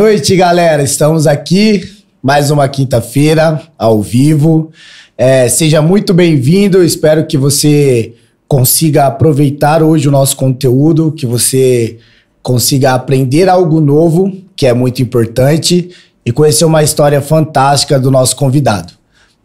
Noite, galera. Estamos aqui mais uma quinta-feira ao vivo. É, seja muito bem-vindo. Espero que você consiga aproveitar hoje o nosso conteúdo, que você consiga aprender algo novo, que é muito importante, e conhecer uma história fantástica do nosso convidado.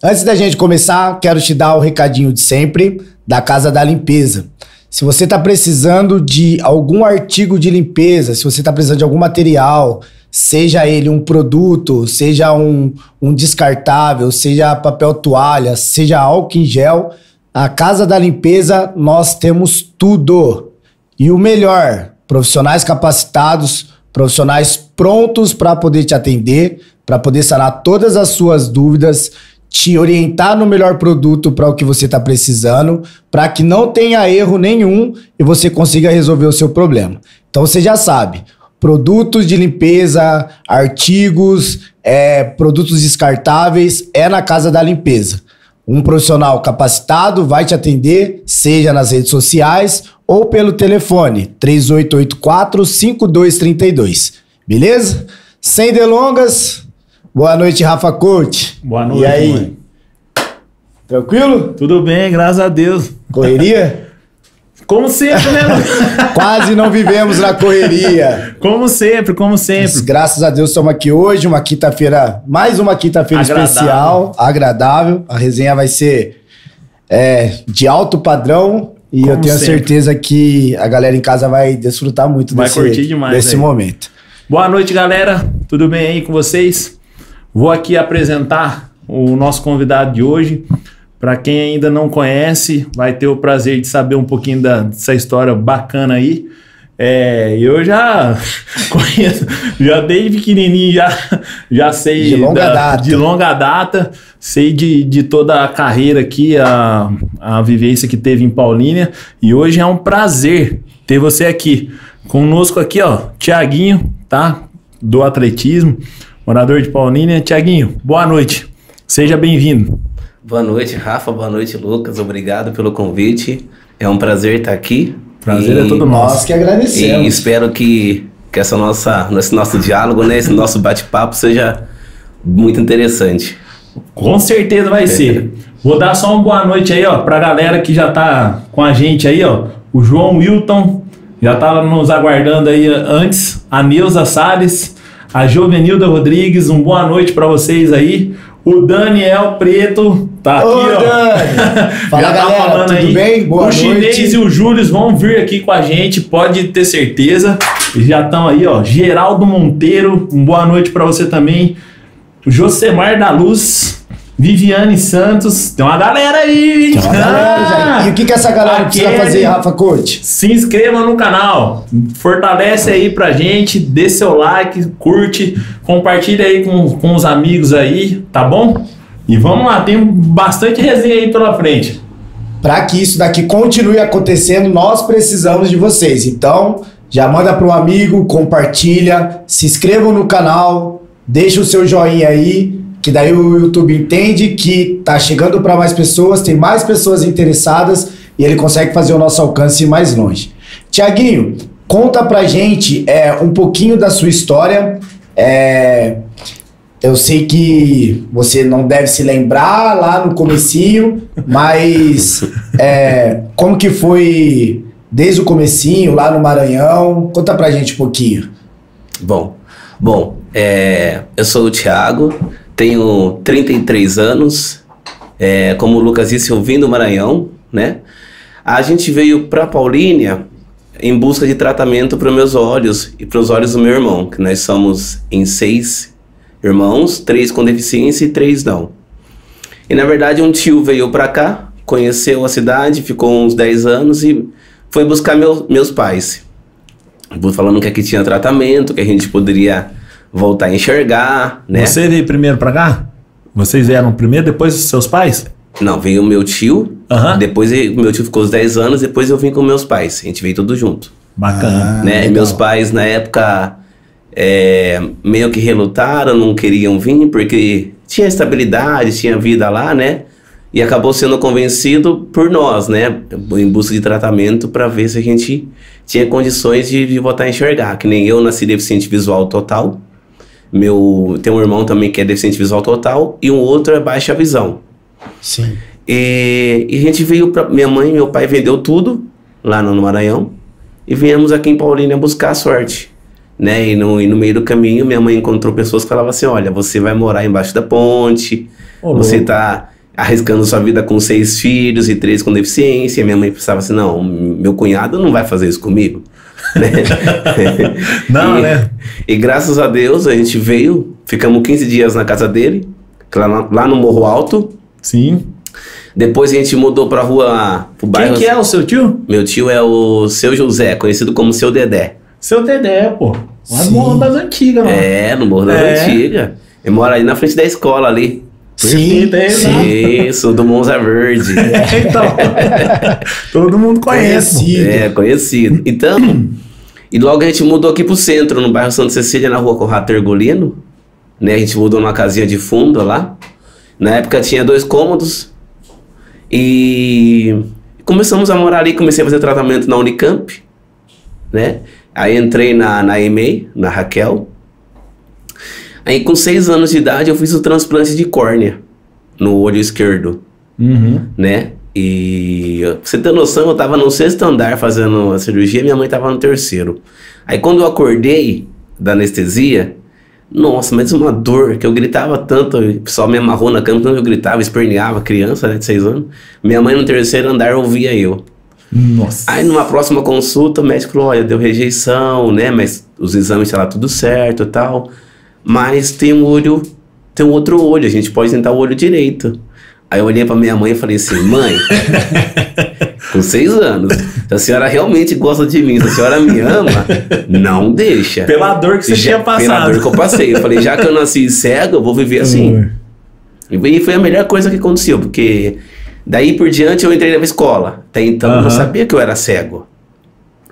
Antes da gente começar, quero te dar o recadinho de sempre da Casa da Limpeza. Se você está precisando de algum artigo de limpeza, se você está precisando de algum material, seja ele um produto, seja um, um descartável, seja papel toalha, seja álcool em gel, a Casa da Limpeza nós temos tudo. E o melhor, profissionais capacitados, profissionais prontos para poder te atender, para poder sanar todas as suas dúvidas te orientar no melhor produto para o que você está precisando, para que não tenha erro nenhum e você consiga resolver o seu problema. Então você já sabe, produtos de limpeza, artigos, é, produtos descartáveis é na casa da limpeza. Um profissional capacitado vai te atender, seja nas redes sociais ou pelo telefone 3884 5232. Beleza? Sem delongas, Boa noite, Rafa Coach. Boa noite. E aí? Mãe. Tranquilo? Tudo bem, graças a Deus. Correria? Como sempre, né? Quase não vivemos na correria. Como sempre, como sempre. Mas, graças a Deus estamos aqui hoje, uma quinta-feira, mais uma quinta-feira especial, agradável. A resenha vai ser é, de alto padrão e como eu tenho sempre. certeza que a galera em casa vai desfrutar muito vai desse, desse momento. Boa noite, galera. Tudo bem aí com vocês? Vou aqui apresentar o nosso convidado de hoje. Para quem ainda não conhece, vai ter o prazer de saber um pouquinho da, dessa história bacana aí. É, eu já conheço, já desde pequenininho já, já sei de longa, da, data. de longa data, sei de, de toda a carreira aqui, a, a vivência que teve em Paulínia e hoje é um prazer ter você aqui conosco aqui, ó, Tiaguinho, tá? Do atletismo morador de Paulínia. Tiaguinho, boa noite. Seja bem-vindo. Boa noite, Rafa. Boa noite, Lucas. Obrigado pelo convite. É um prazer estar aqui. Prazer e, é todo nosso. Nós que agradecemos. E espero que, que essa nossa, esse nosso diálogo, né, esse nosso bate-papo seja muito interessante. Com certeza vai ser. Vou dar só uma boa noite aí, ó, pra galera que já tá com a gente aí, ó. O João Wilton já tava nos aguardando aí antes. A Neuza Salles a Jovenilda Rodrigues, um boa noite para vocês aí. O Daniel Preto tá aqui, Ô, ó. Dani. Fala, Já tá galera, falando tudo aí. bem? Boa o noite. Chinês e o Júlio vão vir aqui com a gente, pode ter certeza. Já estão aí, ó. Geraldo Monteiro, um boa noite para você também. O Josemar da Luz, Viviane Santos, tem uma galera aí, Tem uma galera, ah, E o que, que essa galera precisa fazer, Rafa Coach? Se inscreva no canal, fortalece aí pra gente, dê seu like, curte, compartilha aí com, com os amigos aí, tá bom? E vamos lá, tem bastante resenha aí pela frente. Para que isso daqui continue acontecendo, nós precisamos de vocês. Então, já manda para um amigo, compartilha, se inscrevam no canal, deixa o seu joinha aí que daí o YouTube entende que tá chegando para mais pessoas, tem mais pessoas interessadas e ele consegue fazer o nosso alcance ir mais longe. Tiaguinho, conta pra gente é, um pouquinho da sua história. É, eu sei que você não deve se lembrar lá no comecinho, mas é, como que foi desde o comecinho lá no Maranhão? Conta pra gente um pouquinho. Bom, bom, é, eu sou o Thiago, tenho 33 anos, é, como o Lucas disse, eu vim do Maranhão, né? A gente veio para Paulínia em busca de tratamento para meus olhos e para os olhos do meu irmão, que nós somos em seis irmãos, três com deficiência e três não. E na verdade um tio veio para cá, conheceu a cidade, ficou uns 10 anos e foi buscar meu, meus pais. Falando que aqui tinha tratamento, que a gente poderia voltar a enxergar, né? Você veio primeiro para cá? Vocês vieram primeiro, depois seus pais? Não, veio o meu tio, uhum. depois meu tio ficou os 10 anos, depois eu vim com meus pais. A gente veio tudo junto. Bacana. Ah, né? Meus pais, na época, é, meio que relutaram, não queriam vir, porque tinha estabilidade, tinha vida lá, né? E acabou sendo convencido por nós, né? Em busca de tratamento para ver se a gente tinha condições de, de voltar a enxergar. Que nem eu nasci deficiente visual total Meu, tem um irmão também que é deficiente visual total e um outro é baixa visão. Sim. E, e a gente veio para minha mãe e meu pai vendeu tudo lá no Maranhão e viemos aqui em Paulínia buscar a sorte. Né? E, no, e no meio do caminho, minha mãe encontrou pessoas que falavam assim: olha, você vai morar embaixo da ponte, você louco. tá arriscando sua vida com seis filhos e três com deficiência. E minha mãe pensava assim: não, meu cunhado não vai fazer isso comigo. né? Não, e, né? E graças a Deus a gente veio, ficamos 15 dias na casa dele, lá, lá no Morro Alto. Sim. Depois a gente mudou pra rua, pro Quem bairro. que é o seu tio? Meu tio é o seu José, conhecido como seu Dedé. Seu Dedé, pô. Lá Sim. no Morro das Antigas, mano. É, no Morro das É. Antigas. Ele mora ali na frente da escola ali. Sim, Perfeito, é ele. Isso, do Monza Verde. então. Todo mundo conhece. Conhecido. É, conhecido. Então, e logo a gente mudou aqui pro centro, no bairro Santa Cecília, na rua Corrato Ergolino. Né, a gente mudou numa casinha de fundo lá. Na época tinha dois cômodos. E começamos a morar ali, comecei a fazer tratamento na Unicamp. Né? Aí entrei na, na EMEI, na Raquel. Aí com seis anos de idade eu fiz o transplante de córnea no olho esquerdo Uhum. né? E pra você ter noção, eu tava no sexto andar fazendo a cirurgia, minha mãe tava no terceiro. Aí quando eu acordei da anestesia, nossa, mas uma dor que eu gritava tanto, o pessoal me amarrou na cama, tanto eu gritava, esperneava, criança, né, de seis anos. Minha mãe no terceiro andar ouvia eu. Nossa. Aí numa próxima consulta, o médico falou, olha, deu rejeição, né, mas os exames tá lá tudo certo e tal. Mas tem um olho, tem um outro olho, a gente pode tentar o olho direito. Aí eu olhei pra minha mãe e falei assim, mãe, com seis anos, se a senhora realmente gosta de mim, se a senhora me ama, não deixa. Pela dor que você Já- tinha Pela passado. dor que eu passei. Eu falei, já que eu nasci cego, eu vou viver assim. E foi a melhor coisa que aconteceu, porque daí por diante eu entrei na escola. Até então eu não sabia que eu era cego.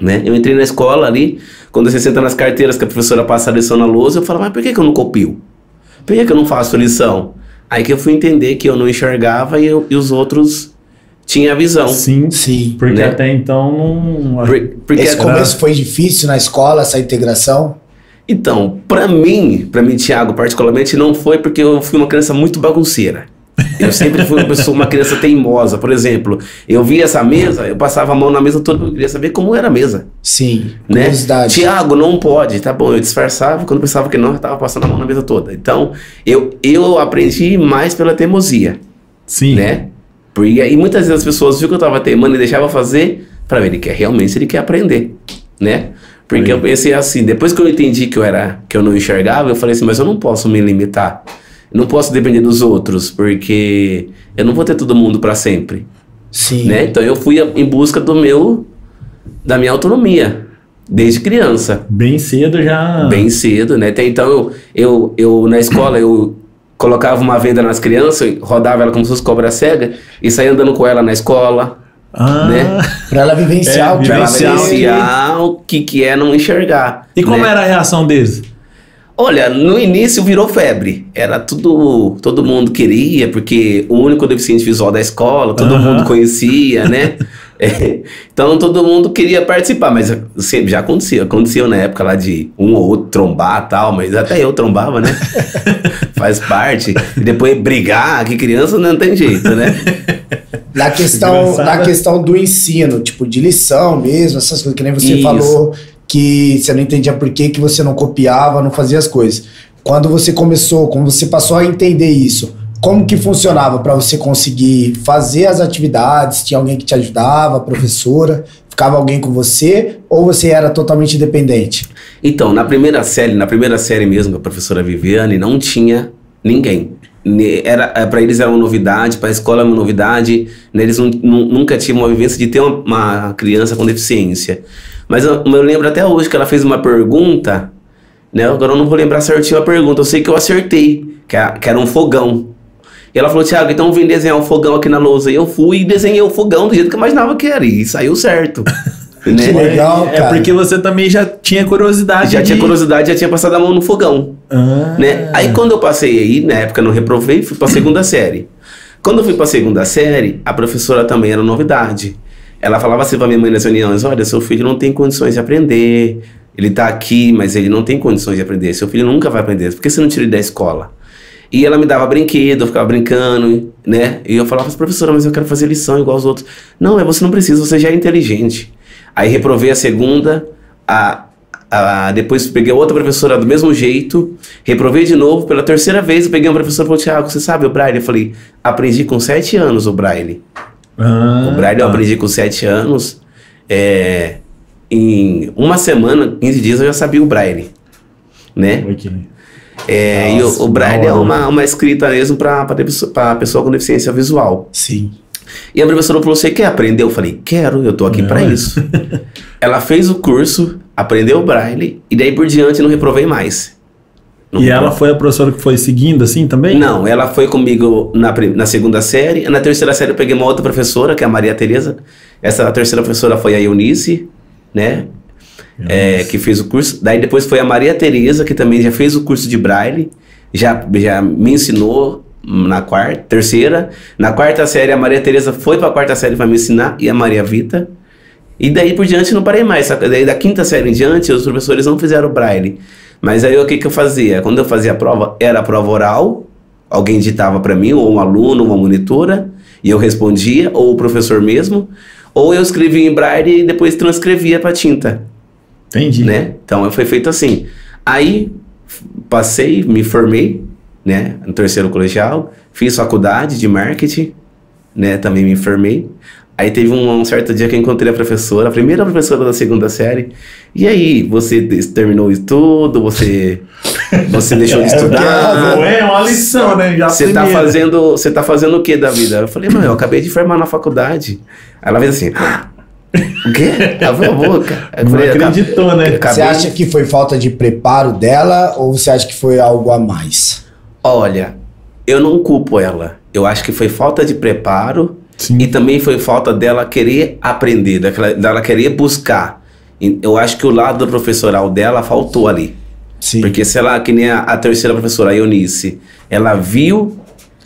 Né? Eu entrei na escola ali, quando você senta nas carteiras que a professora passa a lição na lousa, eu falo, mas por que, que eu não copio? Por que, que eu não faço lição? Aí que eu fui entender que eu não enxergava e, eu- e os outros tinham a visão. Sim. Sim. Porque Né? até então não. Por- porque Esse a- começo foi difícil na escola, essa integração? Então, pra mim, pra mim, Thiago, particularmente, não foi porque eu fui uma criança muito bagunceira. Eu sempre fui uma pessoa, uma criança teimosa. Por exemplo, eu via essa mesa, eu passava a mão na mesa toda, eu queria saber como era a mesa. Sim. Né? Curiosidade. Tiago, não pode. Tá bom, eu disfarçava, quando pensava que não, eu tava passando a mão na mesa toda. Então, eu, eu aprendi mais pela teimosia, Sim. né? Porque, e muitas vezes as pessoas viam que eu tava teimando e deixava fazer, para ver, ele quer realmente, ele quer aprender, né? Porque Aí. eu pensei assim, depois que eu entendi que eu era, que eu não enxergava, eu falei assim, mas eu não posso me limitar. Eu não posso depender dos outros, porque eu não vou ter todo mundo para sempre, Sim. né? Então eu fui em busca do meu da minha autonomia desde criança. Bem cedo já. Bem cedo, né? Até então eu, eu, eu na escola eu colocava uma venda nas crianças, rodava ela como se fosse cobra cega e saía andando com ela na escola, Ah. né? Pra ela vivenciar É, o que pra ela Vivenciar o que- vivenciar o que, que é não enxergar. E como né? era a reação deles? Olha, no início virou febre. Era tudo. Todo mundo queria, porque o único deficiente visual da escola, todo Aham. mundo conhecia, né? É, então todo mundo queria participar, mas sempre já aconteceu. Aconteceu na época lá de um ou outro trombar e tal, mas até eu trombava, né? Faz parte. E depois brigar, que criança não tem jeito, né? Na questão, na questão do ensino, tipo, de lição mesmo, essas coisas, que nem você Isso. falou que você não entendia por que, que você não copiava, não fazia as coisas. Quando você começou, quando você passou a entender isso, como que funcionava para você conseguir fazer as atividades? Tinha alguém que te ajudava, professora? Ficava alguém com você? Ou você era totalmente independente? Então, na primeira série, na primeira série mesmo, a professora Viviane não tinha ninguém. Era para eles era uma novidade, para a escola era uma novidade. né, Eles nun- nun- nunca tinham uma vivência de ter uma, uma criança com deficiência. Mas eu, eu lembro até hoje que ela fez uma pergunta, né? Agora eu não vou lembrar certinho a pergunta. Eu sei que eu acertei, que, a- que era um fogão. E ela falou, Thiago, então vem desenhar um fogão aqui na lousa. E eu fui e desenhei o fogão do jeito que eu imaginava que era. E saiu certo. né? Que legal, é, cara. É porque você também já tinha curiosidade. Já tinha de- curiosidade, já tinha passado a mão no fogão. Ah. né? Aí quando eu passei aí, na época eu não reprovei, fui pra segunda série. Quando eu fui pra segunda série, a professora também era novidade. Ela falava assim pra minha mãe nas reuniões, olha, seu filho não tem condições de aprender, Ele tá aqui, mas ele não tem condições de aprender. Seu filho nunca vai aprender. Por que você não tira ele da escola? E ela me dava brinquedo, eu ficava brincando, né? E eu falava, professora, mas eu quero fazer lição igual os outros. Não, é você não precisa, você já é inteligente. Aí reprovei a segunda, a, a, depois peguei outra professora do mesmo jeito, reprovei de novo, pela terceira vez eu peguei uma professora e falou, Tiago, você sabe o Braille? Eu falei, aprendi com sete anos o Braille. Ah, o Braille eu tá. aprendi com sete anos. É, em uma semana, 15 dias eu já sabia o Braille, né? É, e Nossa, o, o Braille é uma, uma escrita mesmo para pessoa com deficiência visual. Sim. E a professora falou: Você quer aprender? Eu falei: Quero, eu tô aqui para é. isso. Ela fez o curso, aprendeu o Braille, e daí por diante não reprovei mais. E ela foi a professora que foi seguindo assim também? Não, ela foi comigo na, na segunda série. Na terceira série eu peguei uma outra professora, que é a Maria Tereza. Essa terceira professora foi a Eunice, né? É, que fez o curso. Daí depois foi a Maria Tereza, que também já fez o curso de Braille. Já, já me ensinou na quarta, terceira. Na quarta série, a Maria Tereza foi para a quarta série para me ensinar. E a Maria Vita. E daí por diante não parei mais. Daí da quinta série em diante, os professores não fizeram Braille. Mas aí o que, que eu fazia? Quando eu fazia a prova, era a prova oral, alguém ditava para mim, ou um aluno, uma monitora, e eu respondia, ou o professor mesmo, ou eu escrevia em braille e depois transcrevia para tinta, Entendi. né? Então foi feito assim. Aí passei, me formei, né, no terceiro colegial, fiz faculdade de marketing, né, também me formei. Aí teve um, um certo dia que eu encontrei a professora, a primeira professora da segunda série. E aí, você terminou o estudo? Você você deixou de estudar? Não é uma lição, né? Já Você tá fazendo, você tá fazendo o que da vida? Eu falei, mãe, eu acabei de formar na faculdade. Aí ela fez assim, "Ah, o quê? Abriu a boca. Eu Não falei, "Acab- acreditou, né? acabei Você acha que foi falta de preparo dela ou você acha que foi algo a mais? Olha, eu não culpo ela. Eu acho que foi falta de preparo Sim. e também foi falta dela querer aprender, daquela- dela querer buscar. Eu acho que o lado professoral dela faltou ali. Sim. Porque se ela, que nem a, a terceira professora, a Eunice, ela viu,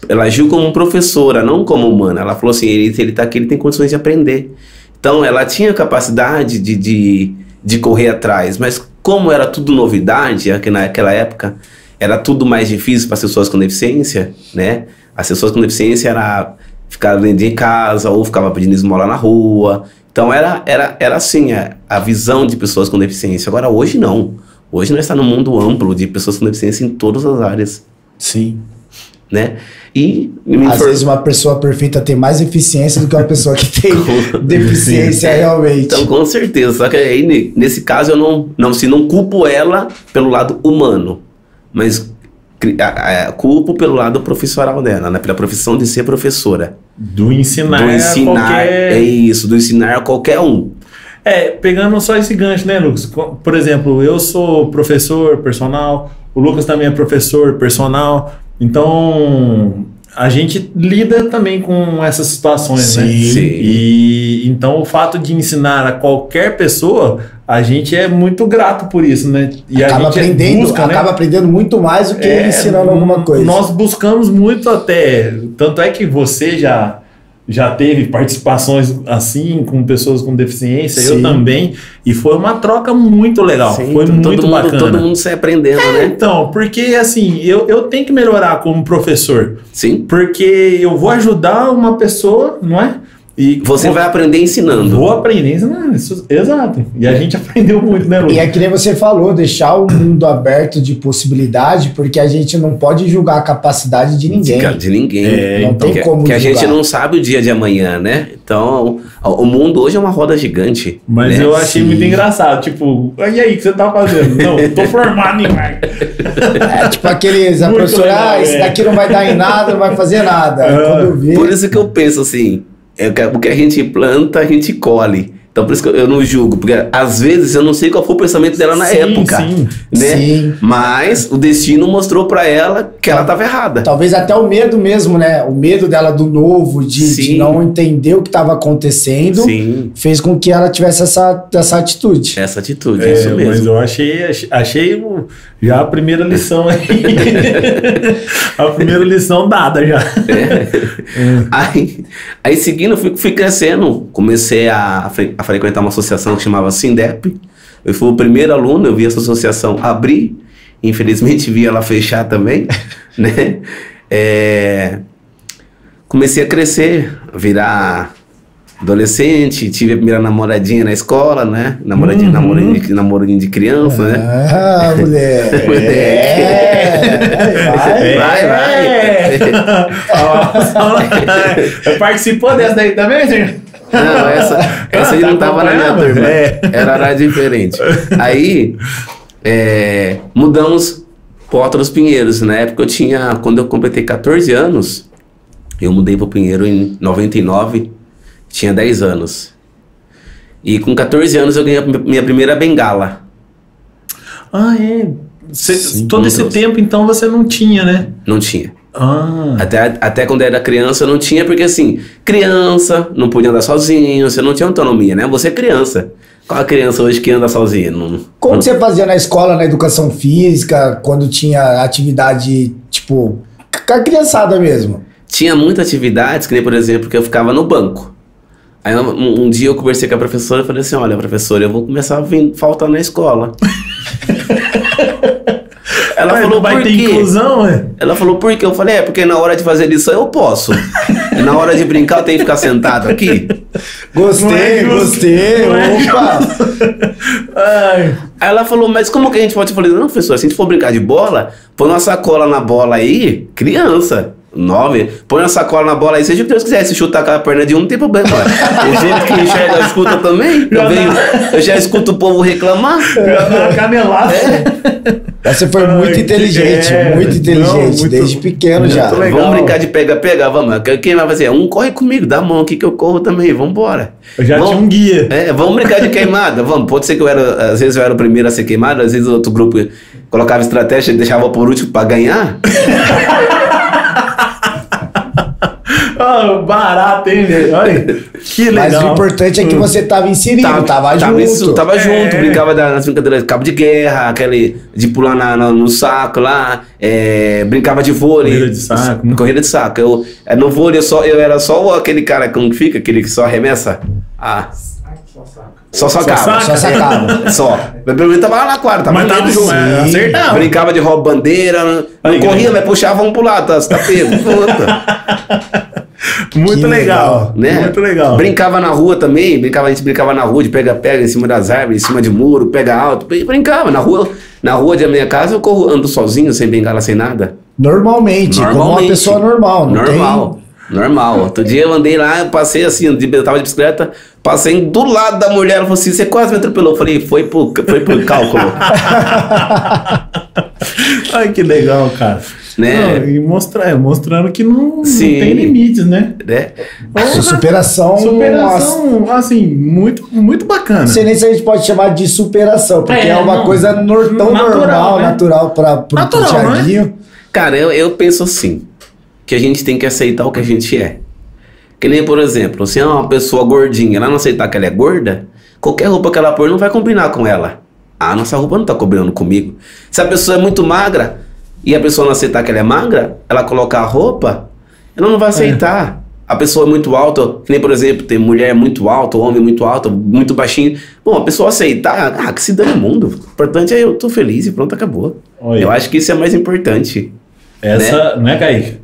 ela agiu como professora, não como humana. Ela falou assim, ele, ele tá aqui, ele tem condições de aprender. Então, ela tinha capacidade de, de, de correr atrás, mas como era tudo novidade, aqui naquela época, era tudo mais difícil para as pessoas com deficiência, né? As pessoas com deficiência era ficar dentro de casa ou ficava pedindo esmola na rua. Então era, era, era assim a, a visão de pessoas com deficiência. Agora hoje não. Hoje nós estamos num mundo amplo de pessoas com deficiência em todas as áreas, Sim. né? E Às infor- vezes uma pessoa perfeita tem mais eficiência do que uma pessoa que tem deficiência realmente. Então, com certeza. Só que aí, ne- nesse caso, eu não, não, se não culpo ela pelo lado humano, mas culpo pelo lado profissional dela, né? Pela profissão de ser professora. Do ensinar, do ensinar, qualquer... é isso, do ensinar a qualquer um. É, pegando só esse gancho, né, Lucas? Por exemplo, eu sou professor personal, o Lucas também é professor personal, então a gente lida também com essas situações, né? Sim. Sim. E então o fato de ensinar a qualquer pessoa, a gente é muito grato por isso, né? E a acaba gente aprendendo, busca, né? acaba aprendendo muito mais do que É, ensinando alguma coisa. Nós buscamos muito até. Tanto é que você já, já teve participações assim com pessoas com deficiência, eu Sim. também. E foi uma troca muito legal. Sim, foi muito mundo, bacana. Todo mundo sai aprendendo, né? Então, porque assim, eu, eu tenho que melhorar como professor. Sim. Porque eu vou ajudar uma pessoa, não é? E Você vou, vai aprender ensinando. Vou aprender ensinando. Isso- Exato. E a gente aprendeu muito, né, Lucas? E é que nem você falou, deixar o mundo aberto de possibilidade, porque a gente não pode julgar a capacidade de ninguém. Fica De ninguém. É, não então, tem que, como que a gente não sabe o dia de amanhã, né? Então, o, o mundo hoje é uma roda gigante. Mas né? eu achei Sim. muito engraçado. Tipo, e aí, o que você tá fazendo? Não, tô formado em marketing. É tipo aqueles, a professora, legal, ah, isso é. daqui não vai dar em nada, não vai fazer nada. Ah, Por isso que eu penso assim, é o que a gente planta, a gente colhe. Então por isso que eu- eu não julgo, porque às vezes eu não sei qual foi o pensamento dela na Sim, época, sim. né? Sim. Mas o destino mostrou pra ela que ela estava errada. talvez até o medo mesmo, né? O medo dela do novo, de, de não entender o que estava acontecendo, Sim, fez com que ela tivesse essa, essa atitude. essa atitude, É, isso mas mesmo. eu achei, achei, já a primeira lição aí. a primeira lição dada já. Aí, aí seguindo, eu fui, fui crescendo, comecei a, a frequentar uma associação que chamava Sindep. Eu fui o primeiro aluno, eu vi essa associação abrir, infelizmente vi ela fechar também, né? É, comecei a crescer, virar adolescente, tive a primeira namoradinha na escola, né? Namoradinha, Uhum. namoradinha, de, de criança, né? Ah, moleque. Moleque. É, vai, Vai, vai. É. Participou dessa daí também, senhor? Não, essa, essa aí tá não tava na minha turma. É. Era área diferente. Aí, é, mudamos para outros Pinheiros. Na época eu tinha, quando eu completei 14 anos, eu mudei para Pinheiro em 99, tinha 10 anos. E com 14 anos eu ganhei a minha primeira bengala. Ah, é. Cê- Sim, todo esse Deus. tempo, então, você não tinha, né? Não tinha. Ah. Até, até quando era criança eu não tinha, porque assim, criança não podia andar sozinho, você não tinha autonomia, né? Você é criança. Qual a criança hoje que anda sozinha? Não, Como não- você fazia na escola, na educação física, quando tinha atividade, tipo, com a criançada mesmo? Tinha muitas atividades, que nem por exemplo, que eu ficava no banco. Aí um, um dia eu conversei com a professora e falei assim: olha, professora, eu vou começar a vir faltar na escola. Ela Vai- falou, vai por ter quê? inclusão, é? Ela falou, por quê? Eu falei, é, porque na hora de fazer lição eu posso. E na hora de brincar eu tenho que ficar sentado aqui. Gostei, é gostei, é opa! Ai. Aí ela falou, mas como que a gente pode? Eu falei, não, professor, se a gente for brincar de bola, põe uma sacola na bola aí, criança. Nove, põe uma sacola na bola aí, seja o que Deus quiser. Se chutar com a perna de um, não tem problema. Os outros que enxergam, escuta também. Eu, venho, eu já escuto o povo reclamar. Já dá uma canelada. Você foi Ai, muito inteligente, é. muito inteligente, Não, muito- desde pequeno já. legal. Vamos brincar de pega-pega, vamos. Quem vai fazer? Um corre comigo, dá a mão aqui que eu corro também, vambora. Eu já Vamos- tinha um guia. É, vamos brincar de queimada, vamos. Pode ser que eu era, às vezes eu era o primeiro a ser queimado, às vezes o outro grupo colocava estratégia e deixava por último pra ganhar. Ah, barato, hein, velho? Olha, que legal. Mas o importante é que você tava inserido, tava, tava junto. isso, tava É. junto, brincava da- nas brincadeiras de cabo de guerra, aquele de pular na- na- no saco lá, é, brincava de vôlei. Corrida de saco, né? Corrida de saco. Eu, é, no vôlei eu, só, eu era só aquele cara como que fica, aquele que só arremessa. Ah. Só sacava. saca? Só sacava. Só. Mas pelo menos tava lá na quadra, tava Mas tava junto, é, acertava. Brincava de rouba bandeira, não Aí, corria, grande. mas puxava um pro lado, tá, você tá pego. Puta. Muito Que legal. legal, né? Muito legal. Brincava na rua também, brincava, a gente brincava na rua de pega-pega em cima das árvores, em cima de muro, pega alto, brin- brincava na rua. Na rua da minha casa eu corro, ando sozinho, sem bengala, sem nada. Normalmente, como uma Normalmente. pessoa normal, não Normal. Normal. Outro dia eu andei lá, passei assim, de- eu tava de bicicleta, passei do lado da mulher, ela falou assim, você quase me atropelou. Eu falei, foi por, foi por cálculo. Ai, que legal, cara. Né? Não, e mostrar, mostrando que não, não tem limites, né? né? Superação. nossa, Superação, assim, muito, muito bacana. Não sei nem se a gente pode chamar de superação, porque é, É, uma não. coisa nor- tão Natural, normal, né? natural para pro, pro Natural, não é? Thiaguinho. Cara, eu, eu penso assim, que a gente tem que aceitar o que a gente é. Que nem, por exemplo, se é uma pessoa gordinha, ela não aceitar que ela é gorda, qualquer roupa que ela pôr não vai combinar com ela. Ah, nossa roupa não tá combinando comigo. Se a pessoa é muito magra e a pessoa não aceitar que ela é magra, ela colocar a roupa, ela não vai aceitar. A pessoa é muito alta, que nem, por exemplo, tem mulher muito alta, homem muito alto, muito baixinho. Bom, a pessoa aceitar, ah, que se dane o mundo. O importante é eu tô feliz e pronto, acabou. Olha. Eu acho que isso é mais importante. Essa, não é, Kaique?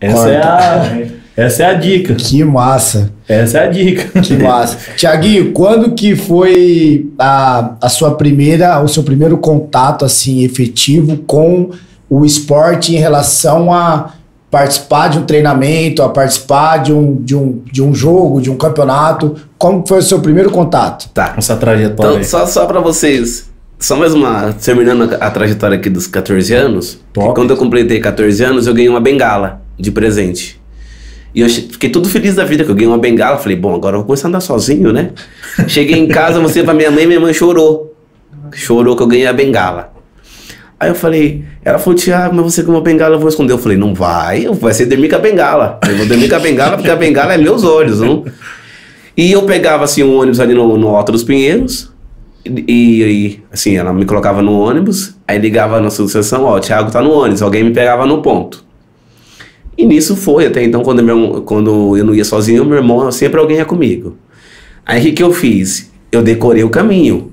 Essa é, a, essa é a dica. Que massa, Essa é a dica. que massa. Thiaguinho, quando que foi a, a sua primeira, o seu primeiro contato assim efetivo com o esporte em relação a participar de um treinamento, a participar de um, de um, de um jogo, de um campeonato? Como foi o seu primeiro contato? Tá. Essa trajetória. Então, só, só pra vocês, só mais uma, terminando a, a trajetória aqui dos 14 anos, quando eu completei 14 anos, eu ganhei uma bengala de presente. E eu fiquei tudo feliz da vida que eu ganhei uma bengala. Falei, bom, agora eu vou começar a andar sozinho, né? Cheguei em casa, mostrei pra minha mãe, minha mãe chorou. Chorou que eu ganhei a bengala. Aí eu falei, ela falou, Tiago, mas você ganhou uma bengala, eu vou esconder. Eu falei, não vai, vai ser dormir com a bengala. Eu vou dormir com a bengala porque a bengala é meus olhos, não? E eu pegava assim um ônibus ali no, no Alto dos Pinheiros. E, e, assim, ela me colocava no ônibus, aí ligava na associação, ó, o Thiago tá no ônibus, alguém me pegava no ponto. E nisso foi, até então, quando, meu, quando eu não ia sozinho, meu irmão, sempre alguém ia comigo. Aí o que, que eu fiz? Eu decorei o caminho.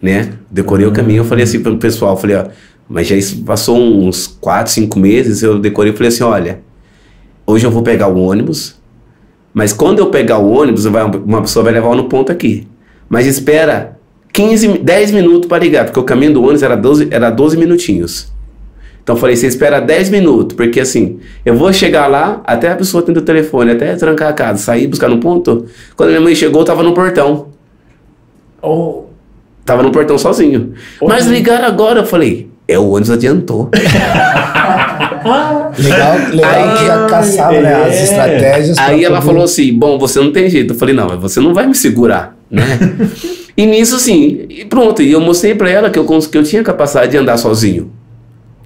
né? Decorei o caminho, eu falei assim pro pessoal, falei, ó, mas já passou uns 4, 5 meses, eu decorei e falei assim, olha, hoje eu vou pegar o ônibus, mas quando eu pegar o ônibus, vai- uma pessoa vai levar no ponto aqui. Mas espera 15, mi- 10 minutos para ligar, porque o caminho do ônibus era 12, era 12 minutinhos. Então eu falei, você espera 10 minutos, porque assim, eu vou chegar lá, até a pessoa tendo o telefone, até trancar a casa, sair, buscar no ponto. Quando minha mãe chegou, eu tava no portão. Oh, Tava no portão sozinho. Mas ligaram agora, eu falei, é o ônibus adiantou. Legal, legal Aí- que já caçava né, as É. estratégias. Aí ela poder- falou assim: Bom, você não tem jeito. Eu falei: Não, você não vai me segurar, né? e nisso, assim, e pronto. E eu mostrei pra ela que eu, cons- que eu tinha capacidade de andar sozinho,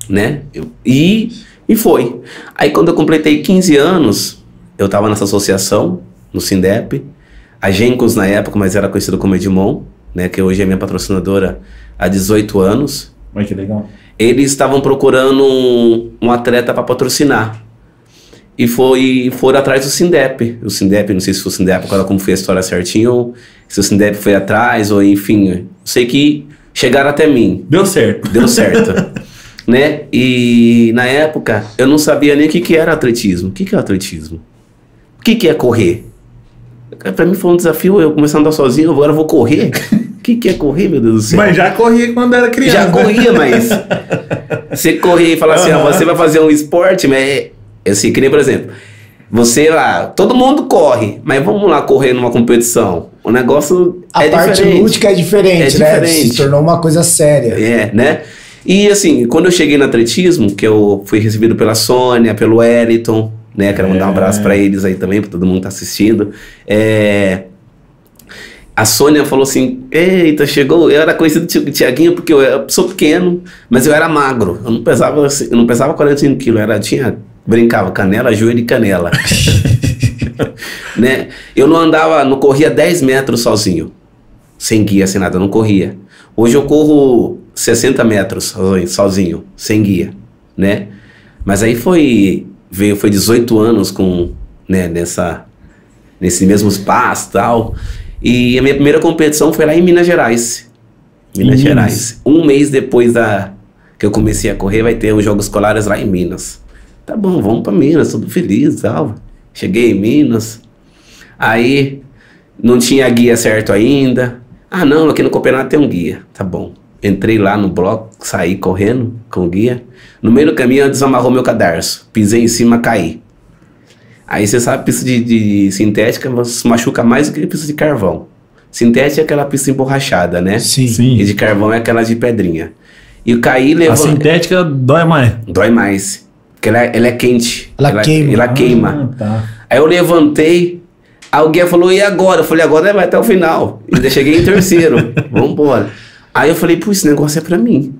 né? Eu- e, e foi. Aí, quando eu completei 15 anos, eu tava nessa associação, no Sindep, a Gencos na época, mas era conhecido como Edmond, né? Que hoje é minha patrocinadora há 18 anos olha que legal. eles estavam procurando um, um atleta para patrocinar. E foi, foram atrás do Sindep. O Sindep, não sei se foi o Sindep, agora como foi a história certinho, ou se o Sindep foi atrás, ou enfim. Sei que chegaram até mim. Deu certo. Deu certo. né? E na época eu não sabia nem o que, que era atletismo. O que, que é atletismo? O que, que é correr? Pra mim foi um desafio eu começar a andar sozinho, agora eu vou correr. O que, que é correr, meu Deus do céu? Mas já corria quando era criança. Já corria, mas. Você corria e fala assim, ó, Aham. você vai fazer um esporte, mas. é- Assim, que nem, por exemplo, você lá, todo mundo corre, mas vamos lá correr numa competição. O negócio A é parte diferente. lúdica é diferente, É né? diferente. Se tornou uma coisa séria. É, né? E assim, quando eu cheguei no atletismo, que eu fui recebido pela Sônia, pelo Wellington, né? Quero mandar um É. abraço pra eles aí também, pra todo mundo que tá assistindo. É, A Sônia falou assim: Eita, chegou. Eu era conhecido de Tiaguinho porque eu sou pequeno, mas eu era magro. Eu não pesava, assim, eu não pesava 45 quilos, era, tinha, brincava, canela, joelho e canela. né? Eu não andava, não corria 10 metros sozinho, sem guia, sem nada, eu não corria. Hoje eu corro 60 metros sozinho, sem guia, né? Mas aí foi, veio, foi 18 anos com, né, nessa, nesse mesmo espaço e tal. E a minha primeira competição foi lá em Minas Gerais. Minas Em Gerais. Um mês depois da que eu comecei a correr, vai ter os Jogos Escolares lá em Minas. Tá bom, vamos pra Minas, tudo feliz tal. Cheguei em Minas. Aí não tinha guia certo ainda. Ah, não, aqui no campeonato tem um guia. Tá bom. Entrei lá no bloco, saí correndo com o guia. No meio do caminho, desamarrou meu cadarço. Pisei em cima, caí. Aí você sabe, pista de, de sintética se machuca mais do que pista de carvão. Sintética é aquela pista emborrachada, né? Sim. Sim. E de carvão é aquela de pedrinha. E eu caí e A levou. sintética dói mais. Dói mais. Porque ela, é- ela é quente. Ela queima. Ela queima. Ah, tá. Aí eu levantei, aí o guia falou, e agora? Eu falei, agora vai até o final. Ainda cheguei em terceiro. Vambora. Aí eu falei, pô, esse negócio é pra mim.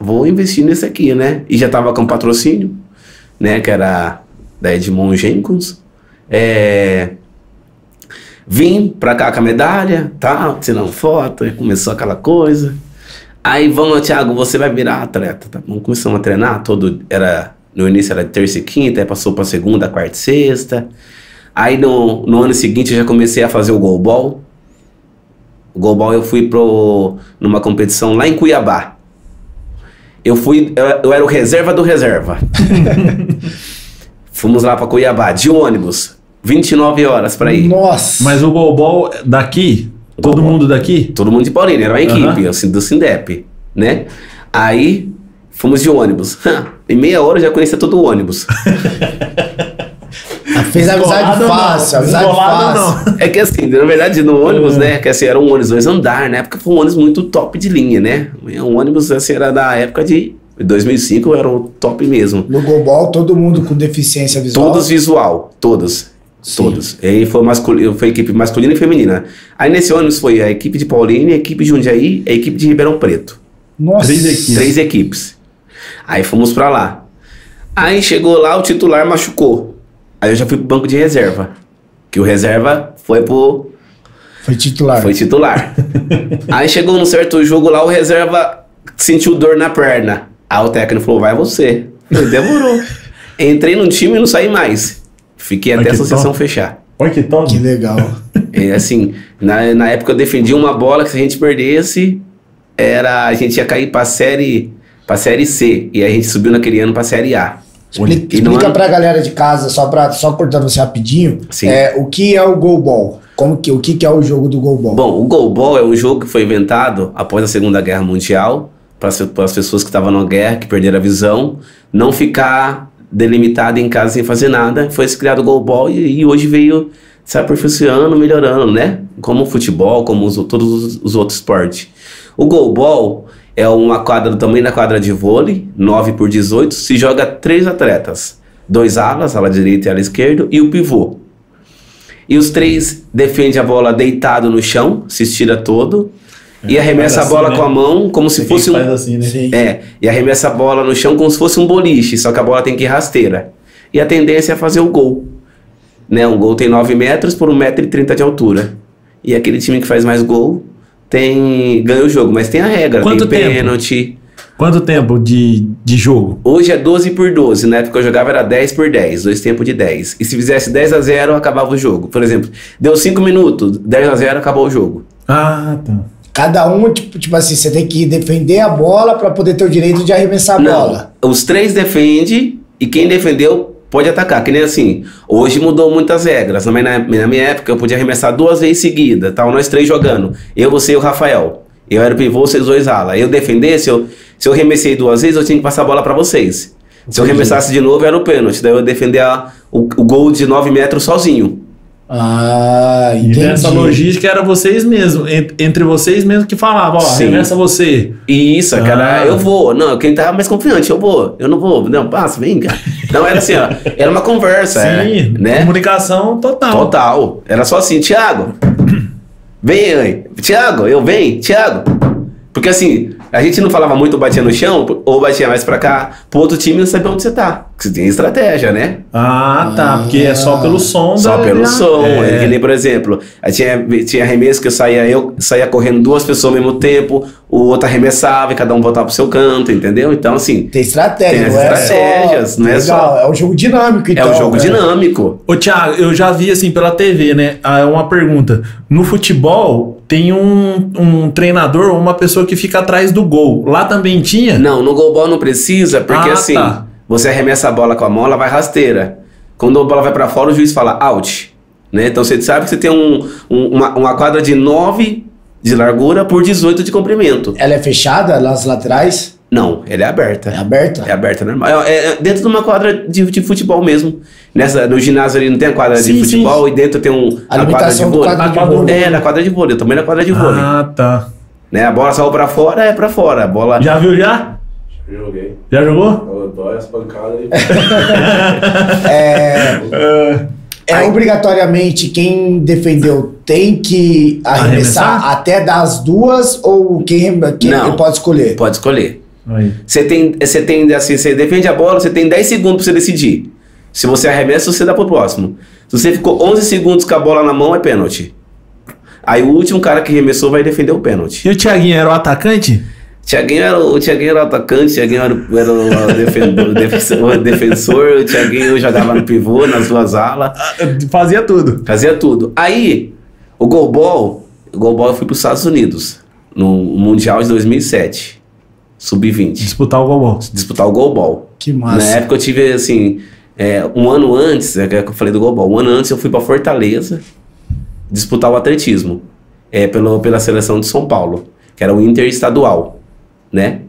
Vou investir nesse aqui, né? E já tava com patrocínio, né? Que era da Edmond Jenkins. É... Vim pra cá com a medalha, tá? Tirando foto, começou aquela coisa. Aí vamos, Thiago, você vai virar atleta, tá bom? Começamos a treinar, todo era no início era terça e quinta, aí passou pra segunda, quarta e sexta. Aí no, no ano seguinte eu já comecei a fazer o goalball. O goalball eu fui pro numa competição lá em Cuiabá. Eu fui, eu, eu era o reserva do reserva. Fomos lá pra Cuiabá de ônibus, 29 horas pra ir. Nossa. Mas o Golbol daqui, todo Golbol. mundo daqui? Todo mundo de Paulínia, era uma equipe, assim, do Sindep, né? Aí fomos de ônibus. em meia hora eu já conhecia todo o ônibus. Fez amizade fácil, não. amizade fácil. É que assim, na verdade, no ônibus, né? Que assim, era um ônibus dois andar, na época foi um ônibus muito top de linha, né? Um ônibus, assim, era da época de 2005, era o top mesmo. No Global, todo mundo com deficiência visual. Todos visual, todos. Sim. Todos. E aí foi, masculino, foi equipe masculina e feminina. Aí nesse ônibus foi a equipe de Paulínia, a equipe de Jundiaí e a equipe de Ribeirão Preto. Nossa. Três equipes. Três equipes. Aí fomos pra lá. Aí chegou lá, o titular machucou. Aí eu já fui pro banco de reserva. Que o reserva foi pro. Foi titular. Foi titular. Aí chegou num certo jogo lá, o reserva sentiu dor na perna. Aí o técnico falou: vai você. Eu, Demorou. Entrei no time e não saí mais. Fiquei até a associação top. fechar. Olha que top. Que legal. E assim, na, na época eu defendi uma bola que se a gente perdesse, era a gente ia cair pra série, pra série C. E a gente subiu naquele ano pra série A. Explica, explica é- pra galera de casa, só, pra, só cortando você rapidinho, Sim. é, o que é o goalball? Como que, o que, que é o jogo do goalball? Bom, o goalball é um jogo que foi inventado após a Segunda Guerra Mundial para as pessoas que estavam na guerra, que perderam a visão, não ficar delimitado em casa sem fazer nada. Foi criado o goalball e, e hoje veio se aperfeiçoando, melhorando, né? Como o futebol, como os- todos os, os outros esportes. O goalball é uma quadra do tamanho da quadra de vôlei, 9 por 18, se joga três atletas. Dois alas, ala direita e ala esquerda, e o pivô. E os três defendem a bola deitado no chão, se estira todo, e arremessa a bola assim, com né? a mão como se fosse um. assim, né? É, e arremessa a bola no chão como se fosse um boliche, só que a bola tem que ir rasteira. E a tendência é fazer o gol. Né? Um gol tem 9 metros por 1,30m de altura. E aquele time que faz mais gol tem ganha o jogo, mas tem a regra, Quanto tem tempo? pênalti. Quanto tempo de, de jogo? Hoje é 12 por 12, na época que eu jogava era 10 por 10, dois tempos de 10. E se fizesse 10 a 0, acabava o jogo. Por exemplo, deu 5 minutos, 10 a 0, acabou o jogo. Ah, tá. Cada um, tipo, tipo assim, você tem que defender a bola pra poder ter o direito de arremessar a bola. Não, os três defende e quem defendeu pode atacar. Que nem assim, hoje mudou muitas regras. Mas na, na minha época eu podia arremessar duas vezes seguida, tal, nós três jogando. Eu, você e o Rafael. Eu era o pivô, vocês dois ala. Eu defendesse, eu, se eu arremessei duas vezes, eu tinha que passar a bola pra vocês. Se eu arremessasse de novo, era o pênalti. Daí eu ia defender a- o, o gol de 9 metros sozinho. Ah, E entendi. nessa logística era vocês mesmos, en- entre vocês mesmos que falavam, ó, arremessa você. E isso, cara, Ah. eu vou. Não, quem tava mais confiante, eu vou. Eu não vou. Não, passa, vem, cara. Não, era assim, ó. Era uma conversa. Sim, é, né? comunicação total. Total. Era só assim, Thiago, vem aí. Thiago, eu venho, Thiago. Porque assim, a gente não falava muito batia no chão, ou batia mais pra cá, pro outro time não saber onde você tá. Porque você tem estratégia, né? Ah, tá, porque é só pelo som. Só da- pelo som. É. É. Que nem, por exemplo, tinha, tinha arremesso que eu saía, eu saía correndo duas pessoas ao mesmo tempo, o outro arremessava e cada um voltava pro seu canto, entendeu? Então, assim, Tem estratégia, Tem as não é estratégias, só... não é Legal, só- é um jogo dinâmico, então. é um jogo né? dinâmico. Ô, Thiago, eu já vi assim pela TV, né? Ah, uma pergunta. No futebol, tem um, um treinador, uma pessoa que fica atrás do gol. Lá também tinha? Não, no goalball não precisa, porque Ah, assim, tá. você arremessa a bola com a mão, ela vai rasteira. Quando a bola vai pra fora, o juiz fala out. Né? Então você sabe que você tem um, um- uma, uma quadra de 9 de largura por 18 de comprimento. Ela é fechada nas laterais? Não, ela é aberta. É aberta? É aberta, normal. É, é dentro de uma quadra de, de futebol mesmo. Nessa, no ginásio ali não tem a quadra Sim, de futebol e dentro tem um, A limitação do quadro A de quadra- vôlei. É, na quadra de vôlei, também na quadra de vôlei. Ah, tá. Né? A bola saiu pra fora, é pra fora. A bola. Já viu já? Joguei. Já jogou? Eu dói as pancadas e. É, é Aí- obrigatoriamente quem defendeu tem que arremessar, Arremessar? até das duas ou quem, quem Não. pode escolher? Pode escolher. Aí. Você tem, você tem assim, você defende a bola, você tem 10 segundos pra você decidir. Se você arremessa, você dá pro próximo. Se você ficou 11 segundos com a bola na mão, é pênalti. Aí o último cara que arremessou vai defender o pênalti. E o Thiaguinho era o atacante? Thiaguinho era, o Thiaguinho era o atacante, o Thiaguinho era, o- era o defendor, defensor, o defensor, o Thiaguinho jogava no pivô, nas duas alas, Ah, Fazia tudo. fazia tudo. Aí, o goalball, o goalball eu fui para os Estados Unidos, no Mundial de 2007, sub-20, Disputar o gol. disputar o goalball. Que Na massa. época eu tive, assim, é, um ano antes, é que eu falei do goalball, um ano antes eu fui para Fortaleza disputar o atletismo, é, pelo, pela seleção de São Paulo, que era o interestadual, né?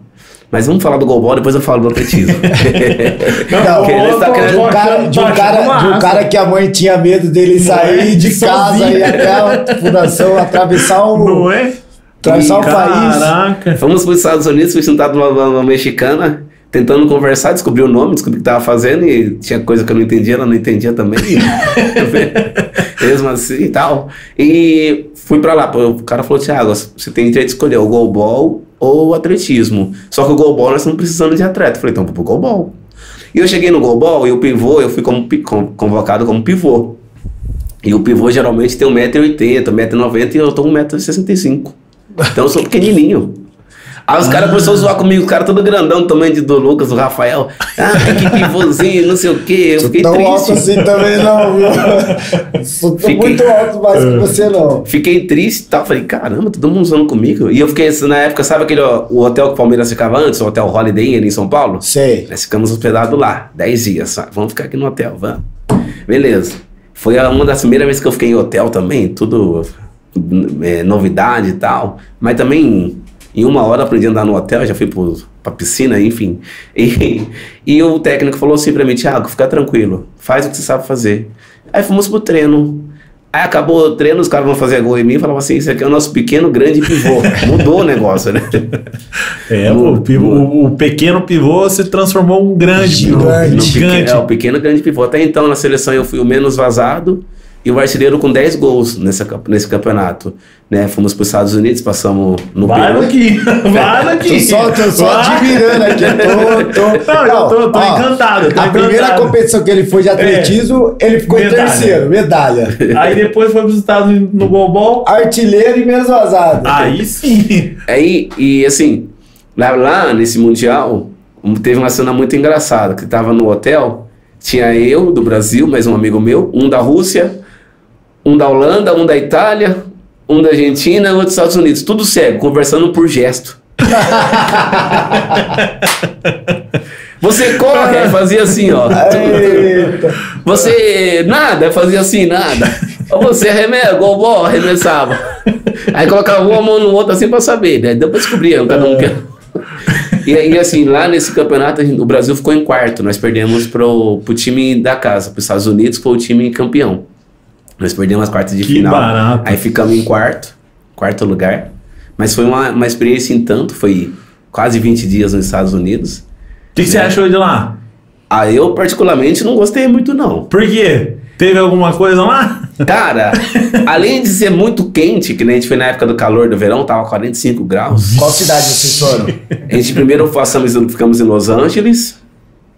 Mas vamos falar do goalball, depois eu falo do atletismo. Não, querendo- de um, cara, de, um cara, de um cara que a mãe tinha medo dele sair de casa e até a fundação atravessar o, Não é? Atravessar o país. Caraca. Fomos para os Estados Unidos, fui sentado numa, numa mexicana, tentando conversar, descobri o nome, descobri o que estava fazendo e tinha coisa que eu não entendia, ela não entendia também. Mesmo assim e tal. E fui para lá, o cara falou, Thiago, você tem direito de escolher o goalball ou o atletismo. Só que o goalball nós estamos precisando de atleta. Eu falei, então vou pro goalball. E eu cheguei no goalball e o pivô, eu fui como, convocado como pivô. E o pivô geralmente tem 1,80m, 1,90m e eu tô 1,65m. Então eu sou pequenininho. Aí os caras começaram a zoar comigo, os caras todo grandão, tamanho de do Lucas, do Rafael. Ah, que pivôzinho, não sei o quê. Eu fiquei Tão alto triste. assim também não, viu? Sou tô Fiquei- muito alto mais que você não. Fiquei triste e tal. Falei, caramba, todo mundo usando comigo. E eu fiquei, assim, na época, sabe aquele ó, o hotel que o Palmeiras ficava antes, o Hotel Holiday Inn em São Paulo? Sei. Nós ficamos hospedados lá, 10 dias. só. Vamos ficar aqui no hotel, vamos. Beleza. Foi uma das primeiras vezes que eu fiquei em hotel também, tudo é, novidade e tal. Mas também, em uma hora aprendi a andar no hotel, já fui pro, pra piscina, enfim. E, e o técnico falou assim pra mim, Thiago, fica tranquilo, faz o que você sabe fazer. Aí fomos pro treino. Aí acabou o treino, os caras vão fazer gol em mim e falavam assim, isso aqui é o nosso pequeno grande pivô. Mudou o negócio, né? É, No- o, pivô- no- o- o pequeno pivô se transformou em um grande. Gigante. No Gigante. pequeno, é, o pequeno grande pivô. Até então, na seleção, eu fui o menos vazado e o artilheiro com 10 gols nessa, nesse campeonato. Né? Fomos para os Estados Unidos, passamos no Vai Peru. daqui, vai Tô daqui. só, tô só Vai. admirando aqui. Tô, tô, Não, tô- tô encantado, tô a primeira encantado. É. competição que ele foi de atletismo, ele ficou Medalha. em terceiro, medalha. Aí depois foi para os Estados Unidos no Golbol. Artilheiro e menos vazado. Aí sim. Aí, e assim, lá, lá nesse Mundial, teve uma cena muito engraçada, que tava no hotel, tinha eu, do Brasil, mais um amigo meu, um da Rússia, um da Holanda, um da Itália, um da Argentina e outro dos Estados Unidos, tudo cego, conversando por gesto. Você corre, fazia assim, ó. Eita. Você nada, fazia assim, nada. Ou você arremessa, gol, bom, arremessava. Aí colocava uma mão no outro assim pra saber, né? Depois descobria, cada um que. E aí, assim, lá nesse campeonato, o Brasil ficou em quarto. Nós perdemos pro, pro time da casa, pros Estados Unidos, que foi o time campeão. Nós perdemos as quartas de Que final. barato. Aí ficamos em quarto, quarto lugar. Mas foi uma, uma experiência em tanto, foi quase 20 dias nos Estados Unidos. O que, que você achou de lá? Ah, eu particularmente não gostei muito, não. Por quê? Teve alguma coisa lá? Cara, além de ser muito quente, que nem a gente foi na época do calor do verão, tava 45 graus. Qual cidade vocês foram? A gente primeiro passamos, ficamos em Los Angeles,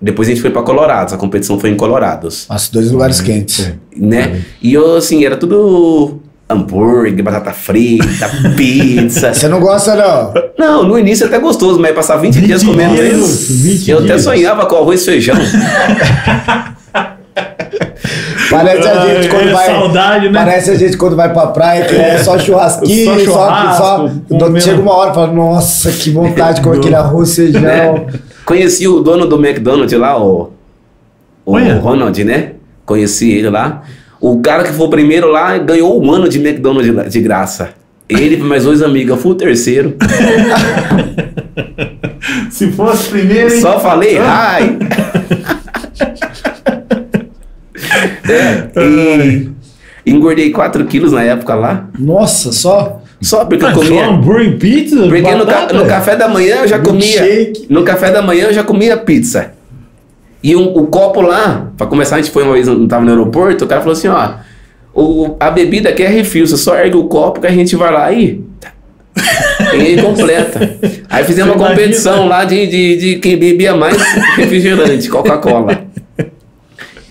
depois a gente foi pra Colorado, a competição foi em Colorados, Nossa, dois lugares quentes. né? E eu, assim, era tudo hambúrguer, batata frita, pizza. Você não gosta, não? Não, no início até gostoso, mas passar 20, dias comendo isso. 20 eu até dias. sonhava com arroz e feijão. Parece a gente quando É vai. saudade, né? Parece a gente quando vai pra praia, que é só churrasquinho, Só só, churrasco, só, comendo. Chega uma hora e fala, nossa, que vontade de comer aquele arroz e feijão. né? Conheci o dono do McDonald's lá, o, o Olha. Ronald, né? Conheci ele lá. O cara que foi o primeiro lá ganhou um ano de McDonald's de, graça. Ele e mais dois amigos, eu fui o terceiro. Se fosse primeiro, hein? Só falei, ai! é, e engordei 4 quilos na época lá. Nossa, só. Só porque eu Ah, comia. hambúrguer e pizza? Porque no, ca- no café da manhã eu já comia. Milkshake. No café da manhã eu já comia pizza. E um- o copo lá, pra começar, a gente foi uma vez, não tava no aeroporto, o cara falou assim, ó, o, a bebida aqui é refil, você só ergue o copo que a gente vai lá e. E aí completa. Aí fizemos uma imagina? competição lá de, de, de quem bebia mais refrigerante, Coca-Cola.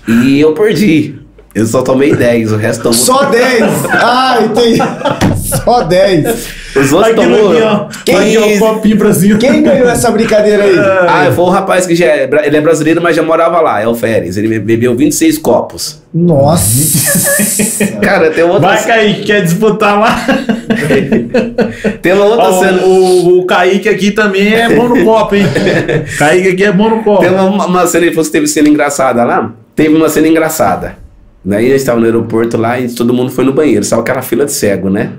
E eu perdi. Eu só tomei 10, o resto tomou. Só 10. Ah, entendi. Só 10. Os outros Aquilo tomou. aqui, ó. Quem Aqui, ó, copinho pra cima. Quem ganhou essa brincadeira aí? Ah, foi um rapaz que já é, ele é brasileiro, mas já morava lá, é o Férez. Ele be- bebeu 26 copos. Nossa. Cara, tem outra, Vai, Kaique, quer disputar lá? tem uma outra Ó, cena. o, o, Kaique aqui também é bom no copo, hein? Kaique aqui é bom no copo. Tem uma, uma cena, ele falou que teve cena engraçada lá. Teve uma cena engraçada. Daí a gente tava no aeroporto lá e todo mundo foi no banheiro. Só aquela fila de cego, né?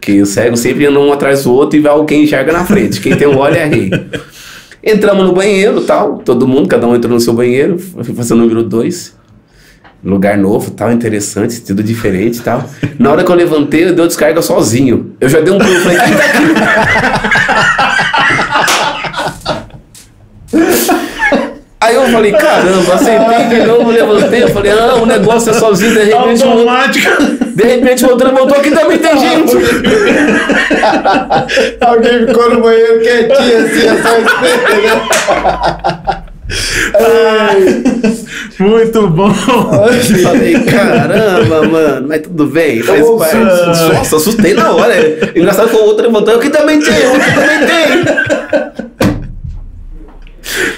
Que o cego sempre anda um atrás do outro e vai quem enxerga na frente. Quem tem um olho é rei. Entramos no banheiro tal, todo mundo, cada um entrou no seu banheiro, fazer o número dois. Lugar novo, tal, interessante, tudo diferente tal. Na hora que eu levantei, eu dei descarga sozinho. Eu já dei um pulo, falei, tá aqui? Aí eu falei, caramba, sentei de novo, levantei, eu falei, ah, o negócio é sozinho, de repente, Automático. De repente o outro levantou, aqui também tem gente. Alguém ficou no banheiro quietinho assim, é só esperando. Muito bom. Eu falei, caramba, mano, mas tudo bem, faz parte. Nossa, assustei na hora. Engraçado que o outro levantou, aqui também tem, aqui também tem.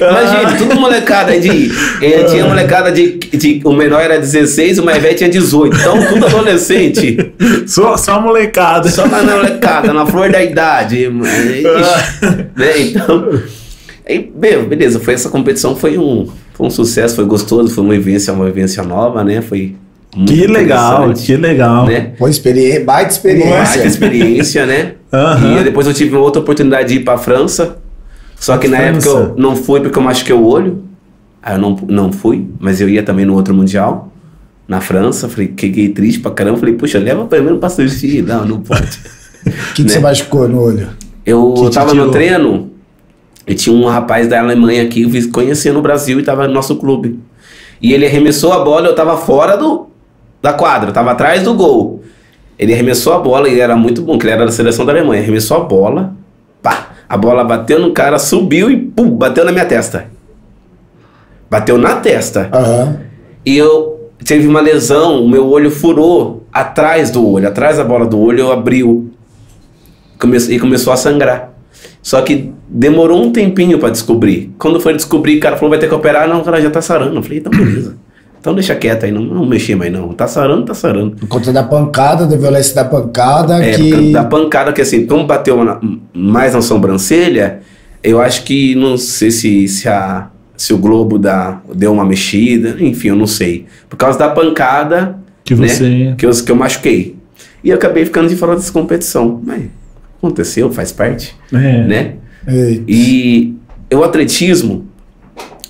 Imagina, tudo molecada de. eh, tinha molecada de, de. O menor era 16, o mais velho tinha 18. Então, tudo adolescente. Só, só molecada. Só na molecada, na flor da idade. Ixi, né? Então. Aí, meu, beleza, foi essa competição, foi um, foi um sucesso, foi gostoso, foi uma vivência, uma vivência nova, né? Foi. muito Que legal, que legal. Né? Pô, experiência, baita experiência. Baita experiência, né? Aham. E depois eu tive uma outra oportunidade de ir pra França. Só que na França. época eu não fui porque eu machuquei o olho. Aí eu não, não fui, mas eu ia também no outro Mundial, na França. Falei, fiquei triste pra caramba. Falei, puxa, leva primeiro pra assistir. Não, não pode. O que, que você machucou no olho? Eu Que tava no treino e tinha um rapaz da Alemanha aqui, conhecia no Brasil e tava no nosso clube. E ele arremessou a bola, eu tava fora do, da quadra, tava atrás do gol. Ele arremessou a bola, ele era muito bom, que ele era da seleção da Alemanha. Arremessou a bola, pá, a bola bateu no cara, subiu e pum, bateu na minha testa. Bateu na testa. Aham. E eu tive uma lesão, o meu olho furou atrás do olho, atrás da bola do olho, eu abriu. Come e começou a sangrar. Só que demorou um tempinho pra descobrir. Quando foi descobrir, o cara falou: vai ter que operar. Não, o cara já tá sarando. Eu falei: então beleza. Então deixa quieto aí, não, não mexer mais não. Tá sarando, tá sarando. Por conta da pancada, da violência da pancada, É, que... por causa da pancada que assim, como bateu na- mais na sobrancelha, eu acho que não sei se, se, a, se o globo da, deu uma mexida, enfim, eu não sei. Por causa da pancada Que né, você- que, eu, que eu machuquei. E eu acabei ficando de fora dessa competição. Mas aconteceu, faz parte, É. né? Eita. E o atletismo,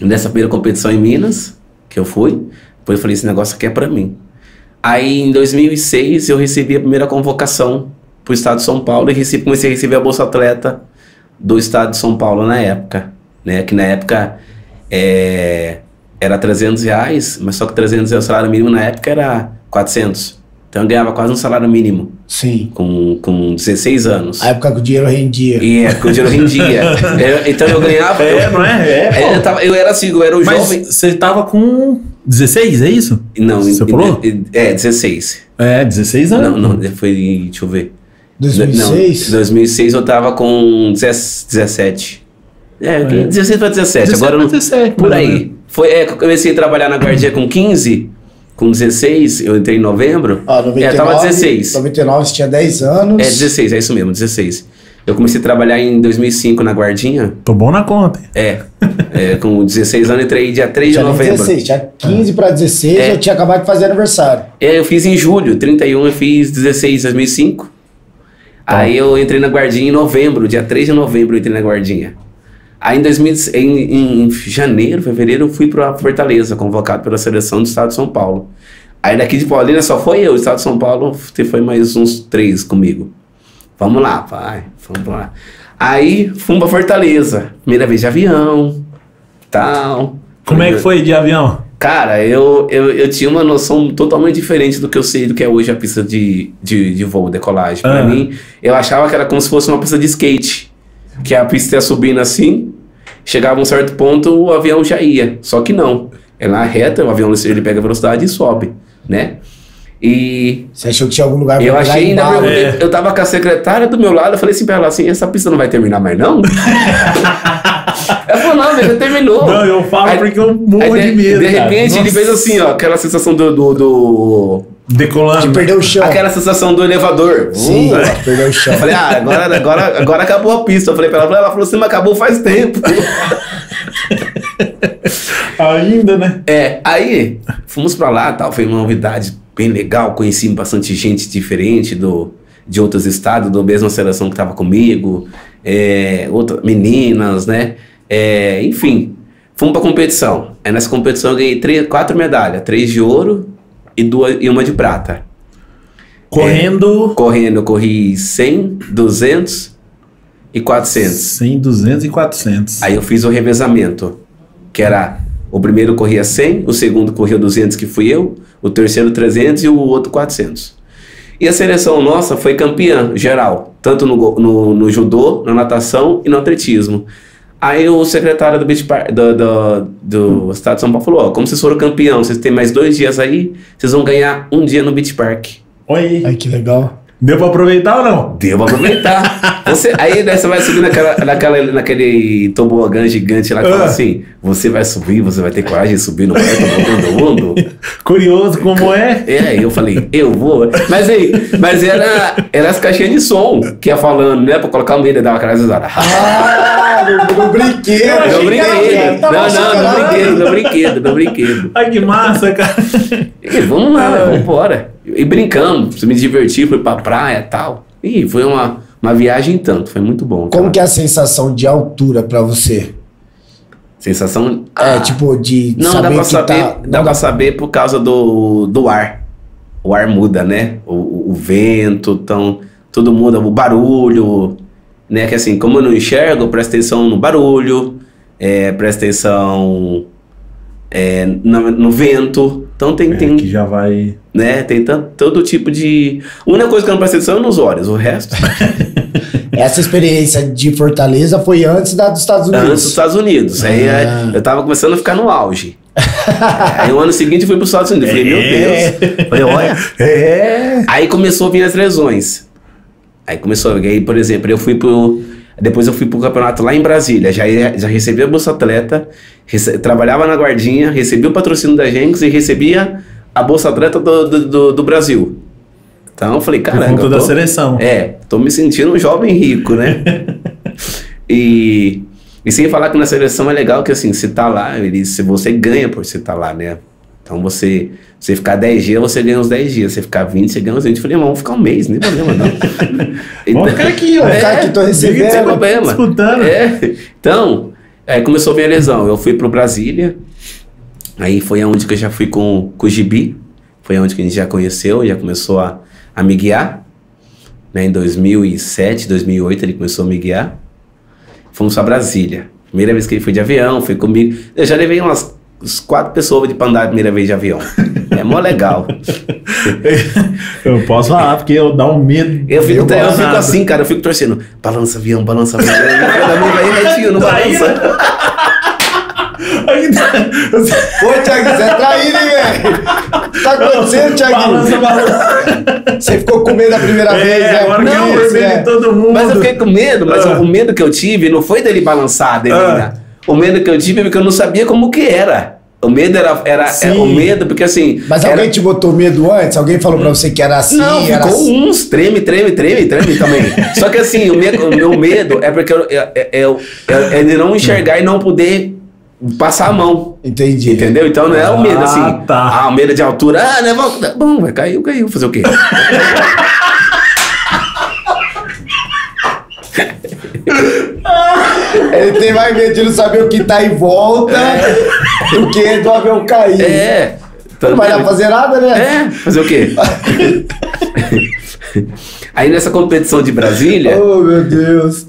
nessa primeira competição em Minas, que eu fui, depois eu falei, esse negócio aqui é pra mim. Aí em 2006 eu recebi a primeira convocação pro estado de São Paulo e recebi, comecei a receber a Bolsa Atleta do estado de São Paulo na época, né? Que na época é, era 300 reais, mas só que 300 reais o salário mínimo na época era 400. Então eu ganhava quase um salário mínimo Sim. com, com 16 anos. A época que o dinheiro rendia. E é, porque o dinheiro rendia. Eu- então eu ganhava. É, eu, não é? É, É, pô. eu, tava- eu era assim, eu era o Mas jovem. você tava com 16, é isso? Não, Você falou? em- É, 16. É, 16 anos. Não, não, foi. Deixa eu ver. 2006? Não, 2006 eu tava com 10 17. É, É. 16 para 17. 17 agora eu não. pra 17, Por aí. Foi, é, que eu comecei a trabalhar na guardia com 15, com 16, eu entrei em novembro. Ó, 99, é, tava 16. 99 você tinha 10 anos. É, 16, é isso mesmo, 16. Eu comecei a trabalhar em 2005 na guardinha. Tô bom na conta. É, é, com 16 anos entrei dia 3 de novembro. 16, tinha 15 pra 16, É. eu tinha acabado de fazer aniversário. É, eu fiz em julho, 31 eu fiz 16 2005. Aí eu entrei na guardinha em novembro, dia 3 de novembro eu entrei na guardinha. Aí em, 2000, em, em janeiro, fevereiro, eu fui para Fortaleza, convocado pela seleção do estado de São Paulo. Aí daqui de Paulínia só foi eu, o estado de São Paulo foi mais uns três comigo. Vamos lá, pai, vamos lá. Aí fomos pra Fortaleza, primeira vez de avião, tal. Como é que foi de avião? Cara, eu, eu, eu tinha uma noção totalmente diferente do que eu sei do que é hoje a pista de, de, de voo, decolagem. Pra Ah. mim, eu achava que era como se fosse uma pista de skate. Que a pista ia subindo assim, chegava a um certo ponto, o avião já ia. Só que não. É na reta, o avião ele pega velocidade e sobe, né? E Você achou que tinha algum lugar pra eu achei, perguntei- É. eu tava com a secretária do meu lado, eu falei assim pra ela assim, essa pista não vai terminar mais não? ela falou, não, mas já terminou. Não, eu falo Aí- porque eu morro Aí, de medo. De cara. repente ele Nossa. fez assim, ó, aquela sensação do. do, do- Decolando. De perder o chão. aquela sensação do elevador. Sim, Uh, perdeu o chão. eu falei, ah, agora, agora, agora acabou a pista. Eu falei pra ela, ela falou assim, mas acabou faz tempo. Ainda, né? É, aí fomos pra lá tal, foi uma novidade bem legal, conheci bastante gente diferente do, de outros estados, da mesma seleção que tava comigo, é, outra, meninas, né? É, enfim, fomos pra competição. Aí nessa competição eu ganhei três, quatro medalhas, três de ouro e, duas, e uma de prata. Correndo Correndo, eu corri 100, 200 e 400. 100, 200 e 400. Aí eu fiz o revezamento, que era o primeiro corria 100, o segundo corria 200, que fui eu, o terceiro 300 e o outro 400. E a seleção nossa foi campeã geral, tanto no, no, no judô, na natação e no atletismo. Aí o secretário do, Beach Park, do, do, do estado de São Paulo falou, ó, como vocês foram campeão, vocês têm mais dois dias aí, vocês vão ganhar um dia no Beach Park. Oi. Ai, que legal. Deu pra aproveitar ou não? Deu pra aproveitar. Você, aí né, você vai subir naquela, naquela, naquele tobogã gigante lá que fala Ah. assim: você vai subir, você vai ter coragem de subir no tobogã do mundo. Curioso como é. É, aí eu falei, eu vou. Mas aí, mas era, era as caixinhas de som que ia falando, né? Pra colocar o medo e dar uma cara risada. Ah, no, no brinquedo. No brinquedo. Não, não, no sacanagem. brinquedo, no brinquedo, no brinquedo. Ai, que massa, cara. E vamos lá, vamos embora. E brincamos, me diverti, fui pra praia e tal. E foi uma, uma viagem em tanto, foi muito bom. Como cara. que é a sensação de altura pra você? Sensação. É, Ah, tipo, de Não, saber dá pra saber, tá... dá não pra saber por causa do, do ar. O ar muda, né? O, o- vento, então, tudo muda, o barulho, né? Que assim, como eu não enxergo, presta atenção no barulho, é, presta atenção é, no, no vento. Então tem, É, tem, que já vai. né? Tem todo tipo de. A única coisa que eu não presto atenção é nos olhos, o resto. Essa experiência de Fortaleza foi antes da dos Estados Unidos. Antes dos Estados Unidos. Aí é, Ah. eu tava começando a ficar no auge. aí o ano seguinte eu fui para os Estados Unidos. Falei, meu É. Deus. Falei, olha. É. Aí começou a vir as lesões. Aí começou, aí, por exemplo, eu fui pro. Depois eu fui pro campeonato lá em Brasília. Já, já recebi a Bolsa Atleta, rece- trabalhava na guardinha, recebi o patrocínio da Jenks e recebia a Bolsa Atleta do, do, do- do Brasil. Então eu falei, Por caramba. conta eu da tô- seleção. é, tô me sentindo um jovem rico, né? e, e sem falar que na seleção é legal que assim, você tá lá, ele, se você ganha por você tá lá, né? Então você, você ficar 10 dias, você ganha uns 10 dias. Você ficar 20, você ganha uns 20. Eu falei, irmão, vamos ficar um mês, nem problema, não. Vamos ficar aqui, ó. Vamos ficar aqui, tô recebendo. Sem problema. Disputando. É. Então, aí começou a minha lesão. Eu fui pro Brasília. Aí foi aonde que eu já fui com, com o Gibi. Foi aonde que a gente já conheceu, já começou a, a me guiar. Né, em 2007, 2008 ele começou a me guiar. Fomos pra Brasília. Primeira vez que ele foi de avião, foi comigo. Eu já levei umas, quatro pessoas de pra andar a primeira vez de avião. É mó legal. Eu posso falar, porque eu dá um medo. Eu fico, eu fico assim, cara, eu fico torcendo. Balança avião, balança avião. Cada mim vai retinho, não balança. Aí tá- Ô, Thiago, você é traído, hein, velho? Tá acontecendo, Thiago? Balança, balança. Você ficou com medo da primeira vez, É, né? agora que Não, eu é. todo mundo. Mas eu fiquei com medo, mas Ah. o medo que eu tive não foi dele balançar, dele Ah. O medo que eu tive é porque eu não sabia como que era. O medo era, era Sim. é, o medo, porque assim. Mas era- alguém te botou medo antes? Alguém falou pra você que era assim? Não, era ficou assim? uns, treme, treme, treme, treme também. Só que assim, o, medo- o meu medo é porque eu, eu- é de não enxergar e não poder passar a mão. Entendi. Entendeu? Então não é o medo Ah, assim. tá. Ah, o medo de altura. Ah, né? Bom, bom, vai caiu, caiu. Fazer o quê? Ele tem mais medo de não saber o que tá em volta do que do avião cair. É. Não vai dar fazer nada, né? É, fazer o quê? Aí nessa competição de Brasília, Oh, meu Deus.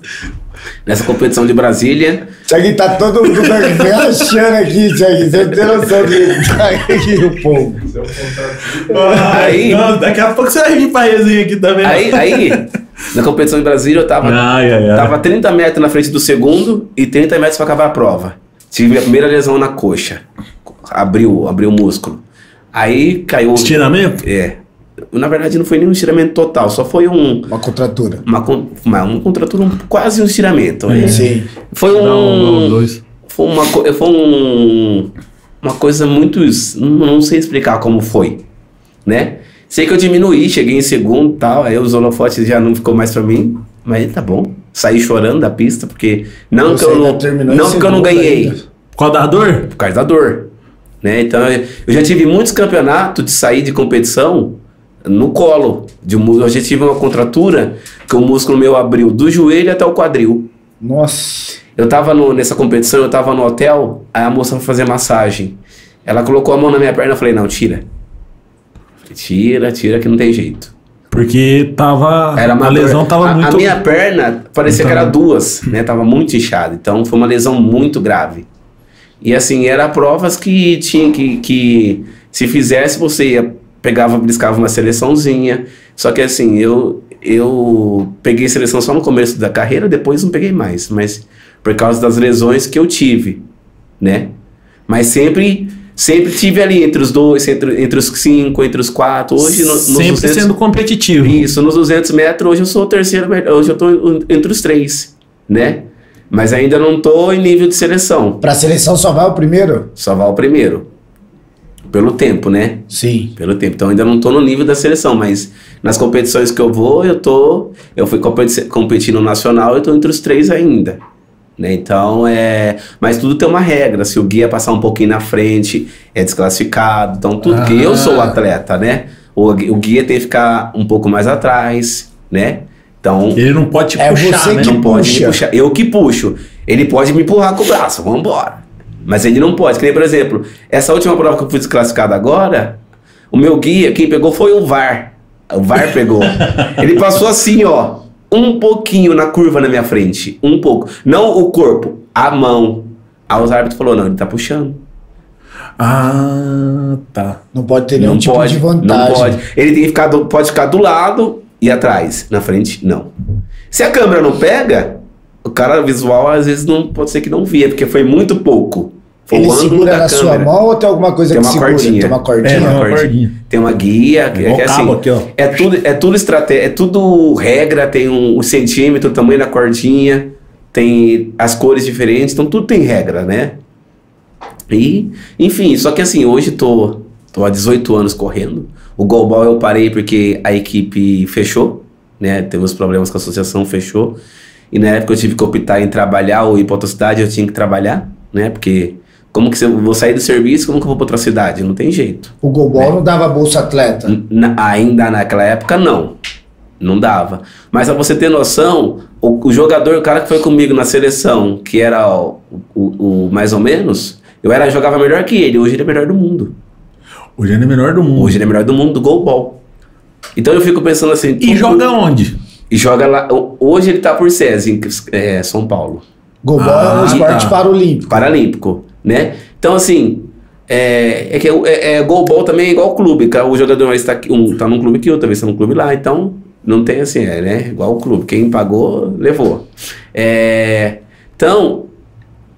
Nessa competição de Brasília, Thiago tá todo mundo achando aqui, Thiago. Você não tem noção de tá aqui o povo. Aí- Não, daqui a pouco você vai vir pra resenha aqui também. aí, aí na competição de Brasília eu tava, Ai, ai, ai. tava 30 metros na frente do segundo e 30 metros pra acabar a prova. Tive a primeira lesão na coxa. Abriu, abriu o músculo. Aí caiu. Estiramento? É. Na verdade não foi nenhum estiramento total, só foi um, Uma contratura. uma, uma, uma contratura, um- quase um estiramento. né? Sim. Foi um, um. dois. Foi uma, foi um, uma coisa muito. Não, não sei explicar como foi, né? Sei que eu diminuí, cheguei em segundo e tal, aí os holofotes já não ficou mais pra mim, mas tá bom. Saí chorando da pista, porque não Você que eu não, não porque eu não ganhei, ainda. Qual da dor? por causa da dor, né? Então eu já tive muitos campeonatos de sair de competição no colo. De, um eu já tive uma contratura que o músculo meu abriu do joelho até o quadril. Nossa. Eu tava no- nessa competição, eu tava no hotel, aí a moça foi fazer massagem. Ela colocou a mão na minha perna, eu falei, não, tira. Falei, Tira, tira que não tem jeito. Porque tava. Era uma a lesão dor- tava a, muito. A minha perna parecia que Então- era duas, né? Tava muito inchada. Então foi uma lesão muito grave. E assim, era provas que tinha que, que se fizesse, você ia, pegava, briscava uma seleçãozinha. Só que assim, eu, eu peguei seleção só no começo da carreira, depois não peguei mais. Mas por causa das lesões que eu tive, né? Mas sempre, Sempre tive ali entre os dois, entre, entre os cinco, entre os quatro. Hoje, no, nos Sempre 200 sendo competitivo. Isso, nos 200 metros, hoje eu sou o terceiro, hoje eu tô entre os três, né? Mas ainda não tô em nível de seleção, Pra seleção só vai o primeiro? só vai o primeiro. Pelo tempo, né? Sim. Pelo tempo. Então ainda não tô no nível da seleção, mas nas competições que eu vou, eu tô. Eu fui competi competir no nacional, eu tô entre os três ainda. Né? Então é. Mas tudo tem uma regra. Se o guia passar um pouquinho na frente, é desclassificado. Então tudo. Porque eu sou o Ah. atleta, né? O, gui- o guia tem que ficar um pouco mais atrás, né? Então. Ele não pode te É puxar, você né? que Não pode puxa. me puxar. Eu que puxo. Ele pode me empurrar com o braço, vamos embora. Mas ele não pode. Que nem, por exemplo, essa última prova que eu fui desclassificado agora, o meu guia, quem pegou foi o VAR. O VAR pegou. ele passou assim, ó, um pouquinho na curva na minha frente. Um pouco. Não o corpo, a mão. Aí os árbitros falou, não, ele tá puxando. Ah, tá. Não pode ter nenhum não tipo pode, de vantagem. Não pode. Ele tem que ficar do- pode ficar do lado e atrás. Na frente, não. Se a câmera não pega, o cara visual às vezes não pode ser que não via, porque foi muito pouco. Ele o ângulo segura da na sua câmera. mão ou tem alguma coisa Tem que segura? cordinha. Tem uma cordinha. É, Tem uma cordinha. Tem uma guia, é cabo assim, aqui, ó. é tudo, é tudo estratégia, é tudo regra, tem um, um centímetro, o tamanho da cordinha, tem as cores diferentes, então tudo tem regra, né? E, enfim, só que assim, hoje tô, tô há 18 anos correndo. O Golball eu parei porque a equipe fechou, né? Teve uns problemas com a associação, fechou. E na época eu tive que optar em trabalhar ou ir pra outra cidade, eu tinha que trabalhar, né? Porque como que eu vou sair do serviço, como que eu vou pra outra cidade? Não tem jeito. O Golbol não dava bolsa atleta. Na- ainda naquela época, não. Não dava. Mas pra você ter noção, o, o jogador, o cara que foi comigo na seleção, que era o, o- o mais ou menos, eu era, jogava melhor que ele. Hoje ele é melhor do mundo. Hoje ele é melhor do mundo. Hoje ele é melhor do mundo do goalball. Então eu fico pensando assim. E joga onde? E joga lá. Hoje ele tá por SESI, em é, São Paulo. Golbol é Ah, um esporte tá. paralímpico. Paralímpico, né? Então, assim, é, é que é, é, goalball também é igual clube, o jogador está aqui, um tá num clube que outro, talvez está num clube lá, então não tem assim, é, né? Igual o clube, quem pagou, levou. É, então,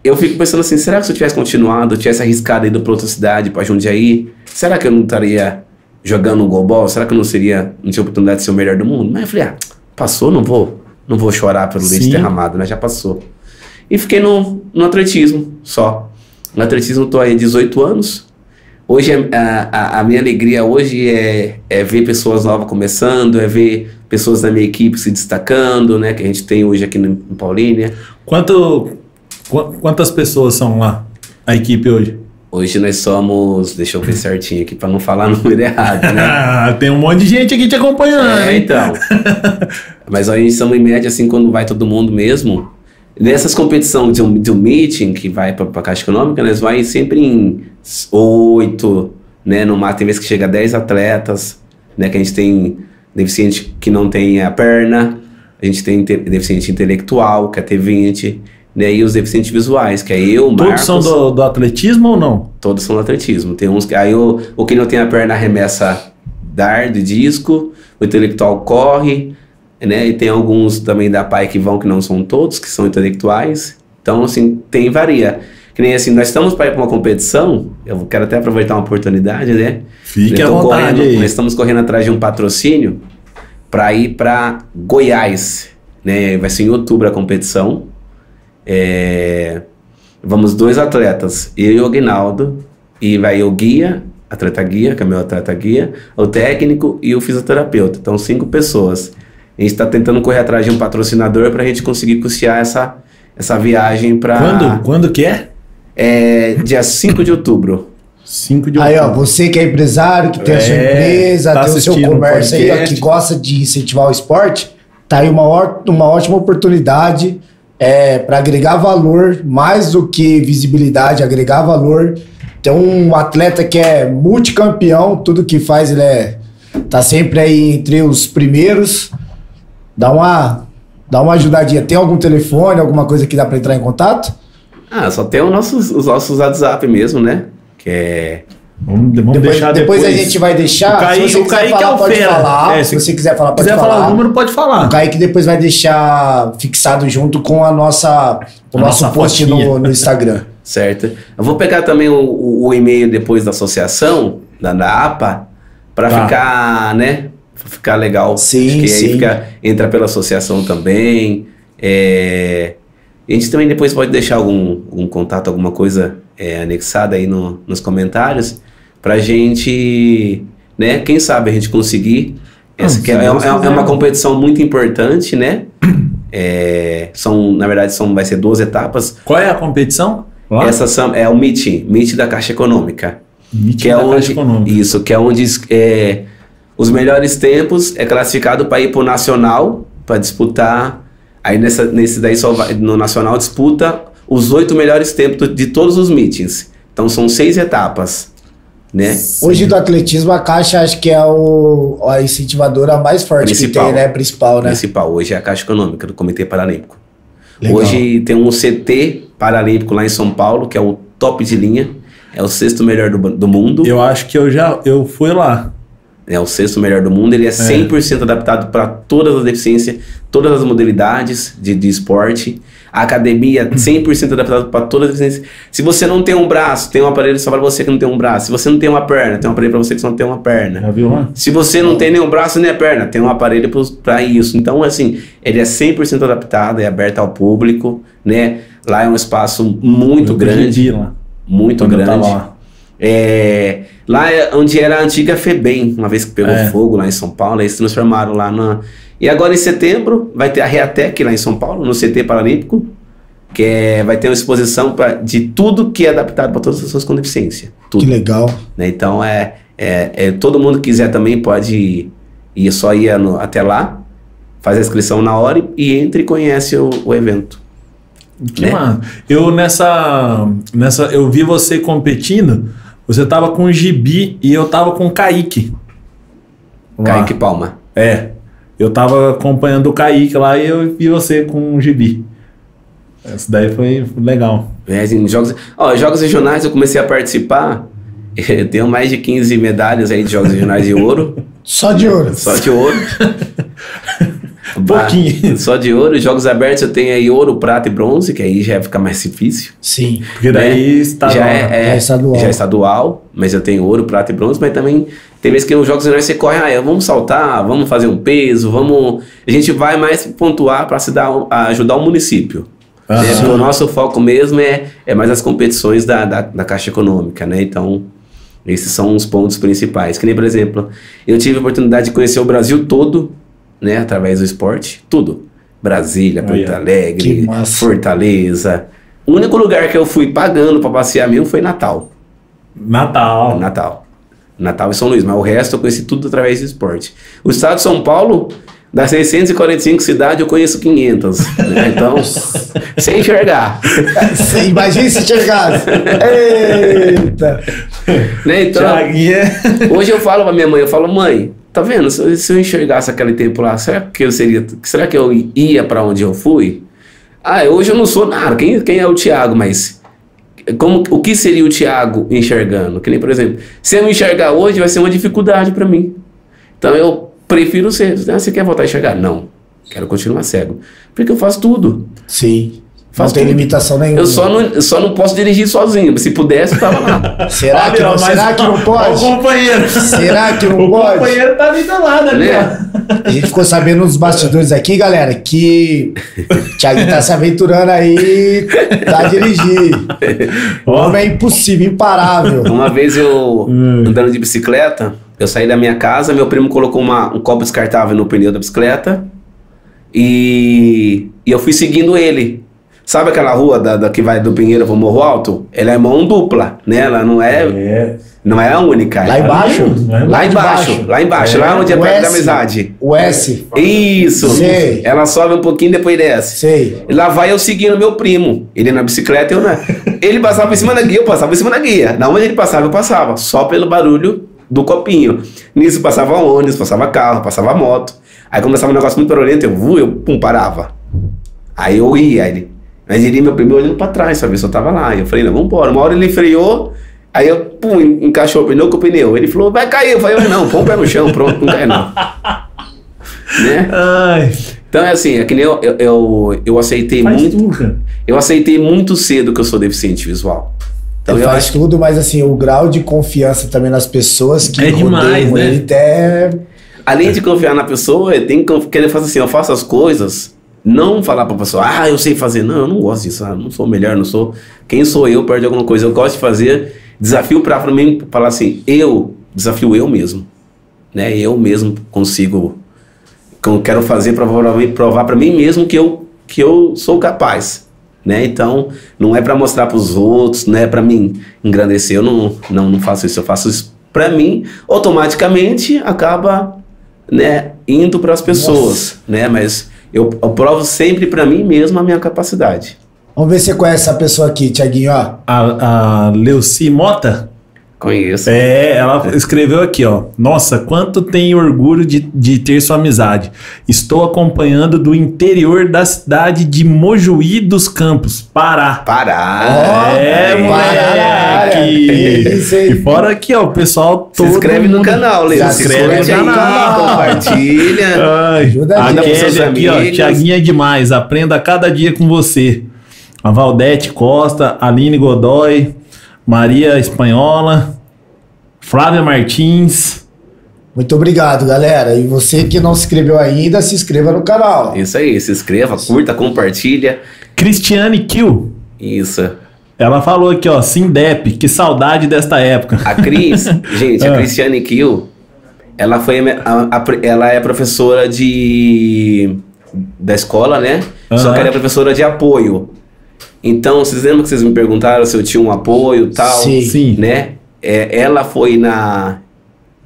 eu fico pensando assim, será que se eu tivesse continuado, eu tivesse arriscado ido para outra cidade, para Jundiaí, será que eu não estaria jogando goalball? Será que eu não seria, não tinha oportunidade de ser o melhor do mundo? Mas eu falei, ah, passou, não vou, não vou chorar pelo leite derramado, né? Já passou. E fiquei no, no atletismo só. No atletismo estou aí há 18 anos. Hoje a, a, a minha alegria hoje é, é ver pessoas novas começando, é ver pessoas da minha equipe se destacando, né? Que a gente tem hoje aqui no, em Paulínia. Quanto, qu- quantas pessoas são lá? A equipe hoje? Hoje nós somos, deixa eu ver certinho aqui para não falar número errado, né? Tem um monte de gente aqui te acompanhando, É, então. Mas a gente somos em média, assim, quando vai todo mundo mesmo. Nessas competições de um, de um meeting que vai para a Caixa Econômica, nós vai sempre em oito, né? No máximo tem vezes que chega a 10 atletas, né? Que a gente tem deficiente que não tem a perna, a gente tem deficiente intelectual, que é T20, né? E os deficientes visuais, que é eu, Marcos... Todos são do, do atletismo ou não? Todos são do atletismo. Tem uns que. Aí o, o que não tem a perna arremessa dardo disco, o intelectual corre, né? E tem alguns também da PAI que vão, que não são todos, que são intelectuais. Então, assim, tem varia. Que nem assim, nós estamos para ir para uma competição, eu quero até aproveitar uma oportunidade, né? Fique à vontade correndo-. Nós estamos correndo atrás de um patrocínio para ir para Goiás, né? Vai ser em outubro a competição. É, Vamos dois atletas, eu e o Aguinaldo, e vai o guia, atleta guia, que é meu atleta guia, o técnico e o fisioterapeuta. Então, cinco pessoas. A gente está tentando correr atrás de um patrocinador para a gente conseguir custear essa, essa viagem para. Quando? Quando que é? É dia 5 de outubro. 5 de Aí, ó, outubro. você que é empresário, que tem a sua É, empresa, tá tem o seu comércio aí, ó, que gosta de incentivar o esporte, tá aí uma, uma ótima oportunidade é, para agregar valor, mais do que visibilidade, agregar valor. Tem um atleta que é multicampeão, tudo que faz ele é tá sempre aí entre os primeiros. Dá uma dá uma ajudadinha. Tem algum telefone, alguma coisa que dá para entrar em contato? Ah, só tem os nossos, os nossos WhatsApp mesmo, né? Que é. Vamos, vamos Depois, deixar depois depois. a gente vai deixar. O Kaique- se você o quiser Kaique falar, é o pode fera. falar. É, se se você quiser falar, Se pode quiser falar. falar o número, pode falar. O Kaique depois vai deixar fixado junto com a nossa, o A nosso nossa post no, no Instagram. certo? Eu vou pegar também o, o- o e-mail depois da associação, da, da APA, para Tá. ficar, né? Ficar legal. Sim, Acho que sim. aí fica, entra pela associação também. É, a gente também depois pode deixar algum, algum contato, alguma coisa é, anexada aí no- nos comentários, pra gente, né? Quem sabe a gente conseguir. Essa Ah, que se é, é- Deus é uma competição muito importante, né? É, são, na verdade, são, vai ser duas etapas. Qual é a competição? Lá? Essa são, é o MIT, MIT da Caixa Econômica. Meeting Que é da Caixa onde, Econômica. isso, que é onde é, os melhores tempos é classificado para ir para o Nacional, para disputar. Aí nessa, nesse daí só vai, no Nacional disputa os oito melhores tempos de todos os meetings. Então são seis etapas, né? Hoje do atletismo, a Caixa acho que é o, a incentivadora mais forte Principal. que tem, né? Principal, né? Principal hoje é a Caixa Econômica do Comitê Paralímpico. Legal. Hoje tem um CT Paralímpico lá em São Paulo, que é o top de linha, é o sexto melhor do, do mundo. Eu acho que eu já eu fui lá. É o sexto melhor do mundo, ele é 100% adaptado para todas as deficiências, todas as modalidades de, de esporte. A academia 100% adaptado para todas as deficiências. Se você não tem um braço, tem um aparelho só para você que não tem um braço. Se você não tem uma perna, tem um aparelho para você que só não tem uma perna. Já viu lá? Se você não tem nenhum braço nem a perna, tem um aparelho para isso. Então, assim, ele é 100% adaptado, é aberto ao público, né? Lá é um espaço muito Eu grande, lá. muito quando eu grande. tava lá. É, lá é onde era a antiga FEBEM, uma vez que pegou É. fogo lá em São Paulo, eles se transformaram lá na. E agora em setembro vai ter a Reatec lá em São Paulo, no CT Paralímpico, que é, vai ter uma exposição pra, de tudo que é adaptado para todas as pessoas com deficiência. Tudo. Que legal. né? Então é, é, é- todo mundo que quiser também pode ir, ir só ir no- até lá, faz a inscrição na hora e, e entra e conhece o, o evento. Que né? massa. Eu nessa, nessa. Eu vi você competindo. Você tava com o Gibi e eu tava com o Kaique. Lá. Kaique Palma. É. Eu tava acompanhando o Kaique lá e eu vi você com o Gibi. Isso daí foi legal. É, em jogos, ó, jogos regionais eu comecei a participar. Eu tenho mais de 15 medalhas aí de jogos regionais de ouro. Só de ouro. Só de ouro. Pouquinho. Só de ouro. Jogos abertos eu tenho aí ouro, prata e bronze, que aí já fica mais difícil. Sim. Porque daí né? está já, lá. é, Já é estadual. já é estadual, mas eu tenho ouro, prata e bronze, mas também tem vezes que nos jogos regionais você corre, ah, vamos saltar, vamos fazer um peso, vamos. A gente vai mais pontuar para se dar, ajudar o município. Né? O nosso foco mesmo é, é mais as competições da, da, da Caixa Econômica, né? Então, esses são os pontos principais. Que nem, por exemplo, eu tive a oportunidade de conhecer o Brasil todo, né? Através do esporte. Tudo. Brasília, Porto Olha, Alegre. Fortaleza. O único lugar que eu fui pagando para passear mesmo foi Natal. Natal. Natal. Natal e São Luís. Mas o resto eu conheci tudo através do esporte. O estado de São Paulo, das 645 cidades, eu conheço 500. né? Então, sem enxergar. Você Imagina se chegasse. Eita. Né? Então, hoje eu falo pra minha mãe, eu falo, mãe, tá vendo? Se eu, se eu enxergasse aquele tempo lá, será que eu seria. Será que eu ia pra onde eu fui? Ah, hoje eu não sou nada. Quem, quem é o Thiago? Mas como, o que seria o Thiago enxergando? Que nem, por exemplo, se eu enxergar hoje, vai ser uma dificuldade pra mim. Então eu prefiro ser. Ah, você quer voltar a enxergar? Não. Quero continuar cego. Porque eu faço tudo. Sim. Faz não tem limitação nenhuma. Eu só não, eu só não posso dirigir sozinho. Se pudesse, eu tava lá. Será, que, não, será que não ó, O pode? companheiro. Será que não o pode? companheiro tá ali do lado ali, Né? A gente ficou sabendo nos bastidores aqui, galera, que o Thiago tá se aventurando aí pra dirigir. O homem é impossível, imparável. Uma vez eu, Hum. andando de bicicleta, eu saí da minha casa, meu primo colocou uma- um copo descartável no pneu da bicicleta e, e eu fui seguindo ele. Sabe aquela rua da, da que vai do Pinheiro pro Morro Alto? Ela é mão dupla, né? Ela não é, É. não é a única. Lá embaixo? Lá embaixo, baixo. lá embaixo, É, lá onde é perto da S. amizade. O S, Isso! Sei. Ela sobe um pouquinho e depois desce. sei. Lá vai eu seguindo meu primo. Ele na bicicleta, eu na. Ele passava em cima da guia, eu passava em cima da guia. Na onde ele passava, eu passava. Só pelo barulho do copinho. Nisso passava ônibus, passava carro, passava moto. Aí começava um negócio muito barulhento, eu, vu, eu pum, parava. Aí eu ia, ele. Mas ele, meu primo, olhando pra trás, se eu tava lá. Eu falei, não, vambora. Uma hora ele freou, aí eu, pum, encaixou o pneu com o pneu. Ele falou, vai cair. Eu falei, não, põe o pé no chão, pronto, não cai não. né? Ai. Então é assim, é que nem eu, eu, eu, eu aceitei Faz muito. tudo. Eu aceitei muito cedo que eu sou deficiente visual. Então ele eu faz acho tudo, mas assim, o grau de confiança também nas pessoas que É demais, rodeiam né? ele é Além de confiar na pessoa, tenho que querer fazer assim, eu faço as coisas, não falar pra pessoa, ah, eu sei fazer. Não, eu não gosto disso, ah, não sou melhor, não sou. Quem sou eu perto de alguma coisa? Eu gosto de fazer desafio pra pra mim falar assim, eu desafio eu mesmo. Né? Eu mesmo consigo, que eu quero fazer pra provar, para mim mesmo que eu, que eu sou capaz. Né? Então, não é pra mostrar pros outros, não é pra mim engrandecer. Eu não, não, não faço isso, eu faço isso pra mim. Automaticamente acaba né, indo para as pessoas, né? Mas eu, eu provo sempre para mim mesmo a minha capacidade. Vamos ver se você conhece essa pessoa aqui, Tiaguinho, ó. A, a Leuci Mota, Conheço. é, ela escreveu aqui, ó. Nossa, quanto tenho orgulho de, de ter sua amizade. Estou acompanhando do interior da cidade de Mojuí dos Campos, Pará. É, Pará, moleque! é isso aí. E fora aqui, ó, o pessoal Se todo inscreve no mundo- canal, Leo. Já Se se inscreve inscreve no canal. compartilha. Ai, Ajuda a a gente. Aqui, ó, amigos. Tiaguinha é demais, aprenda cada dia com você. A Valdete Costa, Aline Godoy, Maria Espanhola, Flávia Martins. Muito obrigado, galera. E você que não se inscreveu ainda, se inscreva no canal. Isso aí, se inscreva, curta, compartilha. Cristiane Kill. Isso. Ela falou aqui, ó, Sindep, que saudade desta época. A Cris, gente, a Ah. Cristiane Kiel, ela foi a, a- a- ela é professora de da escola, né? Só Aham. que ela é professora de apoio. Então, vocês lembram que vocês me perguntaram se eu tinha um apoio e tal? Sim. Sim. né? É, ela foi na,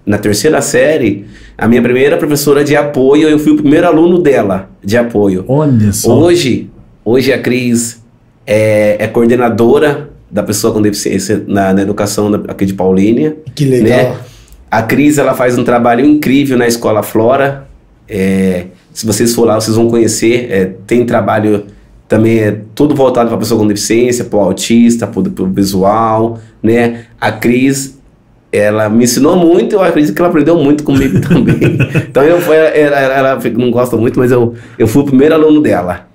na terceira série, a minha primeira professora de apoio, eu fui o primeiro aluno dela de apoio. Olha só. Hoje, hoje a Cris é, é coordenadora da pessoa com deficiência na, na educação da- aqui de Paulínia. Que legal. Né? A Cris ela faz um trabalho incrível na Escola Flora. É, se vocês for lá, vocês vão conhecer. É, tem trabalho também é tudo voltado para pessoa com deficiência, para o autista, para o visual, né? A Cris ela me ensinou muito, eu acredito que ela aprendeu muito comigo também. então eu fui, ela, ela, não gosta muito, mas eu, eu fui o primeiro aluno dela.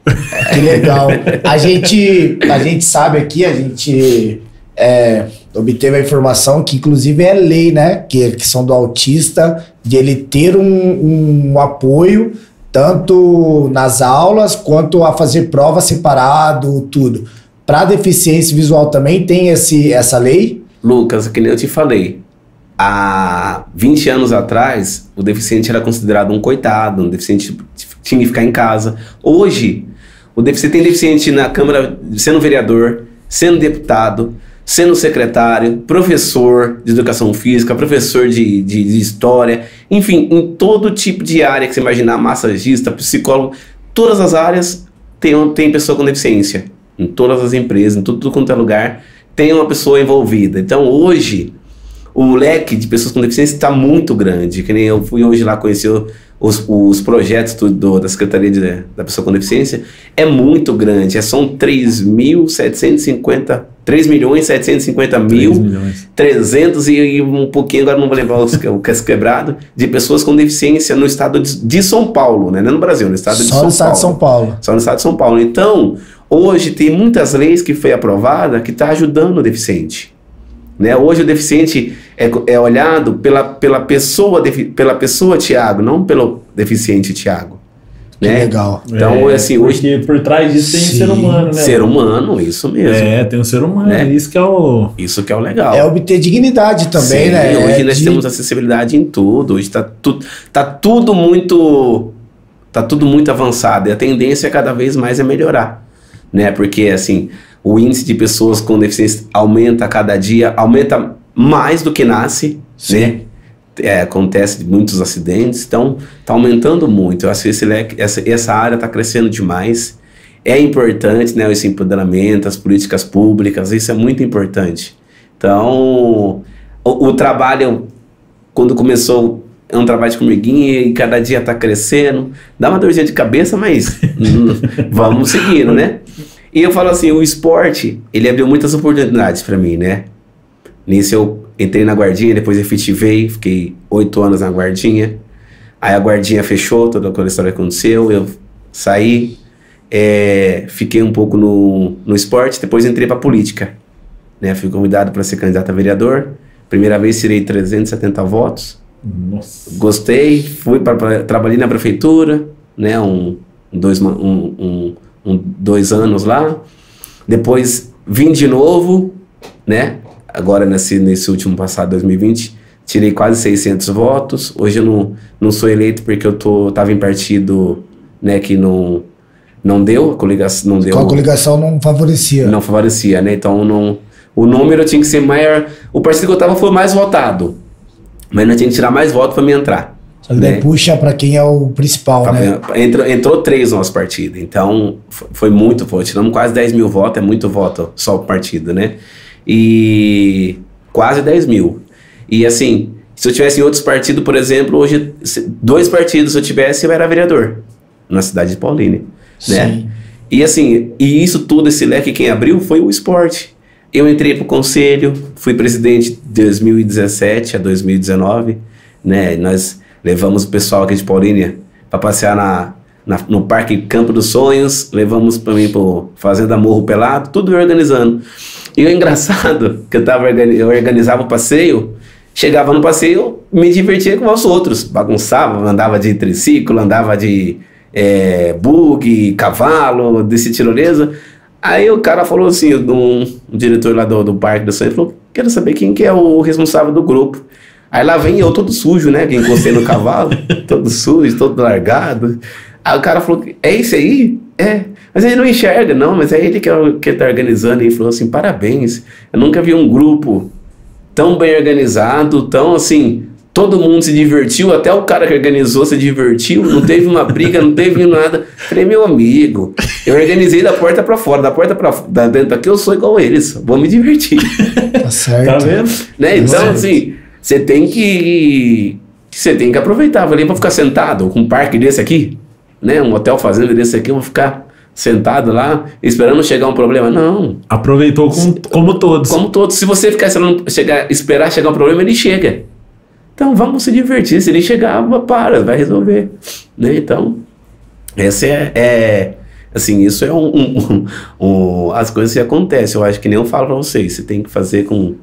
Que legal. A gente, a gente sabe aqui, a gente é, obteve a informação que, inclusive, é lei, né? Que a questão do autista, de ele ter um, um apoio, tanto nas aulas quanto a fazer prova separado, tudo. Para deficiência visual também tem esse, essa lei? Lucas, que nem eu te falei, há 20 anos atrás, o deficiente era considerado um coitado, um deficiente tinha que ficar em casa. Hoje, o deficiente tem deficiente na Câmara, sendo vereador, sendo deputado, sendo secretário, professor de educação física, professor de, de, de história, enfim, em todo tipo de área que você imaginar, massagista, psicólogo, todas as áreas tem, tem pessoa com deficiência. Em todas as empresas, em tudo quanto é lugar, tem uma pessoa envolvida. Então hoje, o leque de pessoas com deficiência está muito grande. Que nem eu fui hoje lá conhecer os, os projetos do- da Secretaria de- da Pessoa com Deficiência. É muito grande. É, são 3.750, 3 milhões 750 3 mil milhões. 300 e, e um pouquinho, agora não vou lembrar os, que- o que é quebrado, de pessoas com deficiência no estado de, de São Paulo, né? Não é no Brasil, no estado de Só São no estado Paulo. de São Paulo. Só no estado de São Paulo. Então, hoje tem muitas leis que foi aprovada que está ajudando o deficiente. Né? Hoje o deficiente é, é olhado pela, pela pessoa, pela pessoa Tiago, não pelo deficiente Tiago. Que Né? legal. Então, assim, hoje Porque por trás disso tem Sim. ser humano, né? ser humano, isso mesmo. É, tem um ser humano. Né? Isso que é o. Isso que é o legal. É obter dignidade também, Sim, né? Hoje É nós de- temos acessibilidade em tudo. Hoje está tudo, tá tudo muito, tá tudo muito avançado e a tendência cada vez mais é melhorar, né? Porque assim, o índice de pessoas com deficiência aumenta a cada dia, aumenta mais do que nasce, Sim. né? É, acontece muitos acidentes, então está aumentando muito. Eu acho que esse essa, essa área está crescendo demais. É importante, né, esse empoderamento, as políticas públicas, isso é muito importante. Então, o, o trabalho, quando começou, é um trabalho de formiguinha e cada dia está crescendo. Dá uma dorzinha de cabeça, mas vamos seguindo, né? E eu falo assim, o esporte, ele abriu muitas oportunidades para mim, né? Nisso eu entrei na guardinha, depois efetivei, fiquei oito anos na guardinha. Aí a guardinha fechou, toda aquela história aconteceu, eu saí, é, fiquei um pouco no, no esporte, depois entrei para política. Né? Fui convidado para ser candidato a vereador. Primeira vez tirei 370 votos. Nossa. Gostei, fui para trabalhei na prefeitura, né, um, dois, um, um- dois anos lá. Depois vim de novo, né, agora nesse, nesse último passado, 2020, tirei quase 600 votos. Hoje eu não, não sou eleito porque eu tô, tava em partido, né, que não, não deu, a coligação não deu a coligação não favorecia. não favorecia, né? Então não, o número tinha que ser maior. O partido que eu tava foi mais votado, mas não tinha que tirar mais votos para me entrar. Só que daí né? puxa pra quem é o principal, Pra- né? Entrou, entrou três no nosso partido, então foi muito voto. Tiramos quase 10 mil votos, é muito voto só o partido, né? E quase 10 mil. E assim, se eu tivesse em outros partidos, por exemplo, hoje, dois partidos se eu tivesse, eu era vereador na cidade de Paulínia, né? Sim. E assim, e isso tudo, esse leque, quem abriu foi o esporte. Eu entrei pro conselho, fui presidente de 2017 a 2019, né? Nós levamos o pessoal aqui de Paulínia para passear na, na- no Parque Campo dos Sonhos, levamos para mim pro Fazenda Morro Pelado, tudo organizando. E o engraçado, que eu, tava, eu organizava o passeio, chegava no passeio, me divertia com os outros, bagunçava, andava de triciclo, andava de é, bug, cavalo, desse tirolesa. Aí o cara falou assim, um, um diretor lá do, do Parque do Sonho, falou, quero saber quem que é o responsável do grupo. Aí lá vem eu todo sujo, né, que encostei no cavalo, todo sujo, todo largado. Aí o cara falou, é esse aí? É. Mas ele não enxerga, não, mas é ele que, é o, que tá organizando. E ele falou assim, parabéns, eu nunca vi um grupo tão bem organizado, tão assim, todo mundo se divertiu, até o cara que organizou se divertiu, não teve uma briga, não teve nada. Falei, meu amigo, eu organizei da porta pra fora, da porta pra da dentro aqui eu sou igual eles, vou me divertir. Tá certo. Tá vendo? né? Então, Certo. assim, você tem que você tem que aproveitar. Falei, vou ficar sentado com um parque desse aqui, né? Um hotel fazenda desse aqui, eu vou ficar sentado lá esperando chegar um problema. Não. Aproveitou com- como todos. Como todos, se você ficar esperando chegar, esperar chegar um problema, ele chega. Então vamos se divertir. Se ele chegar, para, vai resolver. Né? Então, essa é, é- assim, isso é um, um- um- as coisas que acontecem. Eu acho que nem eu falo pra vocês. Você tem que fazer com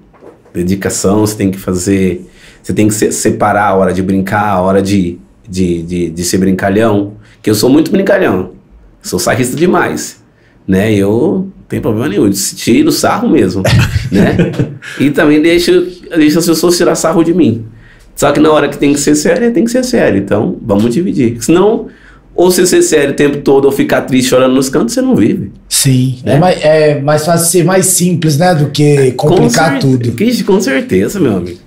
dedicação, você tem que fazer, você tem que se- separar a hora de brincar, a hora de, de, de, de ser brincalhão. Que eu sou muito brincalhão. Sou sarrista demais. Né? Eu não tenho problema nenhum. Tiro sarro mesmo. né? E também deixo, deixo as pessoas tirar sarro de mim. Só que na hora que tem que ser sério, tem que ser sério. Então, vamos dividir. Senão, ou você ser sério o tempo todo ou ficar triste chorando nos cantos, você não vive. Sim. É, Né? mais, é mais fácil ser mais simples, né? Do que complicar Com tudo. Com certeza, meu amigo.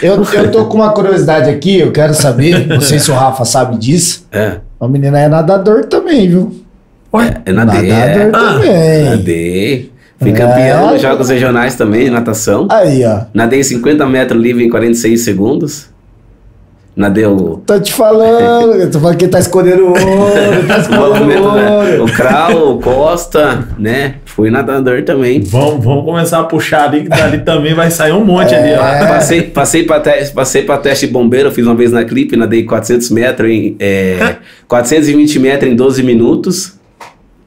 Eu, eu tô com uma curiosidade aqui, eu quero saber, não sei se o Rafa sabe disso. É. A menina é nadador também, viu? Ué, É nadei. Nadador É. também. Nadei. Fui É. campeão nos jogos regionais também, de natação. Aí, ó. Nadei 50 metros livre em 46 segundos. Nadei o. Tô te falando, tô falando que tá escondendo o olho, tá o escondendo movimento, o né? O Krau, o Costa, né? Fui nadador também. vamos, vamos começar a puxar ali, que dali também vai sair um monte ali, ó. É. Passei, passei para teste, passei pra teste de bombeiro, fiz uma vez na clipe, nadei 400 metros em. É, 420 metros em 12 minutos.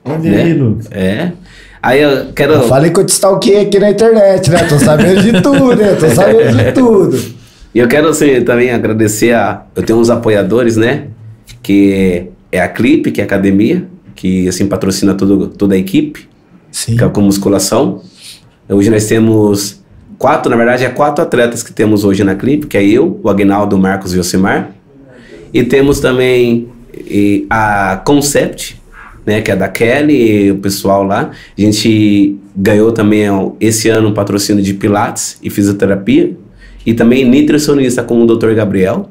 Olha né? aí, Lucas. É. Aí eu quero. Eu falei que eu te stalkeei aqui na internet, né? Tô sabendo de tudo, né? Tô sabendo de tudo. E eu quero assim, também agradecer a. Eu tenho uns apoiadores, né? Que é a Clipe, que é a academia, que assim patrocina tudo, toda a equipe, Sim. que é com musculação. Hoje nós temos quatro, na verdade, é quatro atletas que temos hoje na Clipe, que é eu, o Agnaldo, o Marcos e o Osimar. E temos também e, a Concept, né, que é da Kelly e o pessoal lá. A gente ganhou também esse ano um patrocínio de Pilates e fisioterapia. E também nutricionista com o Dr. Gabriel.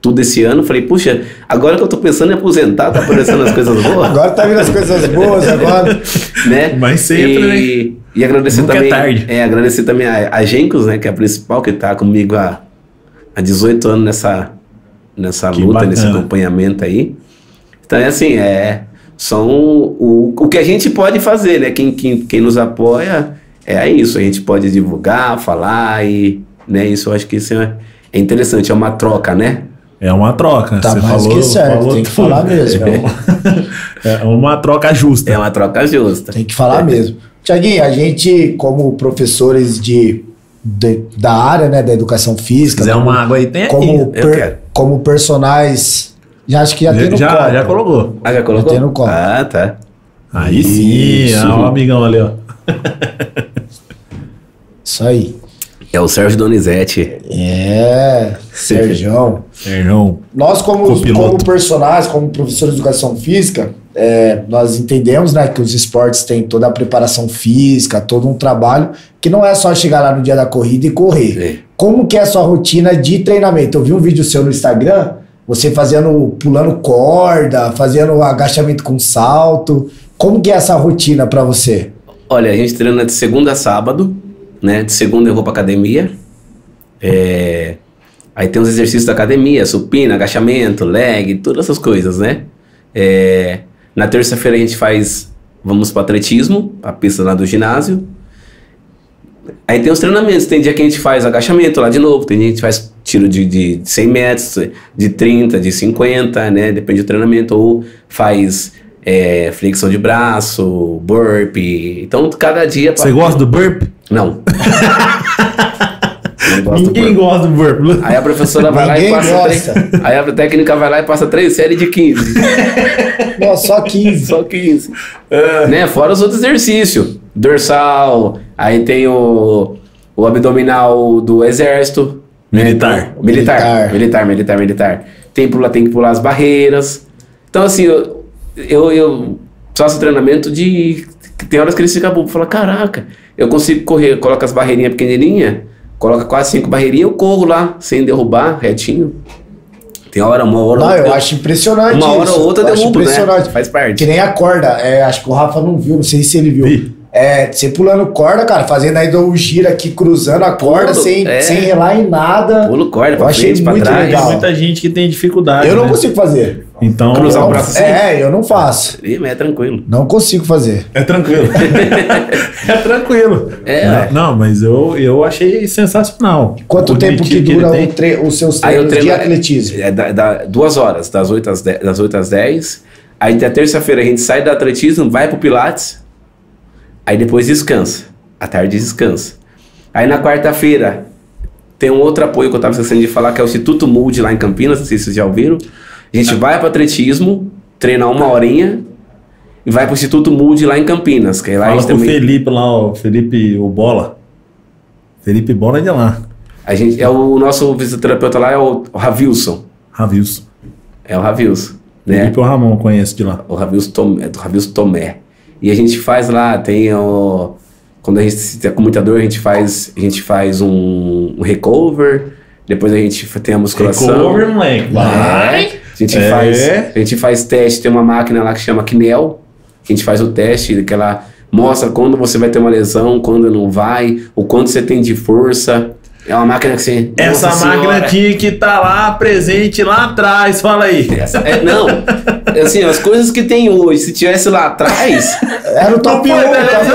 Tudo esse ano. Falei, puxa, agora que eu tô pensando em aposentar, tá aparecendo as coisas boas. Agora tá vindo as coisas boas, agora. né? Mas sempre, e, E agradecer Nunca é também. tarde. É, agradecer também a, a Gencos, né? Que é a principal, que tá comigo há, há 18 anos nessa, nessa Que luta, nesse bacana. acompanhamento aí. Então é assim, é. São o, o que a gente pode fazer, né? Quem, quem, quem nos apoia é isso. A gente pode divulgar, falar e. Né, isso eu acho que isso é, é interessante, é uma troca, né? É uma troca. Tá Você mais falou, que certo, falou tem que tudo. falar mesmo. É uma, é uma troca justa. É uma troca justa. Tem que falar mesmo. Tiaguinho, a gente, como professores de, de- da área, né, da educação Se física, quiser como, uma água aí, tem aqui. como, eu per- como personagens, já acho que já, tem no já, copo. já colocou. Ah, já colocou? tem no copo. Ah, tá. Aí sim, Isso. ó, o amigão ali, ó. Isso aí. É o Sérgio Donizete. É, Sergião. Sérgio. Nós, como, Copiloto. como personagens, como professores de educação física, é, nós entendemos né, que os esportes têm toda a preparação física, todo um trabalho, que não é só chegar lá no dia da corrida e correr. É. Como que é a sua rotina de treinamento? Eu vi um vídeo seu no Instagram, você fazendo, pulando corda, fazendo agachamento com salto. Como que é essa rotina pra você? Olha, a gente treina de segunda a sábado, né? De segunda eu vou pra academia. É, Aí tem os exercícios da academia, supina, agachamento, leg, todas essas coisas, né? É, Na terça-feira a gente faz, vamos para atletismo, a pista lá do ginásio. Aí tem os treinamentos, tem dia que a gente faz agachamento lá de novo, tem dia que a gente faz tiro de, de 100 metros, de 30, de 50, né? Depende do treinamento, ou faz é, flexão de braço, burpee. Então cada dia... Você gosta do burp? Não. Não do Ninguém gosta do burp. Aí a professora vai lá e Ninguém passa gosta. três. Aí a técnica vai lá e passa três séries de 15. Nossa, só 15. Só 15. Né? Fora os outros exercícios. Dorsal, aí tem o, o abdominal do exército. né? Militar. Então, Militar. Militar. Militar, militar, militar. Tem, pula, tem que pular as barreiras. Então, assim, eu, eu, eu faço treinamento de. Tem horas que eles ficam bobos. Fala, caraca, eu consigo correr, coloca as barreirinhas pequenininhas, coloca quase cinco barreirinhas, eu corro lá, sem derrubar, retinho. Tem hora, uma hora. Não, eu outra- acho impressionante Uma hora isso. ou outra Eu acho derrubo, né? impressionante. Faz parte. Que nem a corda. É, acho que o Rafa não viu, não sei se ele viu. Vi. É, você pulando corda, cara, fazendo aí o giro aqui, cruzando a corda, Pulo, sem, é. sem relar em nada. Pulo corda Eu pra achei frente, pra muito trás. Tem legal. muita gente que tem dificuldade. Eu não né? consigo fazer. Então, Cruzar o braço assim? É, eu não faço. Ih, mas é tranquilo. Não consigo fazer. É tranquilo. é tranquilo. É, não, não, mas eu, eu achei sensacional. Quanto O tempo que dura ele o tem. tre- os seus treinos treino de atletismo? É, da, da- duas horas, das 8 às 10. Das 8 às 10. Aí da terça-feira a gente sai do atletismo, vai pro Pilates. Aí depois descansa. À tarde descansa. Aí na quarta-feira tem um outro apoio que eu tava esquecendo de falar, que é o Instituto Mood lá em Campinas, não sei se vocês já ouviram. A gente vai pro atletismo, treina uma horinha e vai pro Instituto Mood lá em Campinas. Que lá a Fala gente com o também. Felipe lá, o Felipe, o Bola. Felipe Bola é de lá. A gente, é o nosso fisioterapeuta lá é o, o Ravilson. Ravilson. É o Ravilson. Né? Felipe o Ramon conhece de lá. o Ravilson Tomé, do Ravilson Tomé. E a gente faz lá, tem o. Quando a gente tem com muita dor, a gente faz, a gente faz um, um recover, depois a gente tem a musculação. Recover, moleque. Vai. A gente, É. faz, a gente faz teste, tem uma máquina lá que chama Kinel, que a gente faz o teste, que ela mostra quando você vai ter uma lesão, quando não vai, o quanto você tem de força. É uma máquina que você. Essa Nossa máquina Senhora. tinha que tá lá presente lá atrás, fala aí. Essa- é, não, assim, as coisas que tem hoje, se tivesse lá atrás, Era o top 1, Foi, top beleza?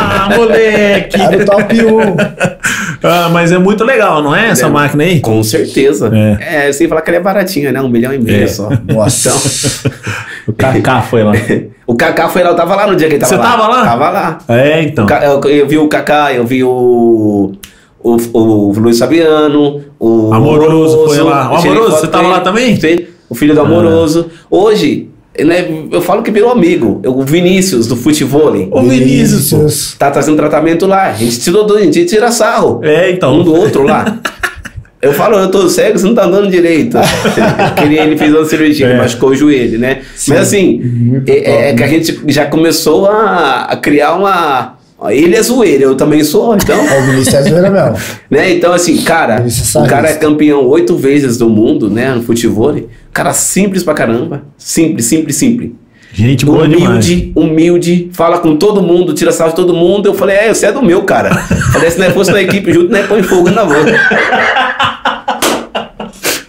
Ah, moleque. 1. Era o top 1. Ah, mas é muito legal, não é? Essa É. máquina aí? Com certeza. É. É, sem falar que ela é baratinha, né? Um milhão e meio É. só. Nossa. O Kaká foi lá. O Kaká foi lá, eu tava lá no dia que ele tava Você lá. tava lá? Tava lá. É, então. Eu, eu vi o Kaká, eu vi o. O, o Luiz Fabiano, o Amoroso foi lá. O Amoroso, você tava com lá também? Sim, o filho do Amoroso. Hoje, né, eu falo que virou amigo. O Vinícius, do futebol, Ô, Vinícius, tá fazendo tratamento lá. A gente tirou dois, a gente tira sarro. É, então. um do outro lá. Eu falo, eu tô cego, você não tá andando direito. Porque ele, ele fez uma cirurgia, É. machucou o joelho, né? Mas assim, é, é top. que a gente já começou a, a criar uma. Ele é zoeiro, eu também sou, então. É, o Vinícius é zoeira mesmo. né? Então, assim, cara, o cara é campeão oito vezes do mundo, né? No futebol. Cara simples pra caramba. Simples, simples, simples. Gente boa demais. Humilde, humilde, fala com todo mundo, tira sarro de todo mundo. Eu falei, é, você é do meu, cara. falei, se não fosse na equipe junto, né? Põe fogo na mão.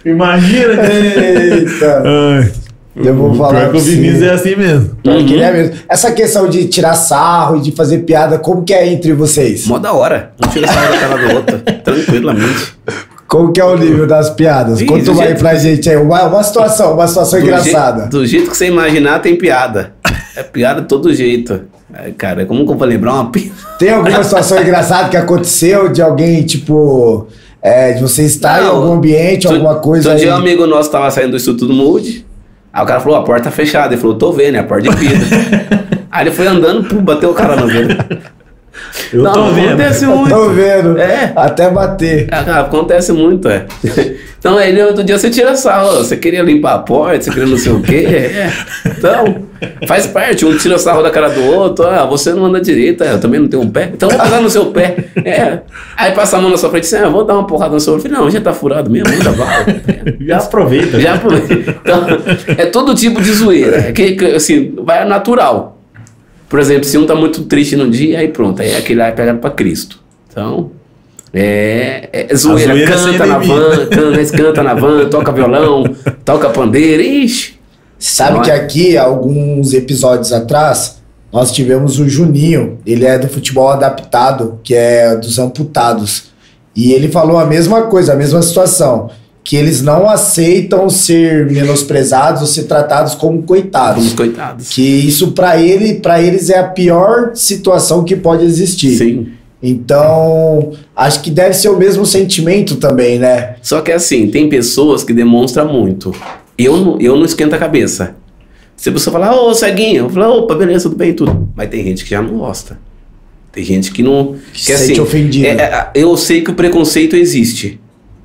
Imagina. Eita. Ai. Eu vou falar pra o Vinícius é assim mesmo. Que ele é mesmo. Essa questão de tirar sarro e de fazer piada, como que é entre vocês? Mó da hora. Um tira sarro da cara do outro, tranquilamente. Como que é o nível das piadas? Ih, Conta aí pra gente aí. Uma, uma situação, uma situação Do engraçada. jeito- do jeito que você imaginar, tem piada. É piada de todo jeito. É, cara, como que eu vou lembrar uma piada? Tem alguma situação engraçada que aconteceu de alguém, tipo, é, de você estar em Não, algum ambiente, Outro- alguma coisa Outro dia um amigo nosso tava saindo do Instituto Mood. Aí o cara falou, a porta tá fechada. Ele falou, tô vendo, é a porta de vidro. aí ele foi andando, pum, bateu o cara no vidro. Eu Não, tô vendo. acontece muito. Tô vendo. É. Até bater. Cara, acontece muito, é. Então, aí outro dia você tira sarro, você queria limpar a porta, você queria não sei o quê. É. Então, faz parte, um tira sarro da cara do outro, ah, você não anda direito, é, eu também não tenho um pé, então eu vou pegar no seu pé. É. Aí passa a mão na sua frente e diz, ah, eu vou dar uma porrada no seu olho. Eu falei, não, já tá furado mesmo, anda vai. É. Já aproveita. Já aproveita. Então, é todo tipo de zoeira. É que, assim, vai natural. Por exemplo, se um tá muito triste num dia, aí pronto, aí aquele lá é pegado pra Cristo. Então, é, é zoeira. zoeira é sem canta na van, canta, canta na van, toca violão, toca pandeira, ixi. Sabe Não que é? aqui, alguns episódios atrás, nós tivemos o Juninho. Ele é do futebol adaptado, que é dos amputados. E ele falou a mesma coisa, a mesma situação. Que eles não aceitam ser menosprezados ou ser tratados como coitados. Vamos coitados. Que isso pra ele, para eles é a pior situação que pode existir. Sim. Então, acho que deve ser o mesmo sentimento também, né? Só que assim, tem pessoas que demonstram muito. Eu não, eu não esquento a cabeça. Se você falar, ô ceguinho, eu falo, opa, beleza, tudo bem, tudo. Mas tem gente que já não gosta. Tem gente que não. Que Que, se sente ofendido. é- é- eu sei que o preconceito existe.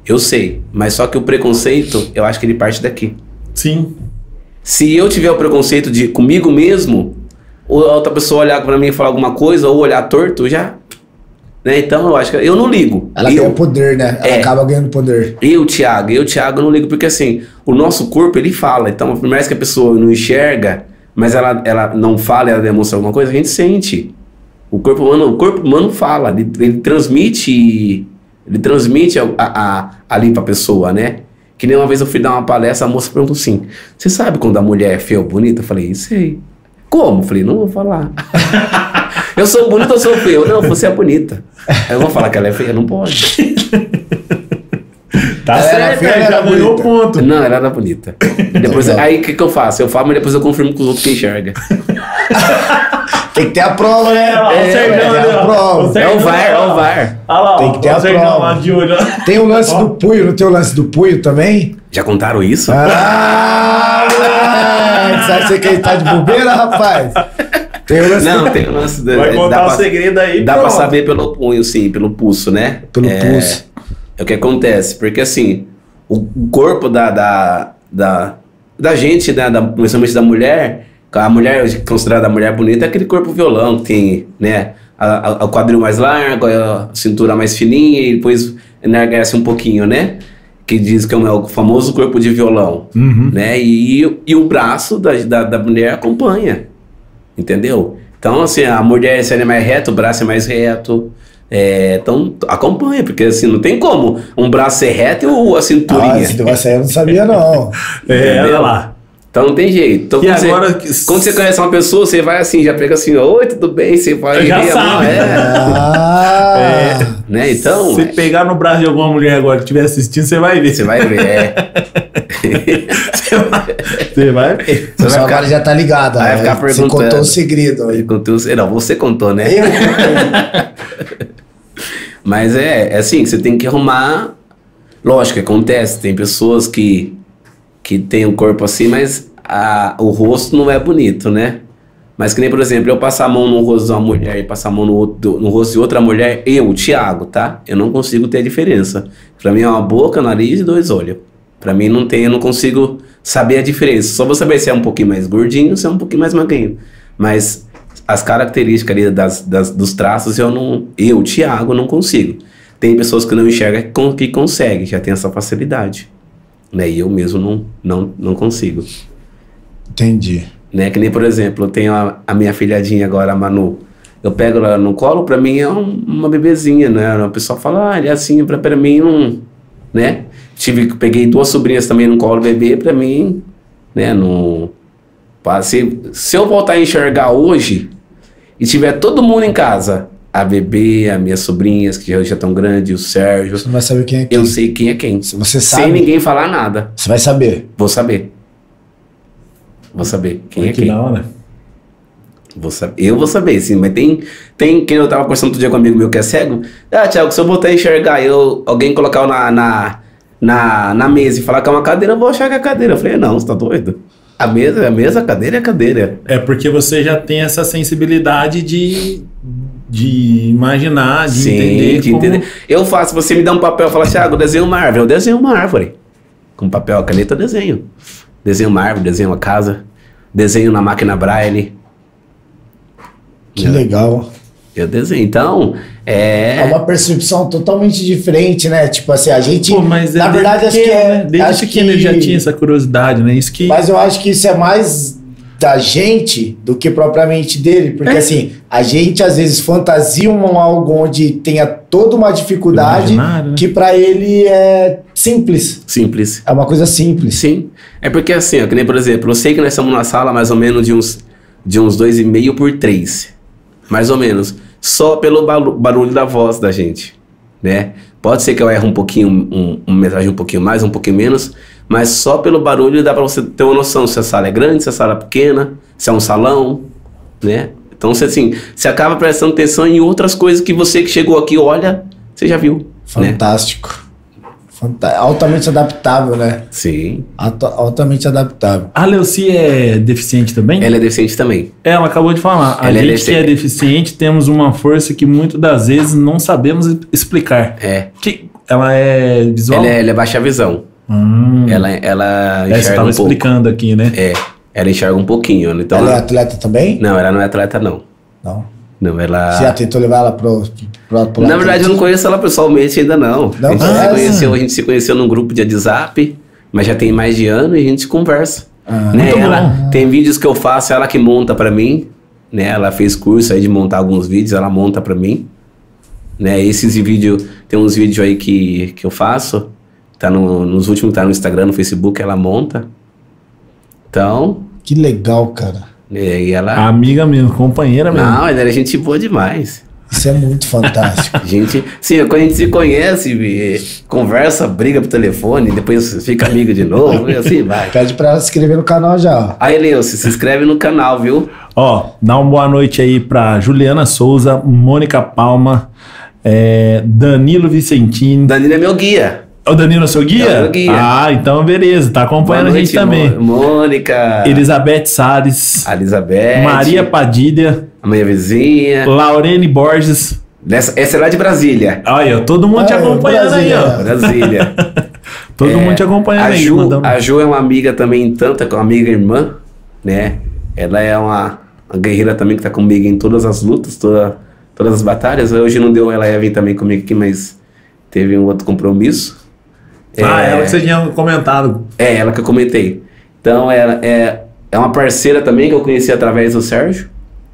Eu sei. Mas só que o preconceito, eu acho que ele parte daqui. Sim. Se eu tiver o preconceito de comigo mesmo, ou a outra pessoa olhar pra mim e falar alguma coisa, ou olhar torto, já. Né? Então eu acho que. Eu não ligo. Ela eu, ganha poder, né? Ela É. acaba ganhando poder. eu, Thiago, eu, Thiago, eu não ligo, porque assim, o nosso corpo, ele fala. Então, por mais que a pessoa não enxerga, mas ela, ela não fala, ela demonstra alguma coisa, a gente sente. O corpo humano, o corpo humano fala, ele, ele transmite, ele transmite a, a, a- ali pra pessoa, né? Que nem uma vez eu fui dar uma palestra, a moça perguntou assim, você sabe quando a mulher é feia ou bonita? Eu falei, sei. Como? Eu falei, não vou falar. eu sou bonita ou sou feia? Não, você é bonita. Eu vou falar que ela é feia? Não pode. Tá Ela certo, ela já ganhou bonita. ponto. Não, ela era bonita. Depois, Legal. aí o que, que eu faço? Eu falo, mas depois eu confirmo com os outros que enxergam. Tem que ter a prova, né? É, o É, Sérgio tem ali, a ó. prova. É o VAR, é lá, o. VAR. Olha lá, Tem que ter o a prova. lá de olho. Tem o lance do punho, não tem o lance do punho também? Já contaram isso? Ah, moleque! Você acha que ele tá de bobeira, rapaz? Tem o lance Não, do... tem o lance da- Vai dá contar o pra- segredo aí. Dá pra pronto. saber pelo punho, sim, pelo pulso, né? Pelo é, pulso. É o que acontece, porque assim, o corpo da, da, da, da gente, né, da, principalmente da mulher, a mulher considerada a mulher bonita é aquele corpo violão que tem, né, o quadril mais largo, a cintura mais fininha e depois enarguece um pouquinho, né? Que diz que é o famoso corpo de violão, né? E, e o braço da, da, da mulher acompanha, entendeu? Então, assim, a mulher, se ela é mais reta, o braço é mais reto. É, então, acompanha, porque assim, não tem como um braço ser reto e o- a Ah, cinturinha. esse negócio aí eu não sabia, não. É, olha lá. Então não tem jeito. Então, E quando, agora- você, quando você conhece uma pessoa, você vai assim, já pega assim, oi, tudo bem? Você vai Já ver sabe. é, Ah, né? Então, Se é, pegar no braço de alguma mulher agora que estiver assistindo, você vai ver. você vai ver. É. Você vai ver. Você vai ficar- agora já tá ligado. vai né? ficar Você perguntando. contou o segredo aí. Contou- Não, você contou, né? Eu, Mas é, é assim, você tem que arrumar. Lógico acontece, tem pessoas que, que têm um corpo assim, mas a, o rosto não é bonito, né? Mas que nem, por exemplo, eu passar a mão no rosto de uma mulher e passar a mão no, outro, no rosto de outra mulher, eu, Thiago, tá? Eu não consigo ter a diferença. Pra mim é uma boca, nariz e dois olhos. Pra mim não tem, eu não consigo saber a diferença. Só vou saber se é um pouquinho mais gordinho, se é um pouquinho mais magrinho. Mas as características ali das, das- dos traços eu não, eu, Thiago, não consigo. Tem pessoas que não enxergam que, que conseguem, já tem essa facilidade. Né? E eu mesmo não, não, não consigo. Entendi. Né? Que nem, por exemplo, eu tenho a, a minha filhadinha agora, a Manu. Eu pego ela no colo, pra mim é um- uma bebezinha, né? O pessoal fala, ah, ele é assim, pra, pra mim não. Né? Tive, peguei duas sobrinhas também no colo bebê, pra mim, né? Não. Se, se eu voltar a enxergar hoje e tiver todo mundo em casa a bebê, as minhas sobrinhas, que já estão grandes, o Sérgio. Você não vai saber quem é quem. Eu sei quem é quem. Se você sabe, Sem ninguém falar nada. você vai saber. Vou saber. Vou saber quem é que quem. da hora. Vou saber. Eu vou saber, sim. Mas tem, tem quem eu tava conversando outro dia com um amigo meu que é cego. Ah, Thiago, se eu botar a enxergar, eu, alguém colocar na, na, na, na mesa e falar que é uma cadeira, eu vou achar que é cadeira. Eu falei, não, você tá doido? A mesa, a mesa, a cadeira é a cadeira. É porque você já tem essa sensibilidade de, de imaginar, de Sim, entender. de como- entender. Eu faço, você me dá um papel e fala, Thiago, desenha uma árvore. Eu desenho uma árvore. Com papel caneta eu desenho. Desenho uma árvore, desenho uma casa. Desenho na máquina Braille. Que É. legal. Eu desenho. Então, É é. uma percepção totalmente diferente, né? Tipo assim, a gente. Pô, mas é na desde verdade, acho que é. né? Desde acho pequeno que- ele já tinha essa curiosidade, né? Isso que. Mas eu acho que isso é mais da gente do que propriamente dele. Porque É. assim, a gente às vezes fantasia um algo onde tenha toda uma dificuldade né? que pra ele é simples. Simples. É uma coisa simples. Sim. É porque assim, ó, que nem por exemplo, eu sei que nós estamos numa sala mais ou menos de uns de uns dois e meio por três, mais ou menos, só pelo barulho da voz da gente, né? Pode ser que eu erre um pouquinho, um, metragem um pouquinho mais, um pouquinho menos, mas só pelo barulho dá pra você ter uma noção se a sala é grande, se a sala é pequena, se é um salão, né? Então você assim, você acaba prestando atenção em outras coisas que você que chegou aqui olha, você já viu, né? Fantástico. Fanta- altamente adaptável, né? Sim. Alta- altamente adaptável. A Leuci é deficiente também? Ela é deficiente também. Ela acabou de falar. A Ela é gente que é deficiente. temos uma força que muitas das vezes não sabemos explicar. É. Que ela é visual? Ela é, ela é baixa visão. Hum. Ela, ela É, você enxerga tava um pouco. explicando aqui, né? É, ela enxerga um pouquinho. né? Então, ela é atleta também? Não, ela não é atleta, não. Não. Não, ela. Você já tentou levar ela pro, pro, pro Na verdade, eu não conheço ela pessoalmente ainda, não. Não a, gente se conhece? conheceu, a gente se conheceu num grupo de WhatsApp, mas já tem mais de ano e a gente conversa. Ah, né? Ela, bom. tem vídeos que eu faço, ela que monta pra mim. Né? Ela fez curso aí de montar alguns vídeos, ela monta pra mim. Né? Esses vídeos, tem uns vídeos aí que, que eu faço. Tá no, nos últimos, tá no Instagram, no Facebook, ela monta. Então, Que legal, cara. E aí ela. Amiga mesmo, companheira mesmo. Não, ela era gente boa demais. Isso é muito fantástico. Gente, sim, quando a gente se conhece, conversa, briga pro telefone, depois fica amigo de novo, e assim vai. Pede pra ela se inscrever no canal já. Aí, Leuce, se inscreve no canal, viu? Ó, dá uma boa noite aí pra Juliana Souza, Mônica Palma, é, Danilo Vicentini. Danilo é meu guia. O Danilo é seu guia? É o guia. Ah, então beleza, tá acompanhando Boa a gente noite, também. Mônica, Elizabeth Salles, Elizabeth, Maria Padilha, a minha vizinha. Laurene Borges. Essa, essa é lá de Brasília. Olha, todo mundo te Ah, acompanhando aí, ó. Brasília. Brasília. Todo É, mundo te acompanhando a aí. Ju, mandando- a Ju é uma amiga também, tanto, é uma amiga irmã, né? Ela é uma, uma guerreira também que tá comigo em todas as lutas, toda, todas as batalhas. Hoje não deu, ela ia vir também comigo aqui, mas teve um outro compromisso. Ah, É, ela que você tinha comentado. É, ela que eu comentei. Então, ela é, é uma parceira também que eu conheci através do Sérgio,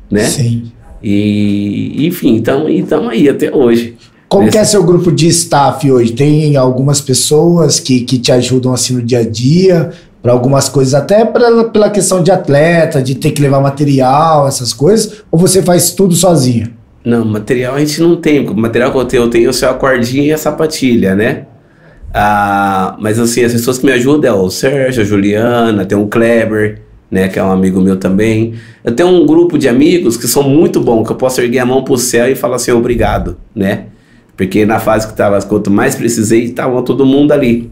né? Sim. E, enfim, então estamos aí até hoje. Como Nesse- que é seu grupo de staff hoje? Tem algumas pessoas que, que te ajudam assim no dia a dia, para algumas coisas, até pra, pela questão de atleta, de ter que levar material, essas coisas, ou você faz tudo sozinho? Não, material a gente não tem. O material que eu tenho, eu tenho só a cordinha e a sapatilha, né? Ah, mas assim, as pessoas que me ajudam é o Sérgio, a Juliana, tem o Kleber, né? Que é um amigo meu também. Eu tenho um grupo de amigos que são muito bons, que eu posso erguer a mão pro céu e falar assim, obrigado, né? Porque na fase que tava, quanto mais precisei, estavam todo mundo ali.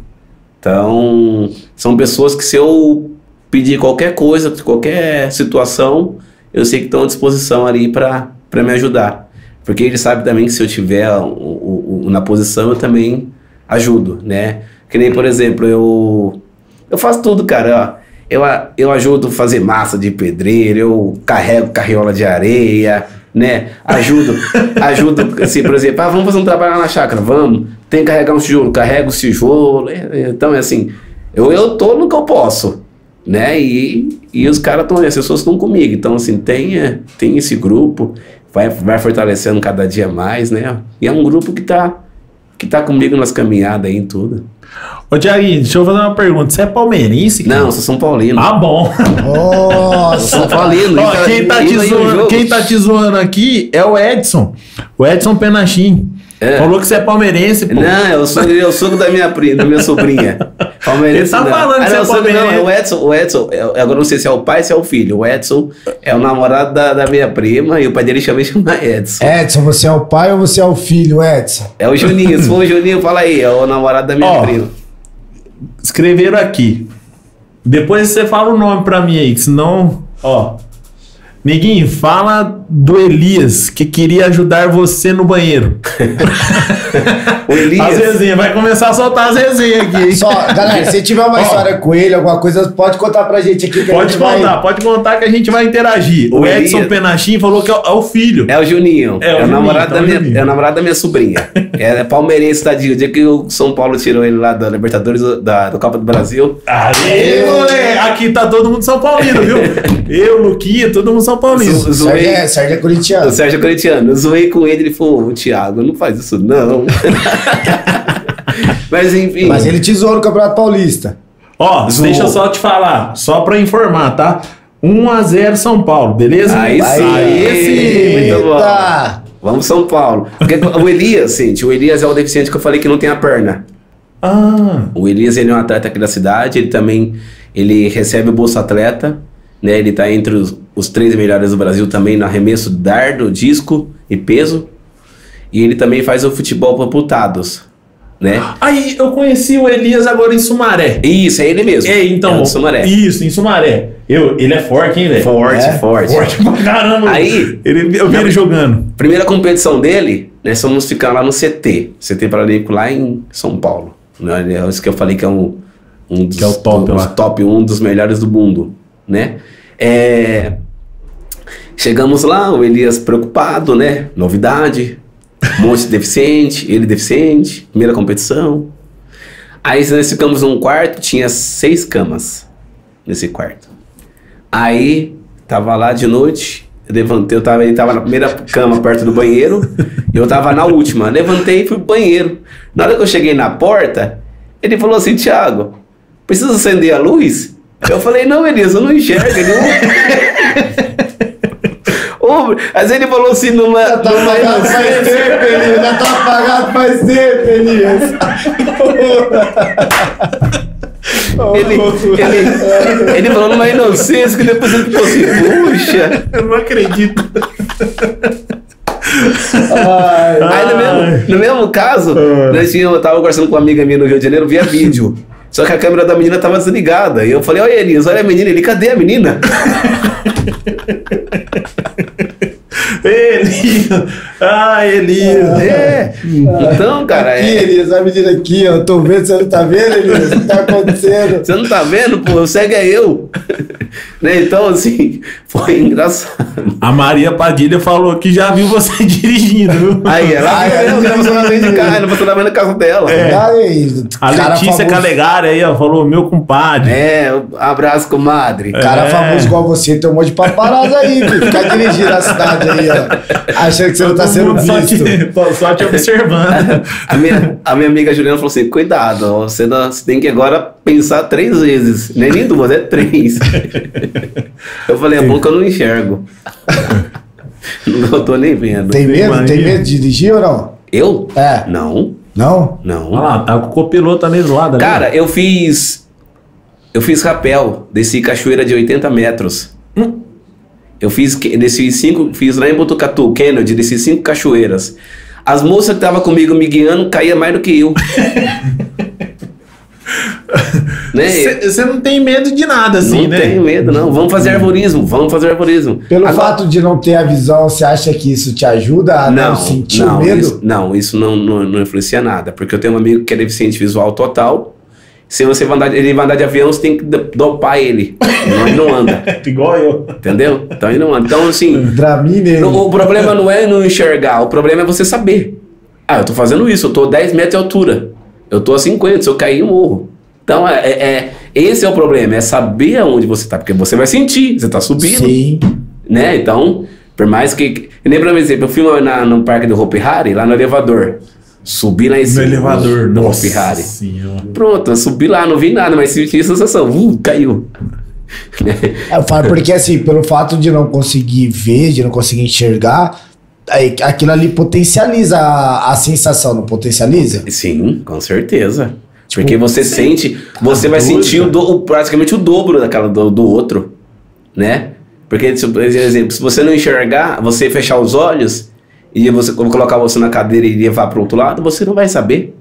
Então, são pessoas que se eu pedir qualquer coisa, qualquer situação, eu sei que estão à disposição ali para me ajudar. Porque ele sabe também que se eu tiver o, o- o- na posição, eu também ajudo, né? Que nem, por exemplo, eu, eu faço tudo, cara. Eu, eu ajudo a fazer massa de pedreiro, eu carrego carriola de areia, né? Ajudo, ajudo, assim, por exemplo, ah, vamos fazer um trabalho lá na chácara, vamos. Tem que carregar um tijolo, carrego o tijolo. é, é, Então, é assim, eu, eu tô no que eu posso, né? E, e os caras estão, as pessoas estão comigo. Então, assim, tem, é, tem esse grupo, vai, vai fortalecendo cada dia mais, né? E é um grupo que tá, que tá comigo nas caminhadas aí em tudo. Ô, Tiaguinho, deixa eu fazer uma pergunta. Você é palmeirense? cara? Não, eu sou São Paulino. Ah, bom. Nossa. São Paulino. Ó, então, quem, tá te zoando, quem tá te zoando aqui é o Edson. O Edson Penachim. É. Falou que você é palmeirense, pô. Não, eu sou, eu sou da minha, pri- da minha sobrinha. Palmeirense. Ele tá não. falando que ah, você não, é eu sou- não, palmeirense. é o Edson, o Edson, é- agora não sei se é o pai ou se é o filho. O Edson é o namorado da, da minha prima e o pai dele chama, chama Edson. Edson, você é o pai ou você é o filho, Edson? É o Juninho, se for o Juninho, fala aí, é o namorado da minha Ó. prima. Escreveram aqui. Depois você fala o nome pra mim aí, que senão. Ó. Neguinho, fala do Elias, que queria ajudar você no banheiro. O Elias. As resenhas, vai começar a soltar as resenhas aqui, hein? Só, galera, se tiver uma Ó. história com ele, alguma coisa, pode contar pra gente aqui. Que a Pode gente vai- contar, pode contar que a gente vai interagir. O, O Edson Elias- Penachim falou que é o, é o filho. É o Juninho. É o É, o, Juninho, namorado então é da o minha, Juninho. é o namorado da minha sobrinha. é palmeirense, tadinho. O dia que o São Paulo tirou ele lá da Libertadores da, do Copa do Brasil. Aê, moleque! Aqui tá todo mundo São Paulino, viu? Eu, Luquinha, todo mundo São Paulino. Zo- Sérgio Zoei. é, Sérgio é O corintiano. Sérgio Corinthiano, eu zoei com ele, ele falou, "Ô, Thiago, não faz isso não. Mas enfim. Mas ele tesouro no Campeonato Paulista. Ó, Zoou. deixa eu só te falar, só pra informar, tá? 1x0 São Paulo, beleza? Aí Aí sim. muito bom. Eita! Vamos São Paulo. Porque o Elias, gente, o Elias é o deficiente que eu falei que não tem a perna. Ah, O Elias, ele é um atleta aqui da cidade, ele também, ele recebe o Bolsa Atleta, né? Ele tá entre os, os três melhores do Brasil também no arremesso, dardo, disco e peso. E ele também faz o futebol para amputados, né? aí eu conheci o Elias agora em Sumaré. Isso, é ele mesmo. É, então. É o Sumaré. Isso, em Sumaré. Eu, ele é forte, hein, velho? Forte, É? forte. Forte pra caramba. Aí- ele, eu vi ele jogando. Primeira competição dele, nós fomos ficar lá no CT, CT Paralímpico lá em São Paulo. Né? É isso que eu falei que é um, um dos Que é o top lá. top, um dos melhores do mundo, né? É, Chegamos lá, o Elias preocupado, né? Novidade, um monte de deficiente, ele deficiente, primeira competição. Aí nós ficamos num quarto, tinha seis camas nesse quarto. Aí, tava lá de noite, eu levantei, eu tava, ele tava na primeira cama perto do banheiro, e eu tava na última. Levantei e fui pro banheiro. Na hora que eu cheguei na porta, ele falou assim, Thiago, precisa acender a luz? Eu falei, não, Elias, eu não enxergo. Ele não... Ô, Mas ele falou assim, numa... Já tá numa apagado faz tempo, Elias. Já tá apagado faz tempo, Elias. Ele, ele, ele falou numa inocência que depois ele ficou assim, puxa. Eu não acredito. Ai, Aí no mesmo, no mesmo caso, nós tínhamos, eu tava conversando com uma amiga minha no Rio de Janeiro via vídeo. Só que a câmera da menina tava desligada. E eu falei, olha Elias, olha a menina. Ele, cadê a menina? Elias. Ah, Elias. É. Então, cara, aqui, é, Elias, a menina aqui, ó. Eu tô vendo, você não tá vendo, Elias? O que tá acontecendo? você não tá vendo, pô? Segue é eu. né? Então, assim, foi engraçado. A Maria Padilha falou que já viu você dirigindo, viu? Aí ela Ai, viu ai, eu, estacionamento de carro, estacionamento na casa dela. É. Aí, A Letícia famoso- Calegari aí, ó, falou, meu compadre. É, abraço, comadre. Cara É. famoso igual você, tem um monte de paparazzo aí, filho. Fica dirigindo a cidade aí, ó. Achando que você não tá sendo só visto. te, só te observando. A minha, a minha amiga Juliana falou assim: cuidado, você, não- você tem que agora pensar três vezes. Nem nem duas, é três. eu falei, é bom que eu não enxergo. não tô nem vendo. Tem medo? Imagina. Tem medo de dirigir ou não? Eu? É. Não, Não? não. Olha lá, tá com o copiloto ali do lado. ali. Cara, eu fiz. Eu fiz rapel, desci cachoeira de 80 metros. Eu fiz, desci cinco, fiz lá em Botucatu, Kennedy, desci cinco cachoeiras. As moças que estavam comigo me guiando caía mais do que eu. né? Você não tem medo de nada, assim, não né? tenho medo, não. Vamos fazer arborismo, vamos fazer arborismo. Pelo Agora- fato de não ter a visão, você acha que isso te ajuda a não, não, sentir não, o medo? Isso, não, isso não, não, não influencia nada. Porque eu tenho um amigo que é deficiente visual total. Se você vai andar, ele vai andar de avião, você tem que do- dopar ele. Senão ele não anda. Igual eu. Entendeu? Então ele não anda. Então, assim, Dramin nele. o, o problema não é não enxergar, o problema é você saber. Ah, eu tô fazendo isso, eu tô a 10 metros de altura. Eu tô a 50, se eu cair, eu morro. Então, é, é- é- esse é o problema, é saber aonde você tá, porque você vai sentir, você tá subindo, Sim. né? Então, por mais que... Nem pra exemplo, eu fui na, no parque do Hopi Hari, lá no elevador. Subi lá em No cima. elevador, no nossa Ferrari. senhora. Pronto, eu subi lá, não vi nada, mas senti a sensação. Uh, caiu. Eu falo porque assim, pelo fato de não conseguir ver, de não conseguir enxergar, aí, aquilo ali potencializa a, a sensação, não potencializa? Sim, com certeza. Tipo, Porque você sente, você vai sentir o do- o- praticamente o dobro daquela do, do outro, né? Porque, se- por exemplo, se você não enxergar, você fechar os olhos e você colocar você na cadeira e levar para outro lado, você não vai saber.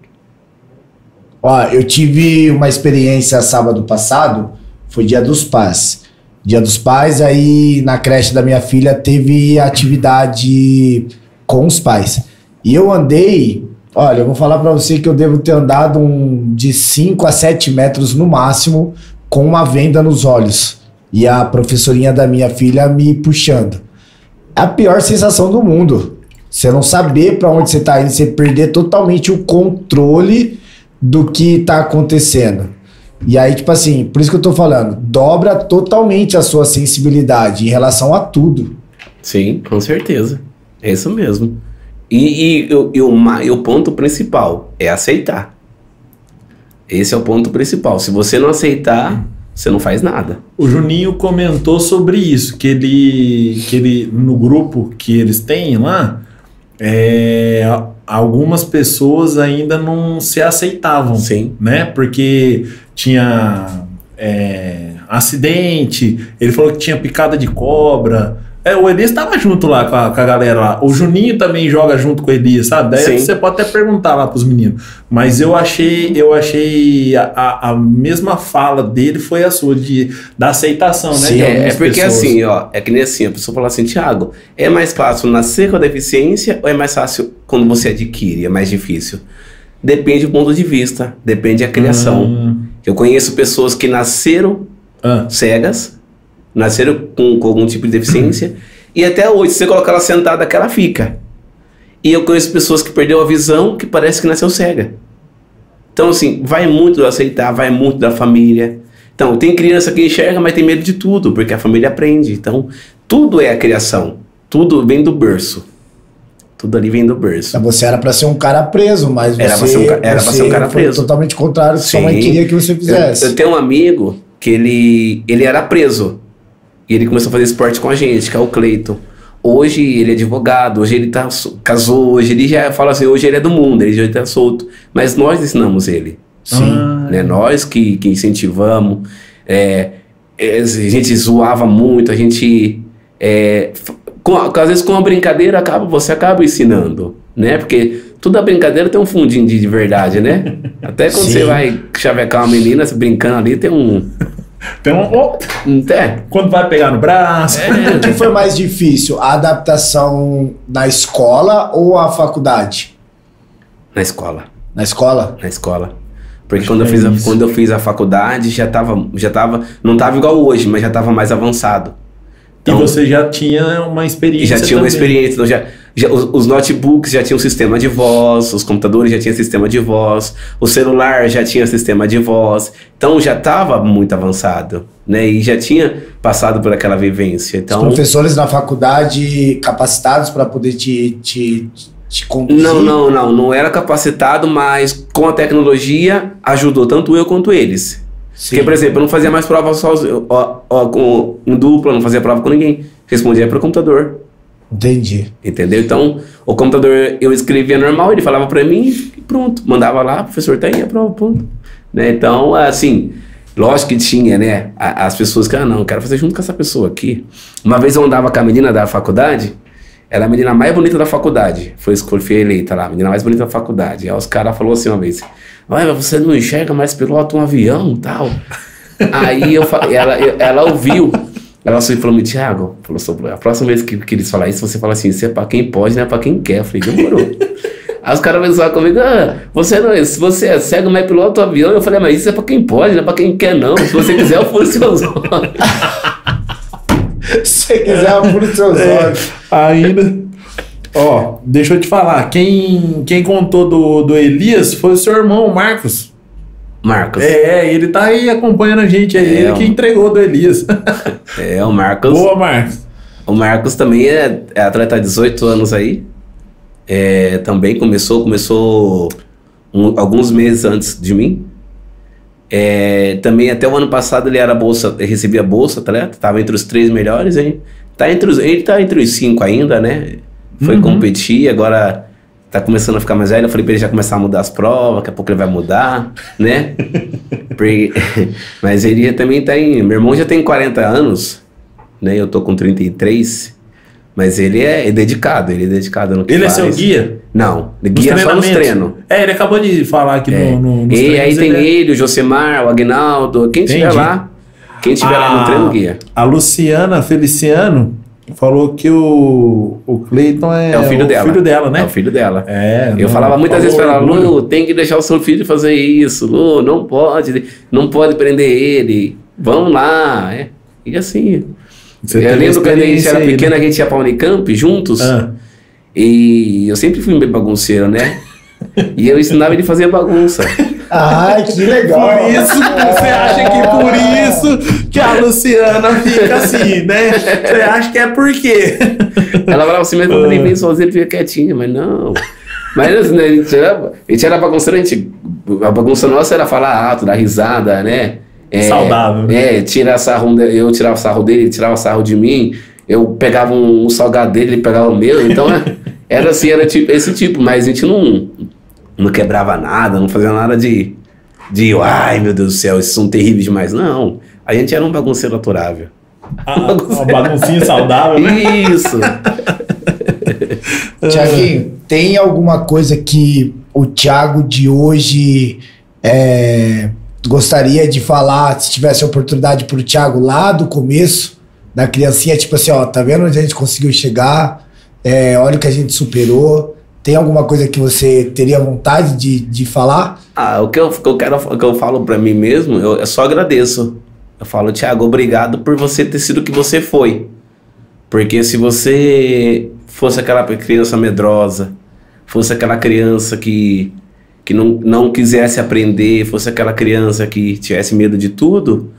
Ó, eu tive uma experiência sábado passado, foi dia dos pais. Dia dos pais, aí na creche da minha filha teve atividade com os pais. E eu andei, olha, eu vou falar pra você que eu devo ter andado um, de 5 a 7 metros no máximo com uma venda nos olhos. E a professorinha da minha filha me puxando. É a pior sensação do mundo. Você não saber pra onde você tá indo, você perder totalmente o controle do que tá acontecendo. E aí, tipo assim, por isso que eu tô falando, dobra totalmente a sua sensibilidade em relação a tudo. Sim, com certeza. É isso mesmo. E, e, o- e o, e o ponto principal é aceitar. Esse é o ponto principal. Se você não aceitar, você não faz nada. O Juninho comentou sobre isso, que ele, que ele no grupo que eles têm lá, é, algumas pessoas ainda não se aceitavam, Sim. né? Porque tinha é, acidente, ele falou que tinha picada de cobra. É, o Elias estava junto lá com a, com a galera lá. O Juninho também joga junto com o Elias, sabe? Daí Sim. você pode até perguntar lá pros meninos. Mas eu achei, eu achei a, a- a mesma fala dele foi a sua, de, da aceitação, né? Sim, É, é porque pessoas. assim, ó, é que nem assim, a pessoa fala assim, Thiago, é mais fácil nascer com a deficiência ou é mais fácil quando você adquire? É mais difícil? Depende do ponto de vista, depende da criação. Hum, Eu conheço pessoas que nasceram ah, cegas, nasceram com, com algum tipo de deficiência, e até hoje, se você colocar ela sentada, que ela fica. E eu conheço pessoas que perderam a visão que parece que nasceu cega. Então, assim, vai muito do aceitar, vai muito da família. Então, tem criança que enxerga, mas tem medo de tudo, porque a família aprende. Então, tudo é a criação. Tudo vem do berço. Tudo ali vem do berço. Você era pra ser um cara preso, mas Era você, pra ser um era ser um cara preso. totalmente contrário do que sua mãe queria que você fizesse. Eu, eu tenho um amigo que ele, ele era preso. E ele começou a fazer esporte com a gente, que é o Cleiton. Hoje ele é advogado, hoje ele tá, so- casou, hoje ele já fala assim, hoje ele é do mundo, ele já tá solto. Mas nós ensinamos ele. Sim. Ah. Né? Nós que, que incentivamos. é, é, a gente zoava muito, a gente. é, com, às vezes com uma brincadeira acaba, você acaba ensinando. Né? Porque toda brincadeira tem um fundinho de, de verdade, né? Até quando Sim. você vai chavecar uma menina brincando ali, tem um. Tem um, oh, tem? quando vai pegar no braço. O que foi mais difícil, a adaptação na escola ou a faculdade? Na escola. Na escola? Na escola. Porque quando eu, fiz é a, isso. quando eu fiz a faculdade, já tava, já tava. Não tava igual hoje, mas já tava mais avançado. Então, e você já tinha uma experiência. já tinha uma também. experiência, então já, já- os, os notebooks já tinham sistema de voz, os computadores já tinham sistema de voz, o celular já tinha sistema de voz, então já estava muito avançado, né? E já tinha passado por aquela vivência. Os Então, professores na faculdade capacitados para poder te, te, te conduzir? não, não, não, não era capacitado, mas com a tecnologia ajudou tanto eu quanto eles. Sim. Porque, por exemplo, eu não fazia mais prova sozinho, ó, ó, com, em dupla, não fazia prova com ninguém. Respondia pelo computador. Entendi. Entendeu? Então, o computador eu escrevia normal, ele falava pra mim e pronto. Mandava lá, professor, tá aí a prova, pronto. Né? Então, assim, lógico que tinha, né? As pessoas que, ah, não, eu quero fazer junto com essa pessoa aqui. Uma vez eu andava com a menina da faculdade, era a menina mais bonita da faculdade. Foi foi eleita lá, a menina mais bonita da faculdade. Aí os caras falaram assim uma vez: mas você não enxerga mais pilota um avião tal. Aí eu, ela, ela ouviu. Ela só falou, Thiago, falou sobre a próxima vez que, que eles falar isso, você fala assim, isso é pra quem pode, não é pra quem quer. Eu falei, demorou. Aí os caras zoar comigo, ah, você não, é- se você é cego, mas pilota o avião. Eu falei, mas isso é pra quem pode, não é pra quem quer, não. Se você quiser, eu furo seus olhos. Se você quiser, apura os seus É, olhos. ainda. Ó, deixa eu te falar. Quem, quem contou do, do Elias foi o seu irmão, o Marcos. Marcos. É, ele tá aí acompanhando a gente. É, É, ele que entregou do Elias. É, o Marcos. Boa, Marcos. O Marcos também é, é atleta há 18 anos aí. é, também começou, começou um- alguns meses antes de mim. É, também até o ano passado ele era bolsa, ele recebia bolsa, tá ligado? Tava entre os três melhores, hein? Tá entre os, ele tá entre os cinco ainda, né? Foi Uhum. competir, agora tá começando a ficar mais velho. Eu falei pra ele já começar a mudar as provas, daqui a pouco ele vai mudar, né? Porque- mas ele também tá em. Meu irmão já tem 40 anos, né? Eu tô com 33. Mas ele é, é dedicado, ele é dedicado no que Ele é faz. seu guia? Não, Nos guia só nos treinos. É, ele acabou de falar aqui É. no, no, nos e aí tem ele é- ele, o Josemar, o Agnaldo, quem tiver Entendi. lá. Quem tiver lá no treino, guia. A Luciana Feliciano falou que o, o Cleiton é, É o filho dela. filho dela, né? É o filho dela. É, Eu não, falava muitas vezes pra ela. Lu, tem que deixar o seu filho fazer isso, Lu, não pode, não pode prender ele, vamos lá. É. E assim, Você eu lembro quando a gente era aí, né? pequeno, a gente ia pra Unicamp juntos, Ah. e eu sempre fui um bem bagunceiro, né? e eu ensinava ele a fazer bagunça. Ai, que legal. Por isso, você acha que por isso que a Luciana fica assim, né? Você acha que é por quê? Ela falava assim, mas quando ele vem sozinho, ele fica quietinho, mas não. Mas assim, né, a, gente era, a gente era bagunceiro, a, gente, a bagunça nossa era falar alto, dar risada, né? É, Saudável. É, tirar sarro, eu tirava sarro dele, ele tirava sarro de mim, eu pegava um, um salgado dele, ele pegava o meu, então é, era assim, era tipo, esse tipo, mas a gente não, não quebrava nada, não fazia nada de, de ai meu Deus do céu, esses são terríveis demais, não. A gente era um bagunceiro aturável. Ah, uma baguncinha saudável, né? Isso! Tiaguinho, tem alguma coisa que o Thiago de hoje é, gostaria de falar, se tivesse a oportunidade pro Thiago lá do começo, da criancinha, tipo assim, ó, tá vendo onde a gente conseguiu chegar? É, olha o que a gente superou. Tem alguma coisa que você teria vontade de, de falar? Ah, o que eu, eu quero, o que eu falo pra mim mesmo, eu, eu só agradeço. Eu falo, Thiago, obrigado por você ter sido o que você foi. Porque se você fosse aquela criança medrosa, fosse aquela criança que, que não, não quisesse aprender, fosse aquela criança que tivesse medo de tudo,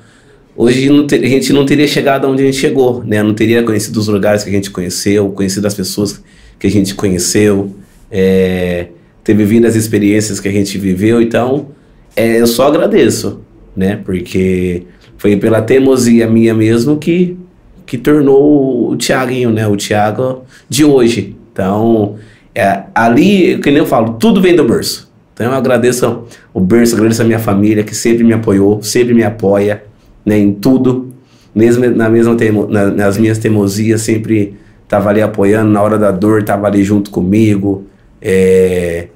hoje a gente não teria chegado onde a gente chegou, né? Não teria conhecido os lugares que a gente conheceu, conhecido as pessoas que a gente conheceu, é, ter vivido as experiências que a gente viveu. Então, é, eu só agradeço, né? Porque foi pela teimosia minha mesmo que, que tornou o Thiaguinho, né? O Thiago de hoje. Então, é, ali, que nem eu falo, tudo vem do berço. Então, eu agradeço o berço, agradeço a minha família que sempre me apoiou, sempre me apoia, né? Em tudo. Mesmo na mesma teimo, na- nas minhas teimosias, sempre tava ali apoiando, na hora da dor, tava ali junto comigo. É,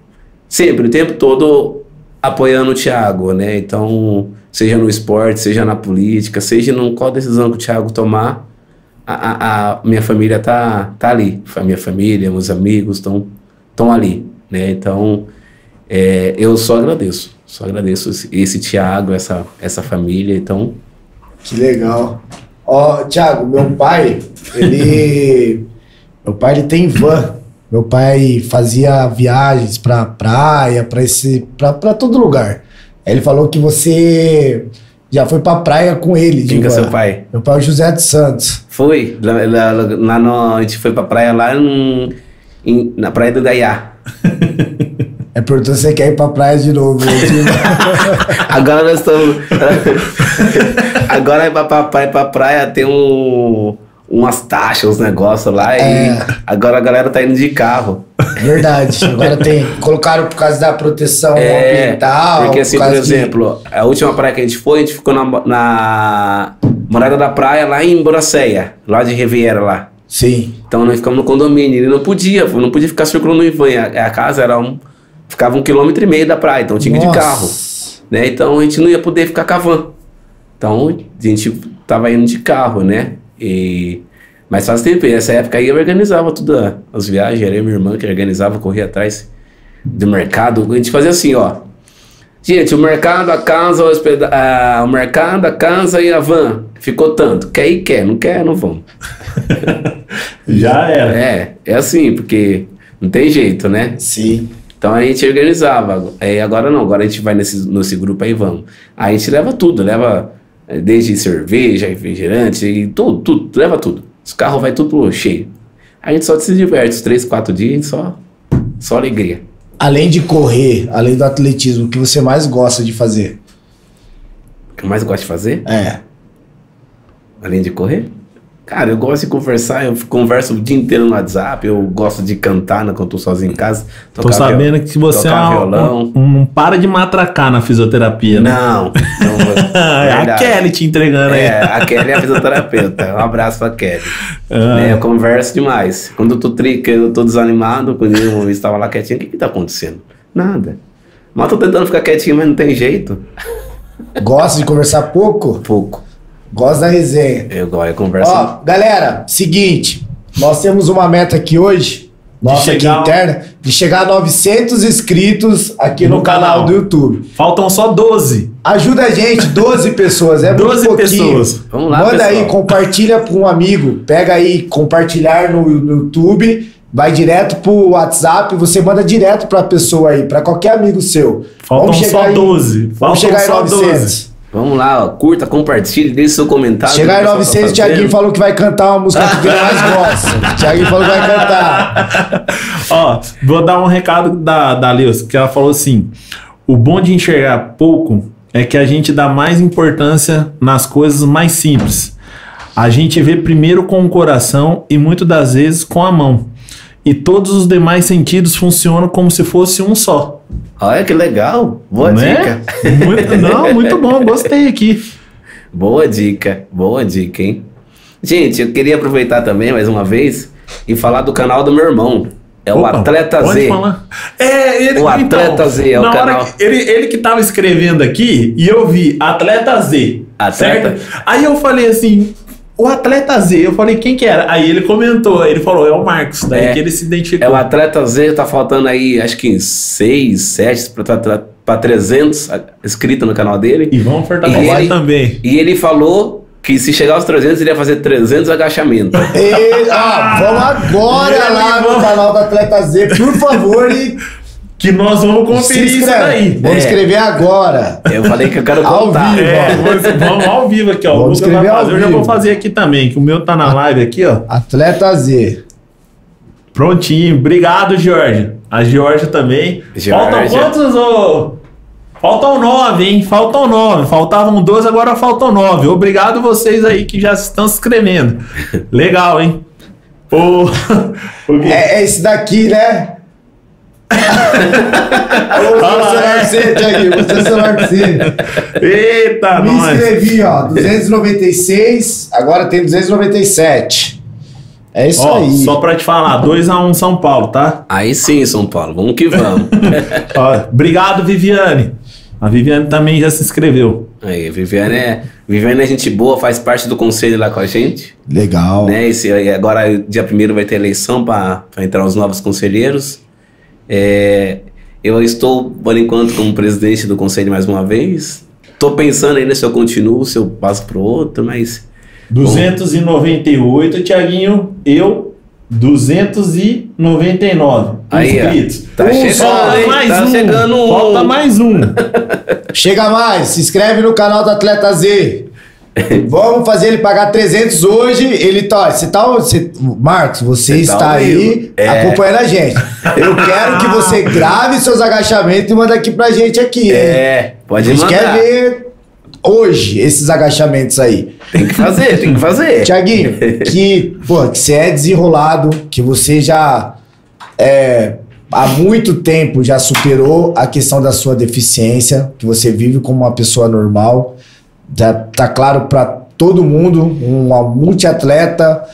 sempre, o tempo todo apoiando o Thiago, né? Então, seja no esporte, seja na política, seja em qual decisão que o Thiago tomar, a, a- a minha família tá, tá ali. A minha família, meus amigos estão estão ali, né? Então, é, eu só agradeço. Só agradeço esse, esse Thiago, essa, essa família. Então, Que legal. Ó, Thiago, meu pai, ele. meu pai ele tem van. Meu pai fazia viagens pra praia, pra esse. pra todo lugar. Aí ele falou que você já foi pra praia com ele. de quem que é seu pai? Meu pai é o José dos Santos. Foi. Lá, lá- lá- no, a gente foi pra praia lá em- em- na praia do Gaiá. É perguntou se você quer ir pra praia de novo. né? Agora nós estamos. Agora pra, pra, pra, pra praia tem um, umas taxas, uns negócios lá. E É. agora a galera tá indo de carro. Verdade. Agora tem. Colocaram por causa da proteção É, ambiental. porque assim, por de- exemplo, a última praia que a gente foi, a gente ficou na, na Morada da Praia lá em Boracéia, lá de Riviera lá. Sim. Então nós ficamos no condomínio. Ele não podia, não podia ficar circulando em van. A, a casa era um. Ficava um quilômetro e meio da praia, então tinha que ir de carro. Né? Então a gente não ia poder ficar com a van. Então a gente tava indo de carro, né? E... Mas faz tempo, e nessa época aí eu organizava tudo, a- as viagens, era minha irmã que organizava, corria atrás do mercado. A gente fazia assim, ó. Gente, o mercado, a casa, o, hospeda- ah, o mercado, a casa e a van. Ficou tanto. Quer ir, quer. Não quer, não vamos. Já era. É, é assim, porque não tem jeito, né? Sim. Então a gente organizava. Aí agora não, agora a gente vai nesse, nesse grupo aí, vamos. Aí a gente leva tudo, leva desde cerveja, refrigerante, e tudo, tudo, leva tudo. Os carros vai tudo cheio. A gente só se diverte, os três, quatro dias, a gente só Só alegria. Além de correr, além do atletismo, o que você mais gosta de fazer? O que eu mais gosto de fazer, É. além de correr? Cara, eu gosto de conversar, eu converso o dia inteiro no WhatsApp, eu gosto de cantar né, quando eu tô sozinho em casa. Tô sabendo viol- que você é violão. um, um- para de matracar na fisioterapia, né? Não, não É a. Kelly te entregando aí. É, a Kelly é a fisioterapeuta. Um abraço pra Kelly. Ah. Né, eu converso demais. Quando eu tô, tri, que eu tô desanimado, quando eu estava lá quietinho, o que que tá acontecendo? Nada. Mas tô tentando ficar quietinho, mas não tem jeito. Gosta de conversar pouco? Pouco. Gosta da resenha. Eu, gosto, eu converso. Ó, galera, seguinte. Nós temos uma meta aqui hoje, nossa aqui chegar- interna, de chegar a 900 inscritos aqui no, No canal. canal. do YouTube. Faltam só 12. Ajuda a gente, 12 pessoas, é 12 muito pouquinho. pessoas. Vamos lá, Manda pessoal. aí, compartilha para um amigo. Pega aí, compartilhar no, no YouTube, vai direto pro WhatsApp, você manda direto pra pessoa aí, pra qualquer amigo seu. Faltam só em- 12. Vamos Faltam chegar em só 900. 12. Vamos lá, ó, curta, compartilhe, deixe seu comentário. Chegar em do que o pessoal 900, o tá Thiaguinho fazendo. falou que vai cantar uma música que ele mais gosta. Thiaguinho falou que vai cantar. Ó, vou dar um recado da, da Leus, que ela falou assim: o bom de enxergar pouco é que a gente dá mais importância nas coisas mais simples. A gente vê primeiro com o coração e muitas das vezes com a mão. E todos os demais sentidos funcionam como se fosse um só. Olha que legal. Boa Né? dica. Muito, não, muito bom, gostei aqui. Boa dica. Boa dica, hein? Gente, eu queria aproveitar também, mais uma vez, e falar do canal do meu irmão. É o Opa, Atleta pode Z. falar. É, ele, O Atleta Z é o na hora canal. que- ele, ele que tava escrevendo aqui e eu vi Atleta Z. Atleta? Certo? Aí eu falei assim. O Atleta Z, eu falei quem que era? Aí ele comentou, ele falou, é o Marcos, daí É. que ele se identificou. É o Atleta Z, tá faltando aí, acho que 6, 7 para 300 a- inscritos no canal dele. E vamos fortalecer ele- também. E ele falou que se chegar aos 300, ele ia fazer 300 agachamentos. E, ó, vamos agora Ele lá no canal da Atleta Z, por favor, e Que nós vamos conferir isso daí. Vamos É. escrever agora. Eu falei que eu quero Ao contar. vivo. É, vamos, ao vivo aqui, ó. Vamos o Lucas vai escrever ao fazer, eu já vou fazer aqui também, que o meu tá na live aqui, ó. Atleta Z. Prontinho. Obrigado, Jorge. A Georgia também. Georgia. Faltam quantos, ô? Faltam nove, hein? Faltam nove. Faltavam 12, agora faltam nove. Obrigado vocês aí que já estão se inscrevendo. Legal, hein? O... É, é esse daqui, né? O Ah, é. você, Thiaguinho. Celular pra você. Eita, Me nós. inscrevi, ó. 296, agora tem 297. É isso Ó, aí. só pra te falar, 2x1 São Paulo, tá? Aí sim, São Paulo, vamos que vamos. Ó, obrigado, Viviane. A Viviane também já se inscreveu. aí, Viviane é, Viviane é gente boa, faz parte do conselho lá com a gente. Legal. Né? Esse, agora, dia 1 vai ter eleição para entrar os novos conselheiros. É, eu estou, por enquanto, como presidente do conselho mais uma vez. Estou pensando ainda se eu continuo, se eu passo para o outro, mas 298, Tiaguinho, eu 299 Aí, inscritos. Tá Um chegando, Falta mais Tá um. chegando um. Falta mais um. Chega mais, se inscreve no canal do Atleta Z. Vamos fazer ele pagar 300 hoje. Ele tá, você tá, você, Marcos, você, Você tá está ao aí. É. acompanhando a gente. Eu quero que você grave seus agachamentos e manda aqui pra gente aqui. hein? é, A pode gente quer mandar. ver hoje esses agachamentos aí. Tem que fazer, tem que fazer. Tiaguinho, que, pô, que você é desenrolado, que você já é, há muito tempo já superou a questão da sua deficiência, que você vive como uma pessoa normal. Já tá claro para todo mundo, uma multiatleta,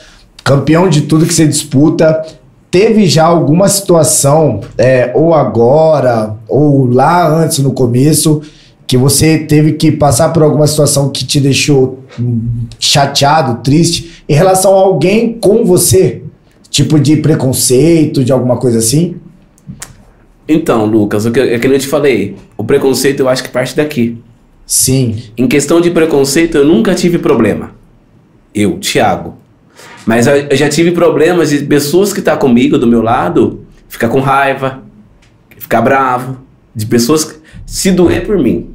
campeão de tudo que você disputa. Teve já alguma situação, é, ou agora, ou lá antes, no começo, que você teve que passar por alguma situação que te deixou hum, chateado, triste, em relação a alguém com você? Tipo de preconceito, de alguma coisa assim? Então, Lucas, o que, é que eu te falei, o preconceito eu acho que parte daqui. Sim. Em questão de preconceito, eu nunca tive problema. Eu, Thiago. Mas eu, já tive problemas de pessoas que estão tá comigo, do meu lado, ficar com raiva, ficar bravo. De pessoas que se doer por mim.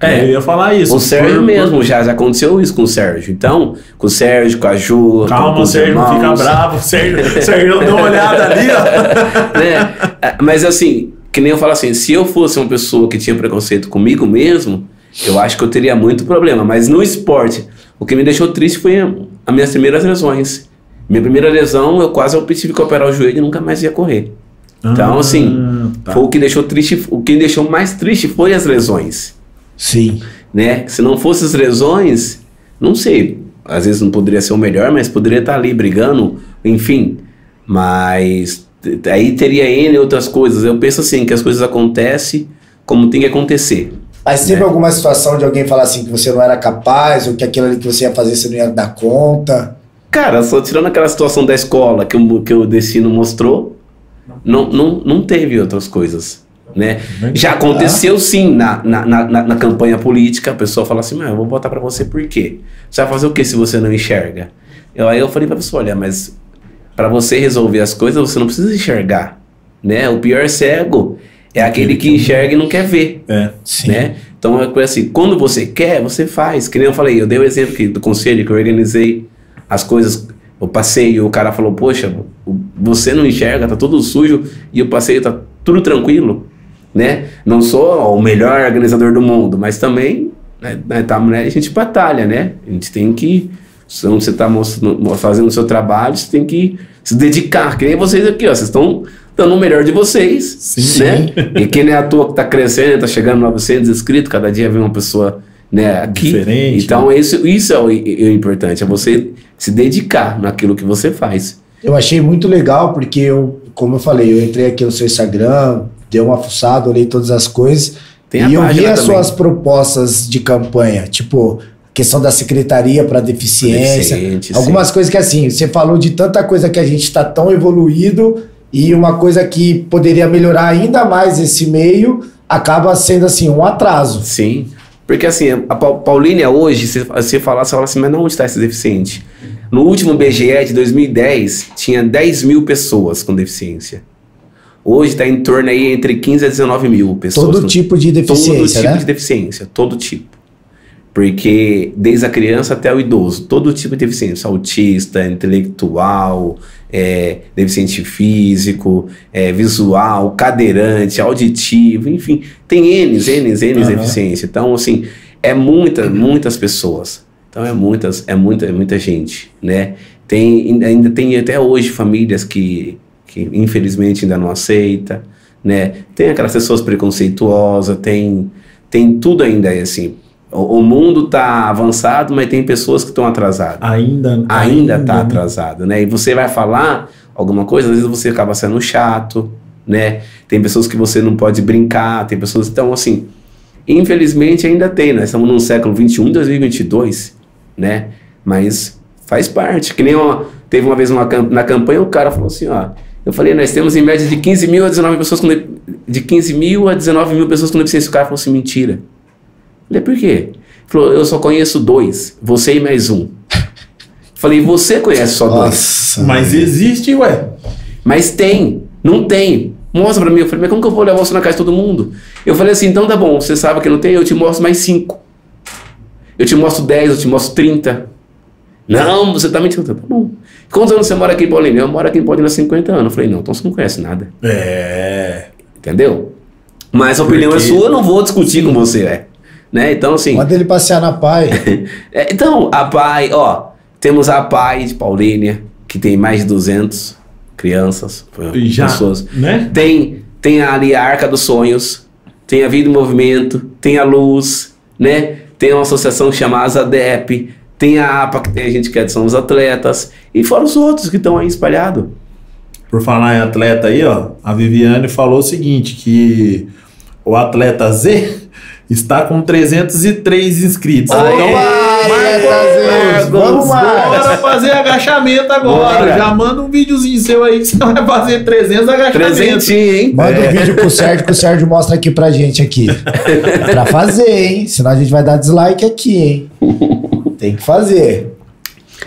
É, eu ia falar isso. O Sérgio Por- mesmo, já, já aconteceu isso com o Sérgio. Então, com o Sérgio, com a Ju, com, Calma, com o Sérgio não fica irmãos, bravo. O Sérgio, o Sérgio deu uma olhada ali, ó. né? É, Mas assim, que nem eu falo assim, se eu fosse uma pessoa que tinha preconceito comigo mesmo, eu acho que eu teria muito problema. Mas no esporte, o que me deixou triste foi as minhas primeiras lesões. Minha primeira lesão, eu quase eu tive que operar o joelho e nunca mais ia correr. Então, Ah, assim, tá. foi o que deixou triste, o que me deixou mais triste foi as lesões Sim. né? Se não fosse as lesões, não sei. Às vezes não poderia ser o melhor, mas poderia estar ali brigando, enfim. Mas aí teria N outras coisas. Eu penso assim, que as coisas acontecem como tem que acontecer. Mas É. teve alguma situação de alguém falar assim que você não era capaz, ou que aquilo ali que você ia fazer você não ia dar conta? Cara, só tirando aquela situação da escola que o, que o destino mostrou, não, não, não teve outras coisas. Né? Já aconteceu sim na, na, na, na- na campanha política, a pessoa fala assim, mas eu vou botar pra você por quê? Você vai fazer o que se você não enxerga? Eu, aí eu falei pra pessoa, olha, mas pra você resolver as coisas, você não precisa enxergar. Né? O pior cego é aquele que enxerga e não quer ver É. Sim. né? Então é coisa assim, quando você quer, você faz. Que nem eu falei, eu dei o exemplo que, do conselho que eu organizei as coisas, eu passei e o cara falou, poxa, o- você não enxerga, tá tudo sujo e o passeio tá tudo tranquilo, né? Não sou o melhor organizador do mundo, mas também, né, né, tá, né, a gente batalha, né? A gente tem que, se você tá mostrando- fazendo o seu trabalho, você tem que se dedicar, que nem vocês aqui, ó, vocês estão dando o melhor de vocês, Sim. né? E quem não é à toa que tá crescendo, tá chegando a 900 inscritos, cada dia vem uma pessoa né, aqui. Diferente, Então, isso, isso é o, i- o importante, é você se dedicar naquilo que você faz. Eu achei muito legal, porque eu, como eu falei, eu entrei aqui no seu Instagram, dei uma fuçada, olhei todas as coisas. Tem e eu vi as também. suas propostas de campanha, tipo, questão da secretaria para deficiência. Deficiente, algumas coisas que assim, você falou de tanta coisa que a gente está tão evoluído e uma coisa que poderia melhorar ainda mais esse meio acaba sendo assim um atraso. Sim. Porque assim, a Pa- Paulínia hoje, se você falar, você fala assim, mas não, onde está esse deficiente? No último BGE de 2010, tinha 10 mil pessoas com deficiência. Hoje está em torno aí entre 15 a 19 mil pessoas. Todo com- tipo de todo deficiência, tipo né? de deficiência, todo tipo. Porque desde a criança até o idoso, todo tipo de deficiência, autista, intelectual, é, deficiente físico, é, visual, cadeirante, auditivo, enfim, tem N, N, N Aham. deficiência. Então, assim, é muita, muitas pessoas. Então é muitas, é muita, é muita gente, né? Tem, ainda tem até hoje famílias que, que infelizmente ainda não aceita, né? Tem aquelas pessoas preconceituosas, tem, tem tudo ainda assim. O, mundo tá avançado, mas tem pessoas que estão atrasadas. Ainda, Ainda tá né? atrasado, né? E você vai falar alguma coisa, às vezes você acaba sendo chato, né? Tem pessoas que você não pode brincar, tem pessoas então assim, infelizmente ainda tem, nós estamos num século 21, 2022, né? Mas faz parte, que nem uma, teve uma vez uma, na campanha o cara falou assim, ó, eu falei, nós temos em média de 15 mil a 19 pessoas com de, de 15 mil a 19 mil pessoas com deficiência. O cara falou assim, mentira. Falei, por quê? Ele falou, eu só conheço dois, você e mais um. Falei, você conhece só dois. Nossa. Mas existe, ué. Mas tem, não tem. Mostra pra mim. Eu falei, mas como que eu vou levar você na casa de todo mundo? Eu falei assim, então tá bom, você sabe que não tem, eu te mostro mais cinco. Eu te mostro 10, eu te mostro 30. Não, você tá mentindo. Tá bom. Quantos anos você mora aqui em Paulínia? Eu moro aqui em Paulínia há 50 anos. Eu falei, não, então você não conhece nada. É. Entendeu? Mas a opinião é Porque- sua, eu não vou discutir com você, é. Né? Então, assim. Manda ele passear na pai. É, então, a PAI, ó, temos a PAI de Paulínia, que tem mais de 200 crianças, Já, pessoas. né? Tem, tem ali a Arca dos Sonhos, tem a Vida em Movimento, tem a Luz, né? Tem uma associação chamada ASADEP, tem a APA, que tem a gente que é de São os Atletas, e fora os outros que estão aí espalhados. Por falar em atleta aí, ó, a Viviane falou o seguinte, que o atleta Z está com 303 inscritos. Opa, então, atleta Z, vamos. Bora fazer agachamento agora. Bora. Já manda um videozinho seu aí que você vai fazer 300 agachamentos. Presentinho, hein? Manda um vídeo pro Sérgio que o Sérgio mostra aqui pra gente aqui. pra fazer, hein? Senão a gente vai dar dislike aqui, hein? Tem que fazer.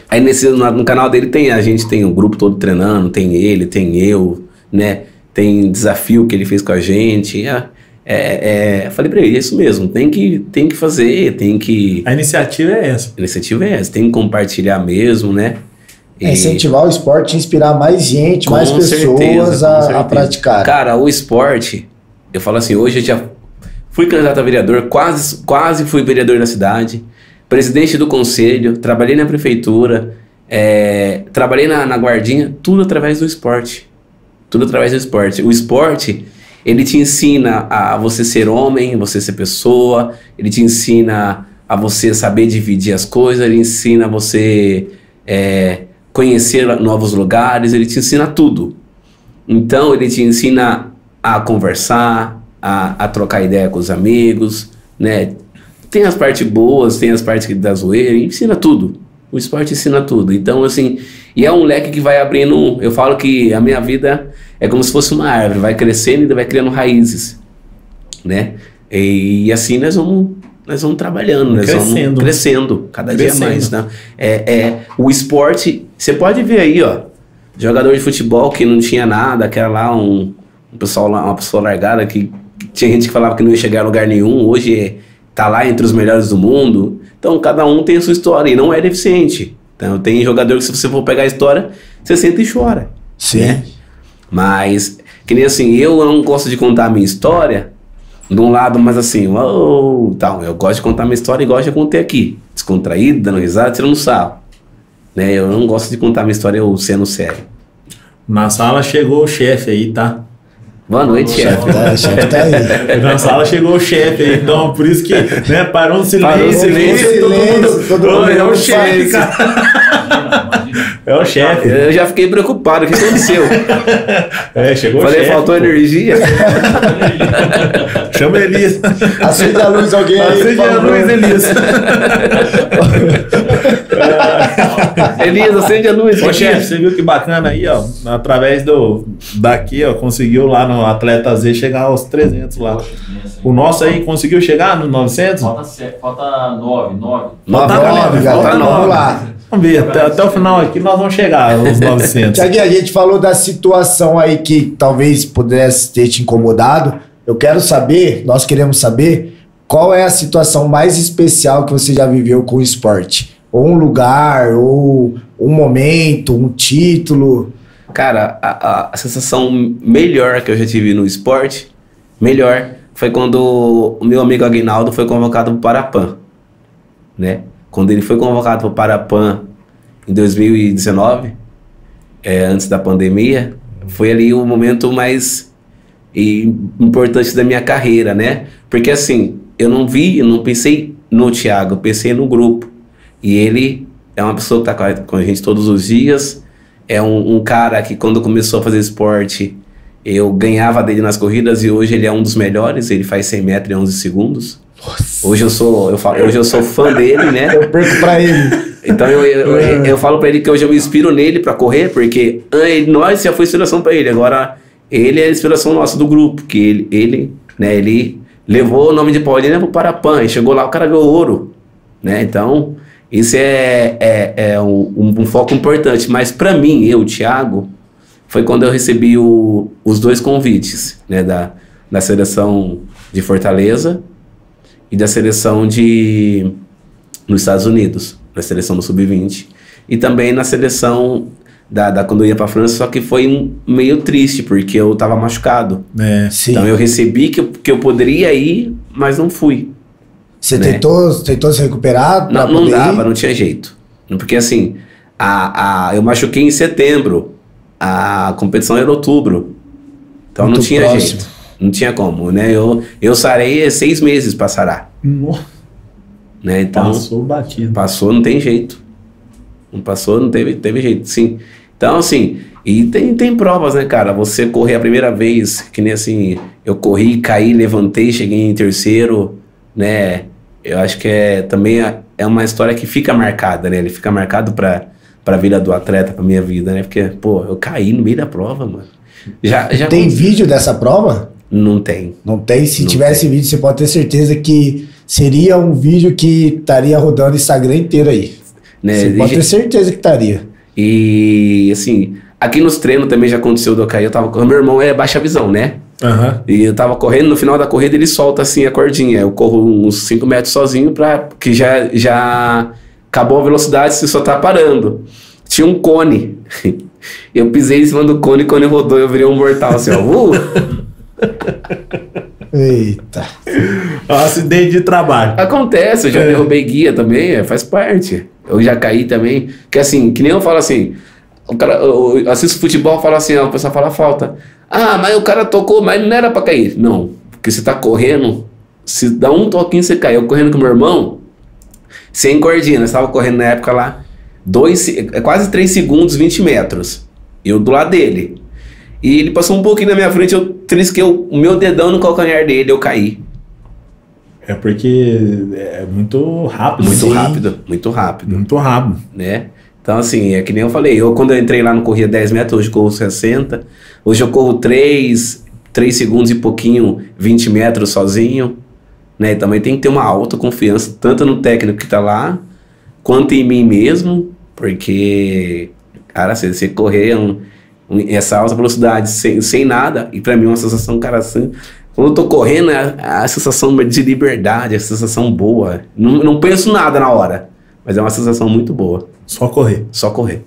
Aí nesse, no, no canal dele tem, a gente tem o grupo todo treinando, tem ele, tem eu, né? Tem desafio que ele fez com a gente. É, É, é, falei pra ele, é isso mesmo, tem que, tem que fazer, tem que. A iniciativa é essa. A iniciativa é essa, tem que compartilhar mesmo, né? É incentivar o esporte, inspirar mais gente, mais Com pessoas certeza, com a, a praticar. Cara, o esporte, eu falo assim, hoje eu já fui candidato a vereador, quase, quase fui vereador da cidade, presidente do conselho, trabalhei na prefeitura, é, trabalhei na, na guardinha, tudo através do esporte. Tudo através do esporte. O esporte, ele te ensina a você ser homem, você ser pessoa, ele te ensina a você saber dividir as coisas, ele ensina você é, conhecer novos lugares, ele te ensina tudo. Então ele te ensina a conversar, a, a trocar ideia com os amigos, né? Tem as partes boas, tem as partes da zoeira, ele ensina tudo. O esporte ensina tudo. Então, assim, e é um leque que vai abrindo. Eu falo que a minha vida é como se fosse uma árvore, vai crescendo e vai criando raízes, né? E, assim nós vamos, nós vamos trabalhando, nós Crescendo. vamos crescendo cada dia Crescendo. mais, né? É, é, o esporte, você pode ver aí, ó, jogador de futebol que não tinha nada, que era lá um, um pessoal, uma pessoa largada que que tinha gente que falava que não ia chegar a lugar nenhum, hoje é, tá lá entre os melhores do mundo. Então cada um tem a sua história e não é deficiente. Então tem jogador que se você for pegar a história, você senta e chora. Sim. né? Mas, que nem assim, eu não gosto de contar a minha história de um lado, mas assim, oh, tal. Eu gosto de contar a minha história igual eu já contei aqui. Descontraído, dando risada, tirando sarro. Né? Eu não gosto de contar a minha história eu sendo sério. Na sala chegou o chefe aí, tá? Boa noite, chefe. Tá, chefe tá aí. Na sala chegou o chefe aí, então por isso que né, parou um silêncio. Parou um silêncio, todo mundo, todo mundo "Ô, é o chefe, silêncio." cara. É o chefe. Eu já fiquei preocupado, o que aconteceu? É, chegou o Falei, chefe. faltou pô. energia? Chama Elias. Acende a luz alguém aí. Acende a luz, Elias. Elias, acende a luz. Ô, chefe, você viu que bacana aí, ó? Através do daqui, ó, conseguiu lá no Atleta Z chegar aos 300 lá. O nosso aí conseguiu chegar no 900? Falta, falta nove, nove. Nove, Falta galera, nove, falta falta nove. Vamos lá. Vamos ver, até, até o final aqui nós vamos chegar aos 900. Tiaguinho, a gente falou da situação aí que talvez pudesse ter te incomodado. Eu quero saber, nós queremos saber, qual é a situação mais especial que você já viveu com o esporte? Ou um lugar, ou um momento, um título. Cara, a, a- a sensação melhor que eu já tive no esporte, melhor, foi quando o meu amigo Aguinaldo foi convocado para o Parapan, né? Quando ele foi convocado para o Parapan em 2019, é, antes da pandemia, foi ali o momento mais importante da minha carreira, né? Porque assim, eu não vi, eu não pensei no Thiago, eu pensei no grupo. E ele é uma pessoa que está com a gente todos os dias, é um, um cara que quando começou a fazer esporte, eu ganhava dele nas corridas e hoje ele é um dos melhores, ele faz 100 metros em 11 segundos. Hoje eu sou, eu falo, hoje eu sou fã dele, né? Eu perco pra ele. Então eu, eu, eu, eu falo pra ele que hoje eu me inspiro nele pra correr, porque ele- nós já foi inspiração pra ele, agora ele é a inspiração nossa do grupo, que ele, ele, né, ele levou o nome de Paulina pro Parapan, e chegou lá o cara ganhou ouro, né? Então, isso é, é, é um, um- foco importante, mas pra mim, eu, Thiago, foi quando eu recebi o- os dois convites, né, da, da seleção de Fortaleza e da seleção de nos Estados Unidos, na seleção do Sub-20 e também na seleção da, da quando eu ia para França, só que foi um, meio triste porque eu tava machucado. É. Então eu recebi que eu, que eu poderia ir, mas não fui. Você né? tentou, tentou se recuperar? Não, não dava, ir? não tinha jeito. Porque assim, a, a, eu machuquei em setembro, a competição era em outubro. Então não Muito tinha próximo. jeito. Não tinha como, né? Eu, eu sarei seis meses para sarar, Nossa, né? Então, Passou batido. Passou, não tem jeito. Não passou, não teve, teve jeito, sim. Então, assim, e tem, tem provas, né, cara? Você correr a primeira vez, que nem assim, eu corri, caí, levantei, cheguei em terceiro, né? Eu acho que é também é- é uma história que fica marcada, né? Ele fica marcado pra, pra vida do atleta, pra minha vida, né? Porque, pô, eu caí no meio da prova, mano. Já, já Tem vídeo dessa prova? Não tem. Não tem? Se Não tivesse vídeo, você pode ter certeza que seria um vídeo que estaria rodando o Instagram inteiro aí. Né? Você pode ter certeza que estaria. E assim, aqui nos treinos também já aconteceu do eu cair. Eu tava com. Meu irmão é baixa visão, né? Aham. E eu tava correndo, no final da corrida ele solta assim a cordinha. Eu corro uns 5 metros sozinho pra. que já, já acabou a velocidade, você só tá parando. Tinha um cone. Eu pisei em cima do cone, quando rodou, eu virei um mortal assim, ó. Uh! Eita. É um acidente de trabalho. Acontece, eu já É. derrubei guia também, é, faz parte. Eu já caí também. Que assim, que nem eu falo assim, o cara, eu, eu assisto futebol fala assim, ó, o pessoal fala falta. Ah, mas o cara tocou, mas não era pra cair. Não, porque você tá correndo, se dá um toquinho você cai. Eu correndo com meu irmão, sem cordinha, nós tava correndo na época lá, dois, é quase 3 segundos, 20 metros. Eu do lado dele. E ele passou um pouquinho na minha frente, eu trisquei o o meu dedão no calcanhar dele, eu caí. É porque é muito rápido. Muito Sim. rápido, muito rápido. Muito rápido. né? Então, assim, é que nem eu falei, eu quando eu entrei lá no corria 10 metros, hoje eu corro 60, hoje eu corro 3, 3 segundos e pouquinho, 20 metros sozinho, né? E também tem que ter uma alta confiança, tanto no técnico que tá lá, quanto em mim mesmo, porque, cara, se você correr um- um- essa alta velocidade sem, sem nada, e pra mim é uma sensação, cara, assim, quando eu tô correndo, é a, a sensação de liberdade, a sensação boa, não, não penso nada na hora, mas é uma sensação muito boa. Só correr. Só correr.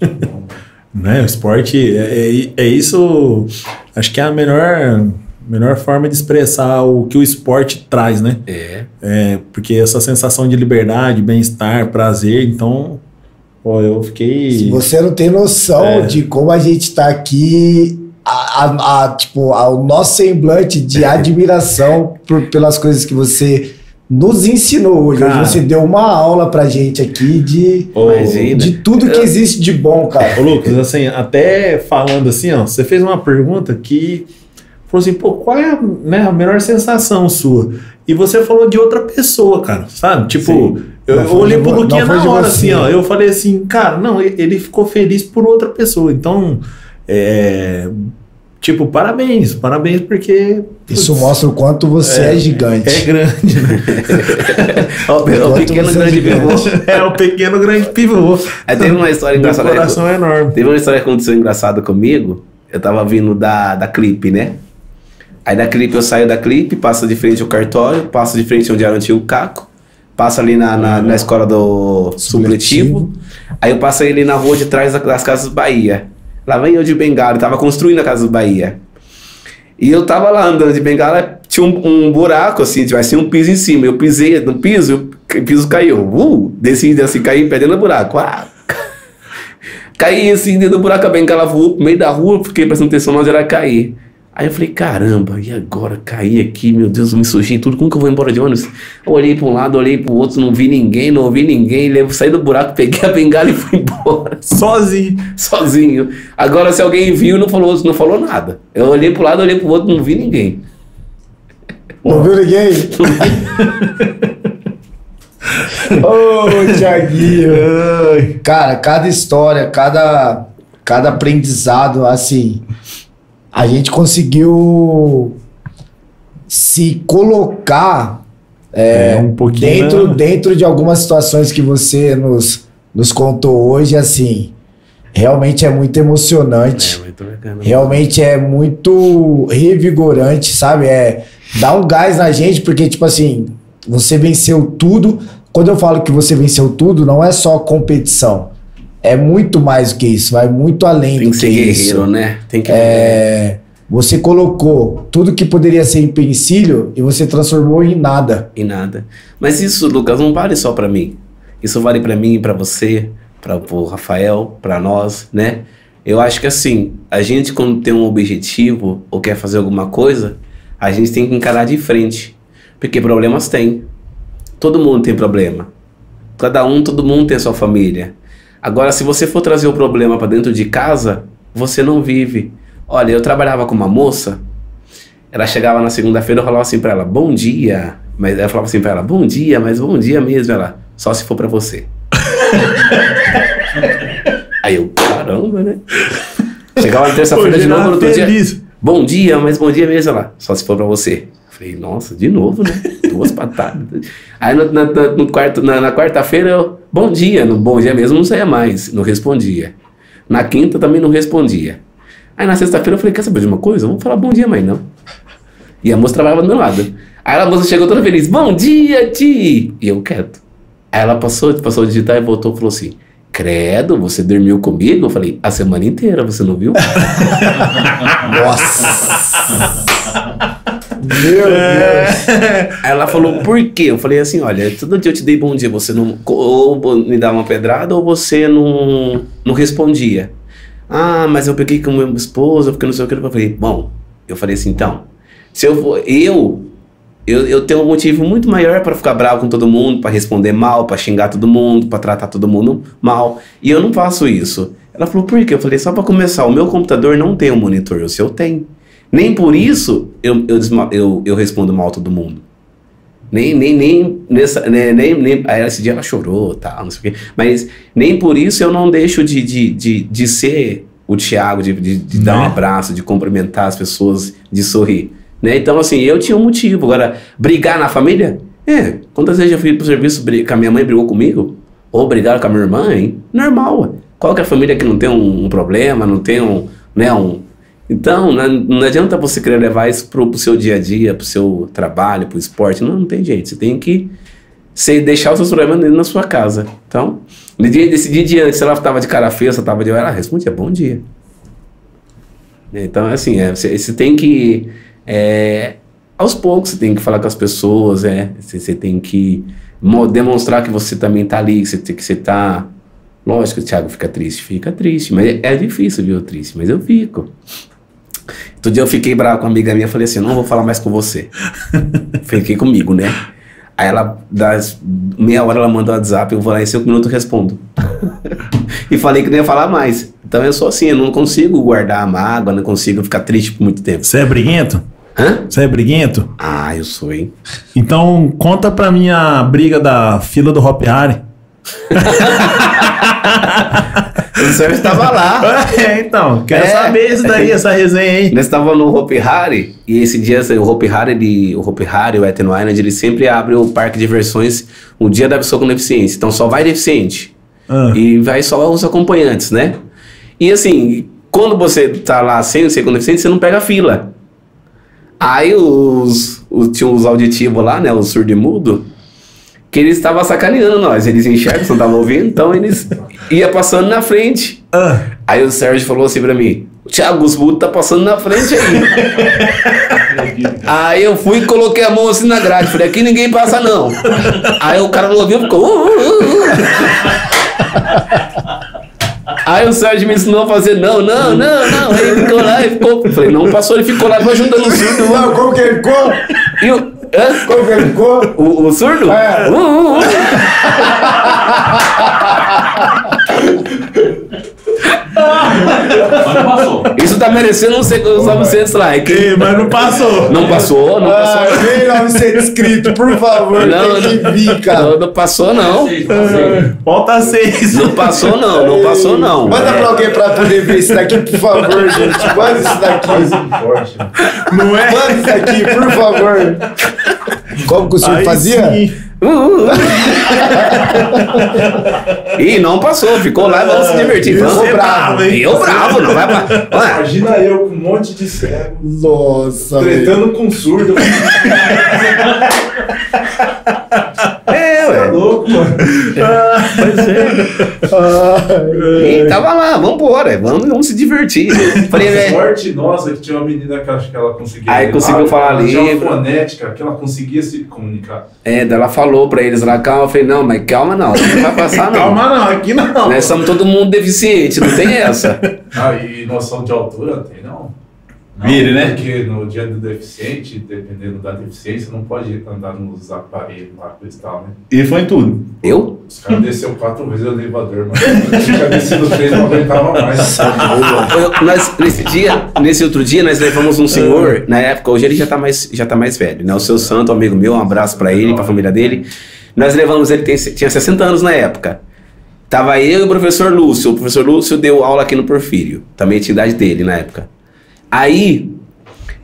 Né? O esporte é, é, é isso. Acho que é a melhor, melhor forma de expressar o que o esporte traz, né? É. É, porque essa sensação de liberdade, bem-estar, prazer, então. Pô, eu fiquei. Você não tem noção É. de como a gente tá aqui, a, a- a- tipo, ao nosso semblante de admiração por- pelas coisas que você nos ensinou hoje. Hoje Cara. você deu uma aula pra gente aqui de, Imagina. de tudo que existe de bom, cara. Ô, Lucas, assim, até falando assim, ó, você fez uma pergunta que falou assim, pô, qual é a, né, a melhor sensação sua? E você falou de outra pessoa, cara, sabe? Tipo, Sim. Eu, eu olhei pro Luquinha na hora, assim, ó, eu falei assim, cara, não, ele, ficou feliz por outra pessoa, então, é, tipo, parabéns, parabéns porque... Isso putz, mostra o quanto você é, gigante. É grande, né? Ó, o Enquanto pequeno grande é pivô. é o pequeno grande pivô. Aí teve uma história engraçada. coração é enorme. Teve uma história que aconteceu engraçada comigo. Eu tava vindo da, da clipe, né? Aí da clipe eu saio da clipe, passo de frente ao cartório, passo de frente onde era o antigo Caco, passo ali na, na, na escola do supletivo. Aí eu passei ali na rua de trás da- das Casas Bahia. Lá vem eu de bengala, eu tava construindo a Casa Bahia. E eu tava lá andando de bengala, tinha um, um buraco assim, tivesse um piso em cima. Eu pisei no piso, o piso caiu. Uh, desci assim, caí perdendo o buraco. Ah, Caí assim dentro do buraco, a bengala voou pro meio da rua, fiquei prestando atenção onde era cair. Aí eu falei, caramba, e agora? Caí aqui, meu Deus, eu me sujei tudo, como que eu vou embora de ônibus? Eu olhei pra um lado, olhei pro outro, não vi ninguém, não ouvi ninguém, levo, saí do buraco, peguei a bengala e fui embora, Sozinho. sozinho. Agora, se alguém viu, não falou, não falou nada. Eu olhei pro lado, olhei pro outro, não vi ninguém. Não viu ninguém? Ô, Thiaguinho. Cara, cada história, cada, cada aprendizado, assim, a gente conseguiu se colocar É, um pouquinho. dentro, né? dentro de algumas situações que você nos, nos contou hoje, assim, realmente é muito emocionante. muito bacana. Realmente é muito revigorante, sabe? É dá um gás na gente, porque, tipo assim, você venceu tudo. Quando eu falo que você venceu tudo, não é só competição. É muito mais do que isso, vai muito além Tem do que que, ser isso. guerreiro, né? Tem que É, você colocou tudo que poderia ser empecilho e você transformou em nada. e nada. Mas isso, Lucas, não vale só pra mim. Isso vale pra mim, pra você, para o Rafael, pra nós, né? Eu acho que assim, a gente quando tem um objetivo ou quer fazer alguma coisa, a gente tem que encarar de frente, porque problemas tem. Todo mundo tem problema. Cada um, todo mundo tem a sua família. Agora, se você for trazer o problema pra dentro de casa, você não vive. Olha, eu trabalhava com uma moça ela chegava na segunda-feira, eu falava assim pra ela, bom dia. Mas eu falava assim pra ela, bom dia, mas bom dia mesmo. Ela, só se for pra você. Aí eu, caramba, né? Chegava na terça-feira de novo, no outro dia. Bom dia, mas bom dia mesmo. Ela, só se for pra você. Eu Falei, nossa, de novo, né? Duas patadas. Aí na, na- no quarto, na, na quarta-feira eu, bom dia. No bom dia mesmo não saía mais, não respondia. Na quinta também não respondia. Aí na sexta-feira eu falei, quer saber de uma coisa? Vamos falar bom dia, mãe, não. E a moça trabalhava do meu lado. Aí a moça chegou toda feliz, bom dia, Ti! E eu quieto. Aí ela passou, passou a digitar e voltou e falou assim, credo, você dormiu comigo? Eu falei, a semana inteira, você não viu? Meu Deus. Aí ela falou, por quê? Eu falei assim, olha, todo dia eu te dei bom dia, você não ou me dava uma pedrada ou você não, não respondia. Ah, mas eu peguei com meu esposo, porque não sei o que. Eu falei, bom, eu falei assim, então, se eu vou, eu, eu, eu tenho um motivo muito maior para ficar bravo com todo mundo, para responder mal, para xingar todo mundo, para tratar todo mundo mal, e eu não faço isso. Ela falou, por quê? Eu falei, só para começar, o meu computador não tem um monitor, o seu tem. Nem por isso eu, eu, eu, eu respondo mal todo mundo. Nem, nem, nem, nessa, né, nem, nem, aí esse dia ela chorou, tal, não sei o quê. Mas nem por isso eu não deixo de, de, de, de ser o Thiago, de, de, de dar um Né? abraço, de cumprimentar as pessoas, de sorrir. Né? Então, assim, eu tinha um motivo. Agora, brigar na família? É, quantas vezes eu fui pro serviço, que a minha mãe brigou comigo? Ou brigaram com a minha irmã, hein? Normal. Qual que é a família que não tem um, um problema, não tem um, né, um... Então, não, não adianta você querer levar isso pro, pro seu dia a dia, pro seu trabalho, pro esporte. Não, não tem jeito. Você tem que você deixar os seus problemas dentro da sua casa. Então, no dia, de antes, se ela tava de cara feia, se ela tava de ela respondia, bom dia. Então, assim, é, você, você tem que. é, aos poucos, você tem que falar com as pessoas, é, você, você tem que mo- demonstrar que você também tá ali, que você, você tá. Lógico, o Thiago fica triste, fica triste, mas é, é difícil, viu, triste, mas eu fico. Outro dia eu fiquei bravo com uma amiga minha, falei assim, não vou falar mais com você. Fiquei comigo, né? Aí ela, das meia hora ela mandou WhatsApp, eu vou lá em cinco minutos respondo. e falei que não ia falar mais. Então eu sou assim, eu não consigo guardar a mágoa, não consigo ficar triste por muito tempo. Você é briguento? Hã? Você é briguento? Ah, eu sou, hein? Então conta pra mim a briga da fila do Hop Harry. O Sérgio estava lá. É, então, quero É. saber isso daí, essa resenha aí. Nós estávamos no Hopi Hari e esse dia o Hopi Hari, ele, o Hopi Hari, o Ethan Island, ele sempre abre o parque de diversões o dia da pessoa com deficiência. Então só vai deficiente. Ah. E vai só os acompanhantes, né? E assim, quando você tá lá sem ser com deficiente, você não pega fila. Aí os, os tinha uns auditivos lá, né? Os surdo e mudo, que eles estavam sacaneando nós. Eles enxergam, não estavam ouvindo, então eles ia passando na frente. Ah. Aí o Sérgio falou assim pra mim: Thiago, os mudos tá passando na frente aí. aí eu fui e coloquei a mão assim na grade. Falei: aqui ninguém passa não. aí o cara não ouviu ficou. "Uh, uh, uh, uh." Aí o Sérgio me ensinou a fazer: não, não, não, não. Aí ele ficou lá e ficou. Falei: não passou, ele ficou lá, foi ajudando o surdo. Não, como que ele ficou? E o, hã? Como que ele ficou? O, o surdo? É. Uh, uh, uh. Mas não passou. Isso tá merecendo uns 900 likes. Ih, mas não passou. Não passou, não passou. Ah, vem 900 inscritos, por favor. Não, tem que vir, cara. Não, não passou, não. Seis. Falta seis. Não passou, não. Não passou, não. Manda É. pra alguém pra poder ver isso daqui, por favor, gente. Manda isso daqui. Né? Não é? Manda isso daqui, por favor. Como que o senhor Aí fazia? sim. Uh, uh, uh. Ih, não passou. Ficou lá e vamos se divertir. Vamos. é bravo, hein? Eu bravo, não vai pra. Imagina eu com um monte de cego, Nossa, tretando com surdo. É, Tá ué. louco, mano. Pois é. E tava lá, vambora. Vamos, vamos se divertir. Falei, né? Sorte nossa que tinha uma menina que acho que ela conseguia. Aí conseguiu falar ela tinha uma fonética que ela conseguia se comunicar. É, daí ela falou pra eles lá, calma. Eu falei, não, mas calma não. Não vai passar, não. Calma não, aqui não. Nós somos todo mundo deficiente, não tem essa. Ah, e noção de altura tem? Vire, né? Porque no dia do deficiente, dependendo da deficiência, não pode andar nos aparelhos lá, coisa e tal, né? E foi em tudo. Eu? Os caras desceu quatro vezes o elevador, mas tinha descido três, não aguentava mais. Eu- nós, nesse dia, nesse outro dia, nós levamos um senhor, na época, hoje ele já tá mais, já tá mais velho, né? O seu santo, amigo meu, um abraço pra ele, pra família dele. Nós levamos ele, tem, tinha 60 anos na época. Tava eu e o professor Lúcio. O professor Lúcio deu aula aqui no Porfírio. Também tinha idade dele na época. Aí,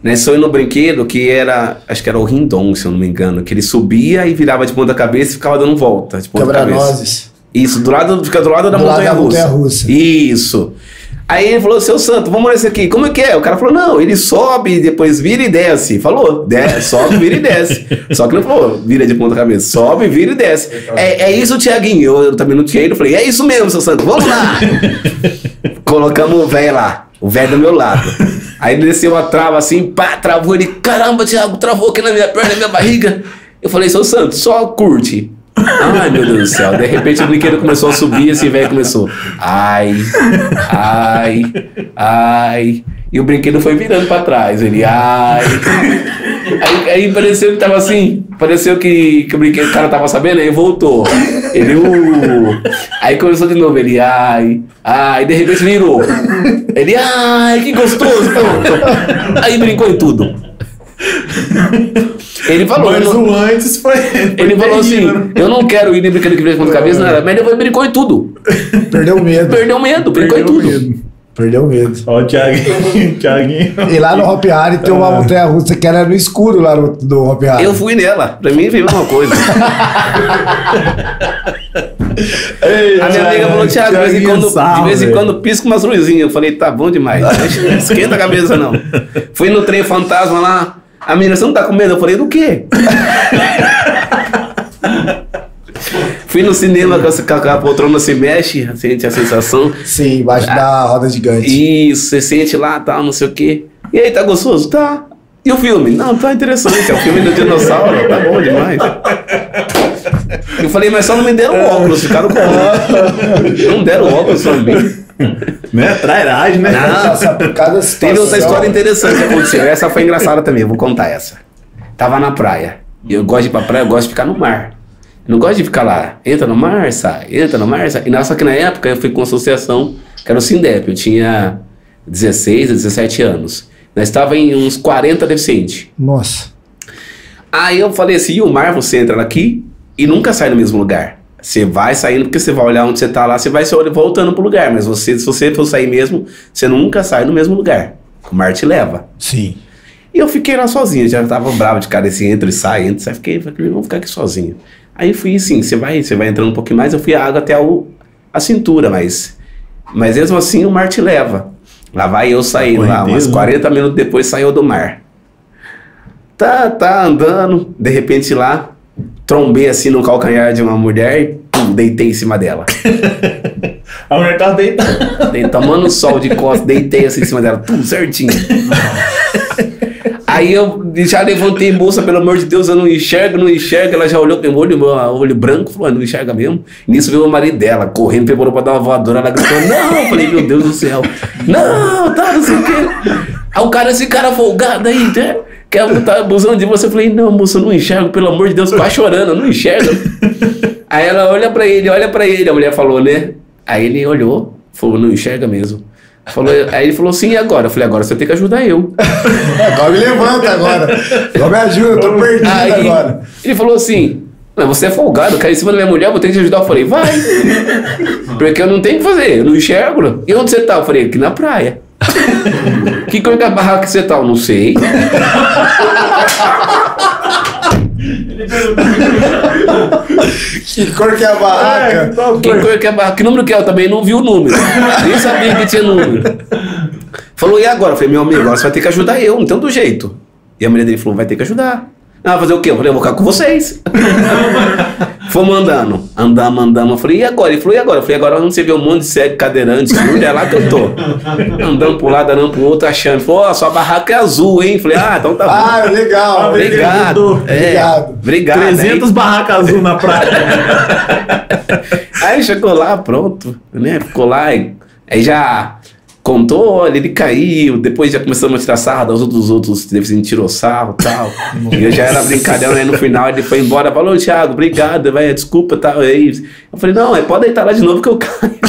nós foi no brinquedo que era, acho que era o Rindon, se eu não me engano, que ele subia e virava de ponta cabeça e ficava dando volta de ponta cabeça. Quebra-nozes. Isso, do lado, fica do lado da montanha-russa. Isso. Aí ele falou, seu santo, vamos nesse aqui. Como é que é? O cara falou, não, ele sobe, depois vira e desce. Falou, desce, sobe, vira e desce. Só que não falou, vira de ponta cabeça, sobe, vira e desce. É, é isso, Tiaguinho. Eu, eu também não tinha ido. Eu falei, é isso mesmo, seu santo, vamos lá. Colocamos o velho lá, o velho do meu lado. Aí ele desceu a trava assim, pá, travou ele, caramba, Thiago, travou aqui na minha perna, na minha barriga. Eu falei, seu santo, só curte. Ai, meu Deus do céu. De repente o brinquedo começou a subir, esse velho começou. Ai, ai, ai. E o brinquedo foi virando pra trás. Ele, ai. Aí, aí pareceu que tava assim. Pareceu que, que o brinquedo, o cara tava sabendo, aí voltou. Ele, uh. Aí começou de novo. Ele, ai, ai. De repente virou. Ele, ai, que gostoso. Aí brincou em tudo. Ele falou. Mas não- o antes foi. ele falou assim: né? Eu não quero ir nem brincando que vem com cabeça, nada. Mas ele brincou em tudo. Perdeu o medo. Perdeu medo, brincou em Perdeu tudo. medo. Perdeu o medo. Ó, o Thiaguinho. Thiaguinho. E lá no Hop Hari tem uma montanha russa que era no escuro lá no, do Hop Hari. Eu fui nela. Pra mim foi a mesma coisa. A minha amiga falou, Thiago, de vez em quando, de vez em quando pisca umas luzinhas. Eu falei, tá bom demais. Não esquenta a cabeça, não. Fui no trem fantasma lá. A menina, você não tá com medo? Eu falei, do quê? Fui no cinema com a, com a poltrona se mexe, sente a sensação. Sim, embaixo da roda gigante. Isso, você sente lá, tal, não sei o quê. E aí, tá gostoso? Tá. E o filme? Não, tá interessante. É o filme do dinossauro, tá bom demais. Eu falei, mas só não me deram óculos, ficaram com Não deram óculos pra mim. Né? Trairagem, né? Não. Nossa, por cada. Teve outra história interessante que aconteceu. Essa foi engraçada também, eu vou contar essa. Tava na praia. E eu gosto de ir pra praia, eu gosto de ficar no mar. Eu não gosto de ficar lá. Entra no mar, sai. Entra no mar, sai. E na- só que na época eu fui com uma associação, que era o Sindep. Eu tinha 16 a 17 anos. Nós estava em uns 40 deficientes. Nossa. Aí eu falei assim, e o mar, você entra aqui e nunca sai no mesmo lugar. Você vai saindo porque você vai olhar onde você tá lá, você vai voltando pro lugar. Mas você, se você for sair mesmo, você nunca sai no mesmo lugar. O mar te leva. Sim. E eu fiquei lá sozinho, já tava bravo de cara, esse entra e sai, entra e sai. Fiquei, falei, vamos ficar aqui sozinho. Aí fui assim, você vai, você vai entrando um pouquinho mais, eu fui a água até o, a cintura, mas, mas mesmo assim o mar te leva. Lá vai eu saindo, lá, umas Correnteza, né? 40 minutos depois saiu do mar. Tá, tá andando, de repente lá, trombei assim no calcanhar de uma mulher e pum, deitei em cima dela. A mulher tá deitada. Dei- tomando sol de costas, deitei assim em cima dela, tudo certinho. Aí eu já levantei bolsa, pelo amor de Deus, eu não enxergo, não enxergo. Ela já olhou pro meu olho, meu olho branco, falou, "Ah, não enxerga mesmo. Nisso veio o marido dela, correndo, preparou pra dar uma voadora. Ela gritou, não, eu falei, meu Deus do céu. Não, tá, não sei o quê. Aí o cara, esse cara folgado aí, né? Quer botar abusando de você? Eu falei, não, moça, eu não enxergo, pelo amor de Deus, quase chorando, eu não enxergo. Aí ela olha pra ele, olha pra ele, a mulher falou, né? Aí ele olhou, falou, não enxerga mesmo. Falou, aí ele falou, sim, e agora? Eu falei, agora você tem que ajudar eu. Agora me levanta agora. Agora me ajuda, eu tô perdido Aí agora. ele falou assim, mas você é folgado, cai em cima da minha mulher, vou ter que te ajudar. Eu falei, vai. Porque eu não tenho o que fazer, eu não enxergo. E onde você tá? Eu falei, aqui na praia. que cor que é a barraca que você tá? Eu não sei. Que cor que é a barraca? Que cor que é a barraca? Que número que é? Eu também não vi o número. Nem sabia que tinha número. Falou, e agora? Eu falei, meu amigo, agora você vai ter que ajudar eu, não tem outro jeito. E a mulher dele falou, vai ter que ajudar. Ah, fazer o quê? Eu falei, eu vou ficar com vocês. Fomos andando, andamos, andamos. Eu falei, e agora? Ele falou, e agora? Eu falei, agora não você vê um monte de cego cadeirante, é lá que eu tô. Andando pro lado, andando pro outro, achando. Falou, ó, sua barraca é azul, hein? Eu falei, ah, então tá bom. Ah, legal. Obrigado. É, Obrigado. obrigado. 300 barracas azul na praia. Aí chegou lá, pronto, né? Ficou lá, e, aí já contou, olha, ele caiu, depois já começamos a tirar sarro dos outros, outros deficientes, tirou sarro e tal. e eu já era brincadeira, né? No final ele foi embora, falou, Thiago, obrigado, vai, desculpa, tal. Aí, eu falei, não, é, pode deitar lá de novo que eu caio.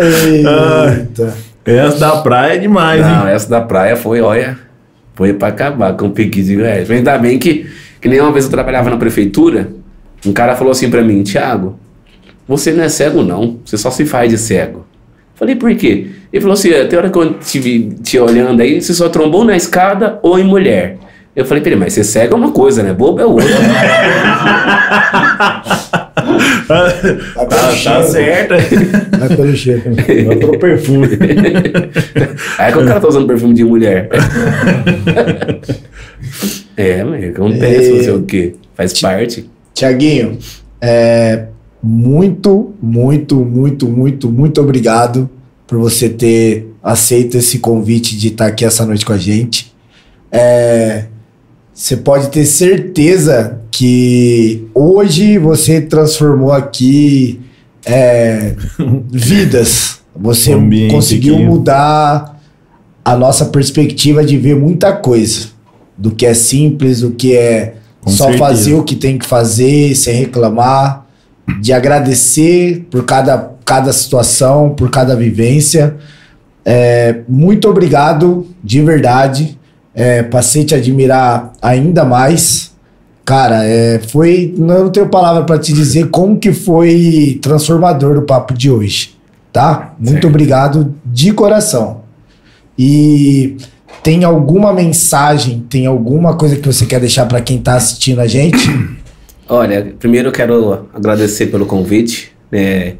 Eita. Essa da praia é demais, não, hein? essa da praia foi, olha, foi pra acabar com o pique de. Mas ainda bem que, que nem uma vez eu trabalhava na prefeitura, um cara falou assim pra mim, Thiago, você não é cego não, você só se faz de cego. Falei, por quê? Ele falou assim, até a hora que eu te vi te olhando aí, você só trombou na escada ou em mulher. Eu falei, peraí, mas ser cego é uma coisa, né? Bobo é outra. Tá, tá certo. Vai pelo cheiro. Vai pro perfume. Aí que o cara tá usando perfume de mulher. é, mas acontece, É. fazer o quê? Faz parte. Tiaguinho, é, muito, muito, muito, muito, muito obrigado por você ter aceito esse convite de estar aqui essa noite com a gente. É, você pode ter certeza que hoje você transformou aqui é, vidas. Você conseguiu mudar a nossa perspectiva de ver muita coisa. Do que é simples, do que é Com só certeza. fazer o que tem que fazer, sem reclamar, de agradecer por cada, cada situação, por cada vivência. É, muito obrigado, de verdade. É, passei a te admirar ainda mais. Cara, é, foi. Não tenho palavra para te dizer como que foi transformador o papo de hoje. Tá? Muito Certo. obrigado de coração. E tem alguma mensagem, tem alguma coisa que você quer deixar para quem tá assistindo a gente? Olha, primeiro eu quero agradecer pelo convite. né?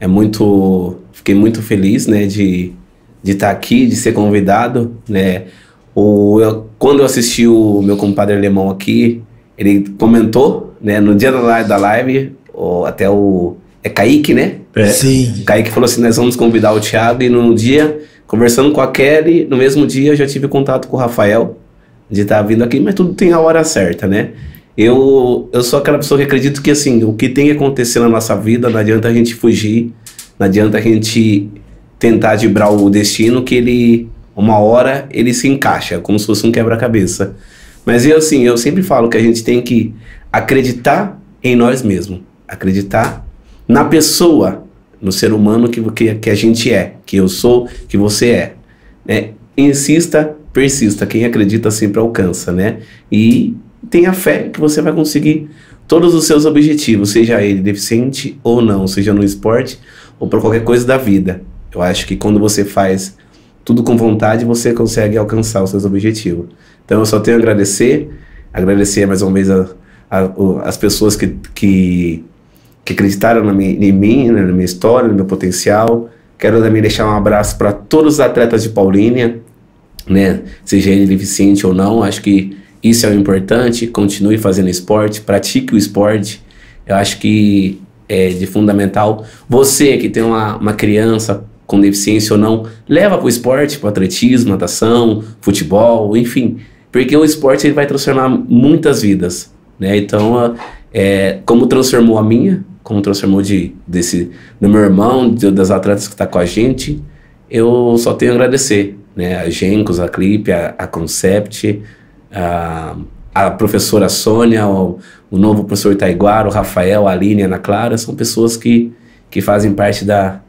é muito, fiquei muito feliz, né, de de estar aqui, de ser convidado, né? O, eu- quando eu assisti o meu compadre alemão aqui, ele comentou, né, no dia da live, da live o- até o é Kaique, né? É. Sim. O Kaique falou assim: nós vamos convidar o Thiago e no dia, conversando com a Kelly, no mesmo dia eu já tive contato com o Rafael de estar vindo aqui, mas tudo tem a hora certa, né? Eu, eu sou aquela pessoa que acredito que assim, o que tem que acontecer na nossa vida, não adianta a gente fugir, não adianta a gente tentar dibrar o destino que ele, uma hora, ele se encaixa, como se fosse um quebra-cabeça. Mas eu assim, eu sempre falo que a gente tem que acreditar em nós mesmos, acreditar na pessoa, no ser humano que, que, que a gente é, que eu sou, que você é. Né? Insista, persista. Quem acredita sempre alcança, né? E tenha fé que você vai conseguir todos os seus objetivos, seja ele deficiente ou não, seja no esporte ou para qualquer coisa da vida. Eu acho que quando você faz tudo com vontade, você consegue alcançar os seus objetivos. Então eu só tenho a agradecer, agradecer mais uma vez a, a- o- as pessoas que, que, que acreditaram na mi- em mim, né, na minha história, no meu potencial. Quero também deixar um abraço para todos os atletas de Paulínia, né? Seja ele deficiente ou não, acho que isso é o importante. Continue fazendo esporte, pratique o esporte. Eu acho que é de fundamental. Você que tem uma, uma criança com deficiência ou não, leva para o esporte, para o atletismo, natação, futebol, enfim. Porque o esporte ele vai transformar muitas vidas, né? Então, é, como transformou a minha, como transformou de, desse, do meu irmão, de- das atletas que está com a gente, eu só tenho a agradecer, né? A Gencos, a Clipe, a, a Concept, a, a professora Sônia, o, o novo professor Taiguara, o Rafael, a Aline, a Ana Clara, são pessoas que, que fazem parte da,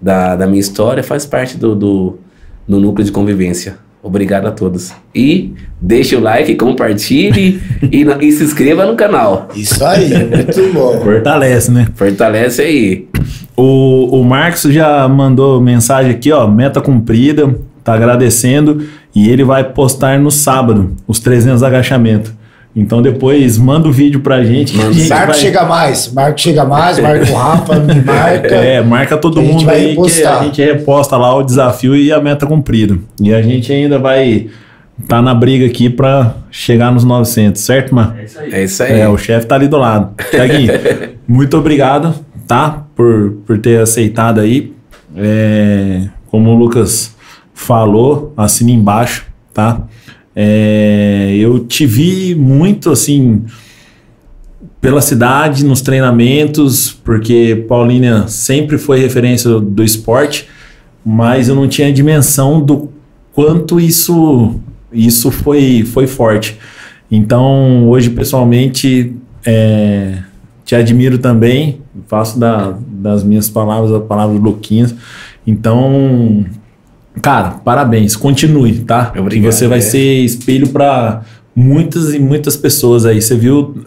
da, da minha história, faz parte do, do, do núcleo de convivência. Obrigado a todos. E deixe o like, compartilhe e, e se inscreva no canal. Isso aí, muito bom. Fortalece, né? Fortalece aí. O, o Marcos já mandou mensagem aqui, ó, meta cumprida, tá agradecendo e ele vai postar no sábado os 300 agachamentos. Então depois manda o vídeo pra gente. que a gente Marco vai- chega mais, Marco chega mais, Marco Rafa, me marca. É, marca todo Que mundo aí que repostar. a gente reposta lá o desafio e a meta cumprida. E a gente ainda vai tá na briga aqui pra chegar nos 900, certo, Mar? É isso aí. É isso aí. É, o chefe tá ali do lado. Tiaguinho, muito obrigado, tá? Por, por ter aceitado aí. É, como o Lucas falou, assina embaixo, tá? É, eu te vi muito assim pela cidade, nos treinamentos, porque Paulínia sempre foi referência do, esporte, mas eu não tinha dimensão do quanto isso isso foi, foi forte. Então, hoje, pessoalmente, é, te admiro também, faço da- das minhas palavras a palavra do Luquinhas. Então, cara, parabéns, continue, tá? Obrigado, Que você vai é. ser espelho para muitas e muitas pessoas aí. Você viu,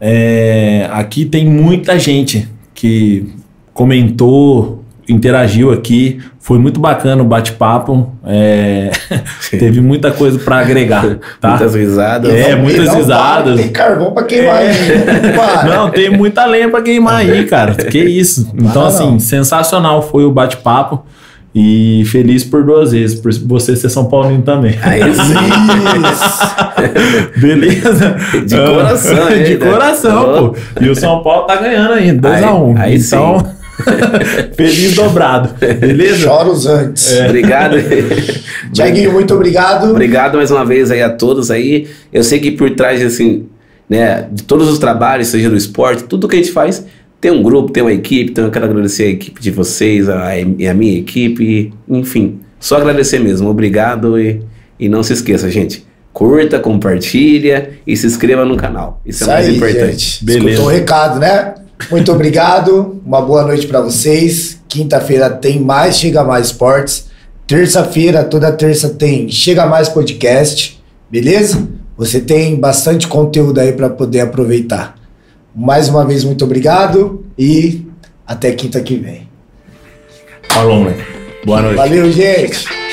é, aqui tem muita gente que comentou interagiu aqui. Foi muito bacana o bate-papo. É, teve muita coisa para agregar, tá? Muitas risadas. É, muitas Não, risadas. Tem carvão pra queimar É. ainda. Para. Não, tem muita lenha pra queimar aí, cara. Que isso. Então, Para assim, não. sensacional foi o bate-papo. E feliz por duas vezes, por você ser São Paulino também. Aí sim. Beleza? De coração, De hein, né? coração, pô. E o São Paulo tá ganhando ainda, 2x1. Aí- Um. aí então, feliz dobrado. Beleza? Choros antes. É. Obrigado. Tiaguinho, muito obrigado. Obrigado mais uma vez aí a todos aí. Eu sei que por trás, assim, né, de todos os trabalhos, seja do esporte, tudo que a gente faz, tem um grupo, tem uma equipe, então eu quero agradecer a equipe de vocês, a, a minha equipe, enfim. Só agradecer mesmo. Obrigado e, e não se esqueça, gente. Curta, compartilha e se inscreva no canal. Isso, é o mais aí, importante. gente. Beleza. Escutou o recado, né? Muito obrigado. Uma boa noite pra vocês. Quinta-feira tem mais Chega Mais Esportes. Terça-feira, toda terça tem Chega Mais Podcast. Beleza? Você tem bastante conteúdo aí pra poder aproveitar. Mais uma vez, muito obrigado e até quinta que vem. Falou, moleque. Boa noite. Valeu, gente!